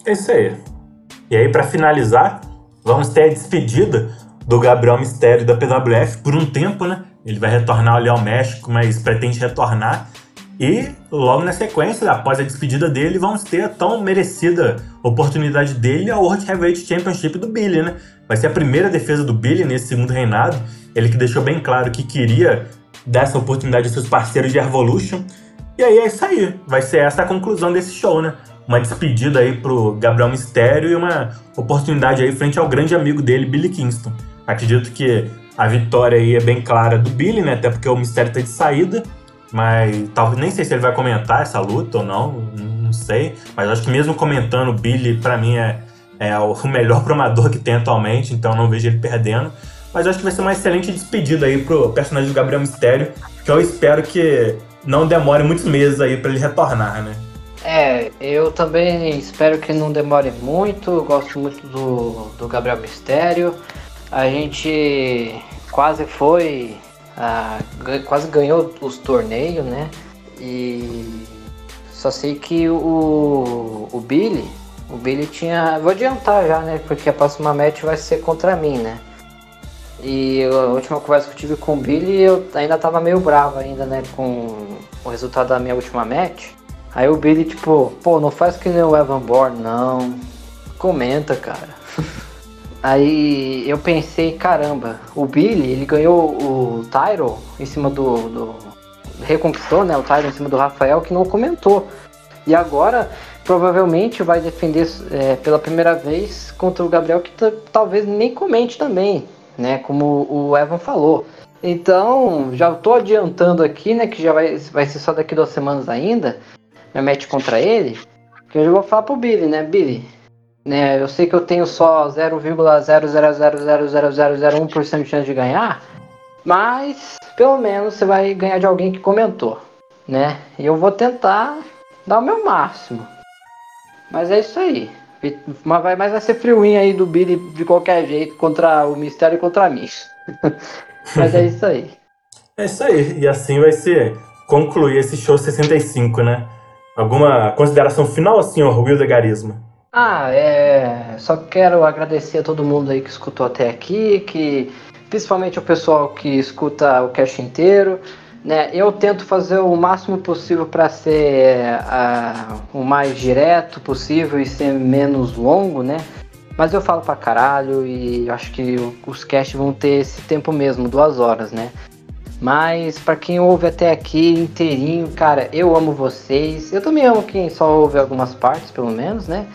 É isso aí. E aí, para finalizar, vamos ter a despedida do Gabriel Mistério da PWF por um tempo, né? Ele vai retornar ali ao México, mas pretende retornar e logo na sequência, após a despedida dele, vamos ter a tão merecida oportunidade dele ao World Heavyweight Championship do Billy, né? Vai ser a primeira defesa do Billy nesse segundo reinado. Ele que deixou bem claro que queria dar essa oportunidade aos seus parceiros de Evolution. E aí é isso aí. Vai ser essa a conclusão desse show, né? Uma despedida aí pro Gabriel Mistério e uma oportunidade aí frente ao grande amigo dele, Billy Kingston. Acredito que a vitória aí é bem clara do Billy, né? Até porque o Mistério tá de saída. Mas talvez nem sei se ele vai comentar essa luta ou não, não sei. Mas acho que mesmo comentando, o Billy, para mim, é, é o melhor promador que tem atualmente, então não vejo ele perdendo. Mas acho que vai ser uma excelente despedida aí pro personagem do Gabriel Mistério, que eu espero que não demore muitos meses aí para ele retornar, né? É, eu também espero que não demore muito. Gosto muito do, do Gabriel Mistério. A gente quase foi ah, quase ganhou os torneios, né? E só sei que o, o Billy, o Billy tinha. Vou adiantar já, né? Porque a próxima match vai ser contra mim, né? E a última conversa que eu tive com o Billy, eu ainda tava meio bravo ainda, né? Com o resultado da minha última match. Aí o Billy, tipo, pô, não faz que nem o Evan Bourne, não. Comenta, cara. Aí eu pensei, caramba, o Billy, ele ganhou o Tyro em cima do, do. Reconquistou, né? O Tyro em cima do Rafael, que não comentou. E agora, provavelmente, vai defender é, pela primeira vez contra o Gabriel, que talvez nem comente também, né? Como o Evan falou. Então, já estou adiantando aqui, né? Que já vai, vai ser só daqui duas semanas ainda. Minha match contra ele. Que eu já vou falar pro Billy, né? Billy, né? Eu sei que eu tenho só 0,0000001% de chance de ganhar, mas pelo menos você vai ganhar de alguém que comentou, né? E eu vou tentar dar o meu máximo. Mas é isso aí. Mas vai, mas vai ser friuinho aí do Billy de qualquer jeito contra o Mistério e contra mim. mas é isso aí. É isso aí. E assim vai ser concluir esse show 65, né? Alguma consideração final, senhor Wilder Garisma? Ah, é. Só quero agradecer a todo mundo aí que escutou até aqui, que principalmente o pessoal que escuta o cast inteiro. Né, eu tento fazer o máximo possível para ser uh, o mais direto possível e ser menos longo, né? Mas eu falo pra caralho e acho que os casts vão ter esse tempo mesmo, duas horas, né? Mas para quem ouve até aqui inteirinho, cara, eu amo vocês. Eu também amo quem só ouve algumas partes, pelo menos, né?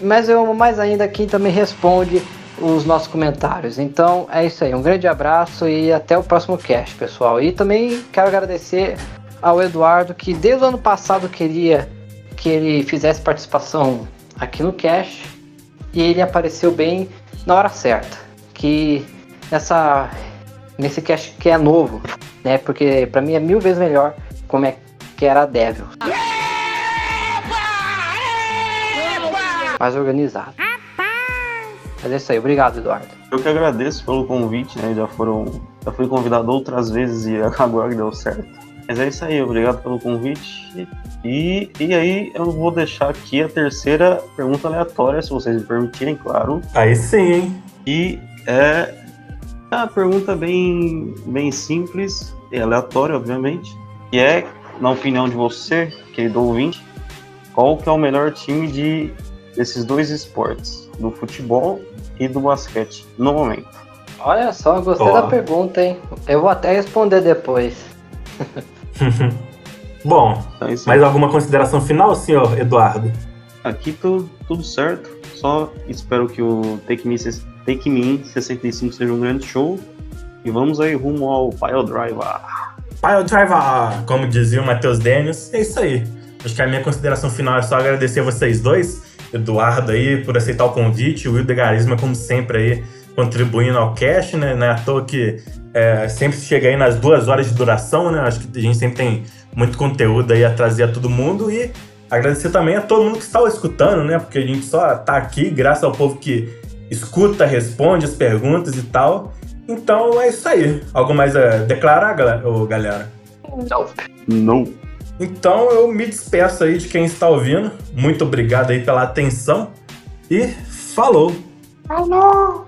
Mas eu amo mais ainda quem também responde os nossos comentários. Então é isso aí, um grande abraço e até o próximo cast, pessoal. E também quero agradecer ao Eduardo que desde o ano passado queria que ele fizesse participação aqui no cast e ele apareceu bem na hora certa, que nessa nesse cast que é novo, né? Porque para mim é mil vezes melhor como é que era a Devil. Mais organizado. Mas é isso aí, obrigado, Eduardo. Eu que agradeço pelo convite, né? Já foram Já fui convidado outras vezes e agora deu certo. Mas é isso aí, obrigado pelo convite. E, e aí eu vou deixar aqui a terceira pergunta aleatória, se vocês me permitirem, claro. Aí sim, hein? E é uma pergunta bem, bem simples e aleatória, obviamente. E é, na opinião de você, querido ouvinte, qual que é o melhor time de, desses dois esportes? Do futebol e do basquete, no momento. Olha só, gostei Ó. da pergunta, hein? Eu vou até responder depois. Bom, Então é isso mais alguma consideração final, senhor Eduardo? Aqui tudo, tudo certo. Só espero que o Take Me, Take Me 65 seja um grande show. E vamos aí rumo ao Pile Driver. Pile Driver, como dizia o Matheus Daniels, é isso aí. Acho que a minha consideração final é só agradecer a vocês dois, Eduardo aí, por aceitar o convite, o Will de Garisma, como sempre, aí, contribuindo ao cast, né? Não é à toa que é, sempre chega aí nas duas horas de duração, né? Acho que a gente sempre tem muito conteúdo aí a trazer a todo mundo e agradecer também a todo mundo que está escutando, né? Porque a gente só tá aqui graças ao povo que escuta, responde as perguntas e tal. Então é isso aí. Algo mais a declarar, galera? Não. Não. Então eu me despeço aí de quem está ouvindo. Muito obrigado aí pela atenção e falou! Falou!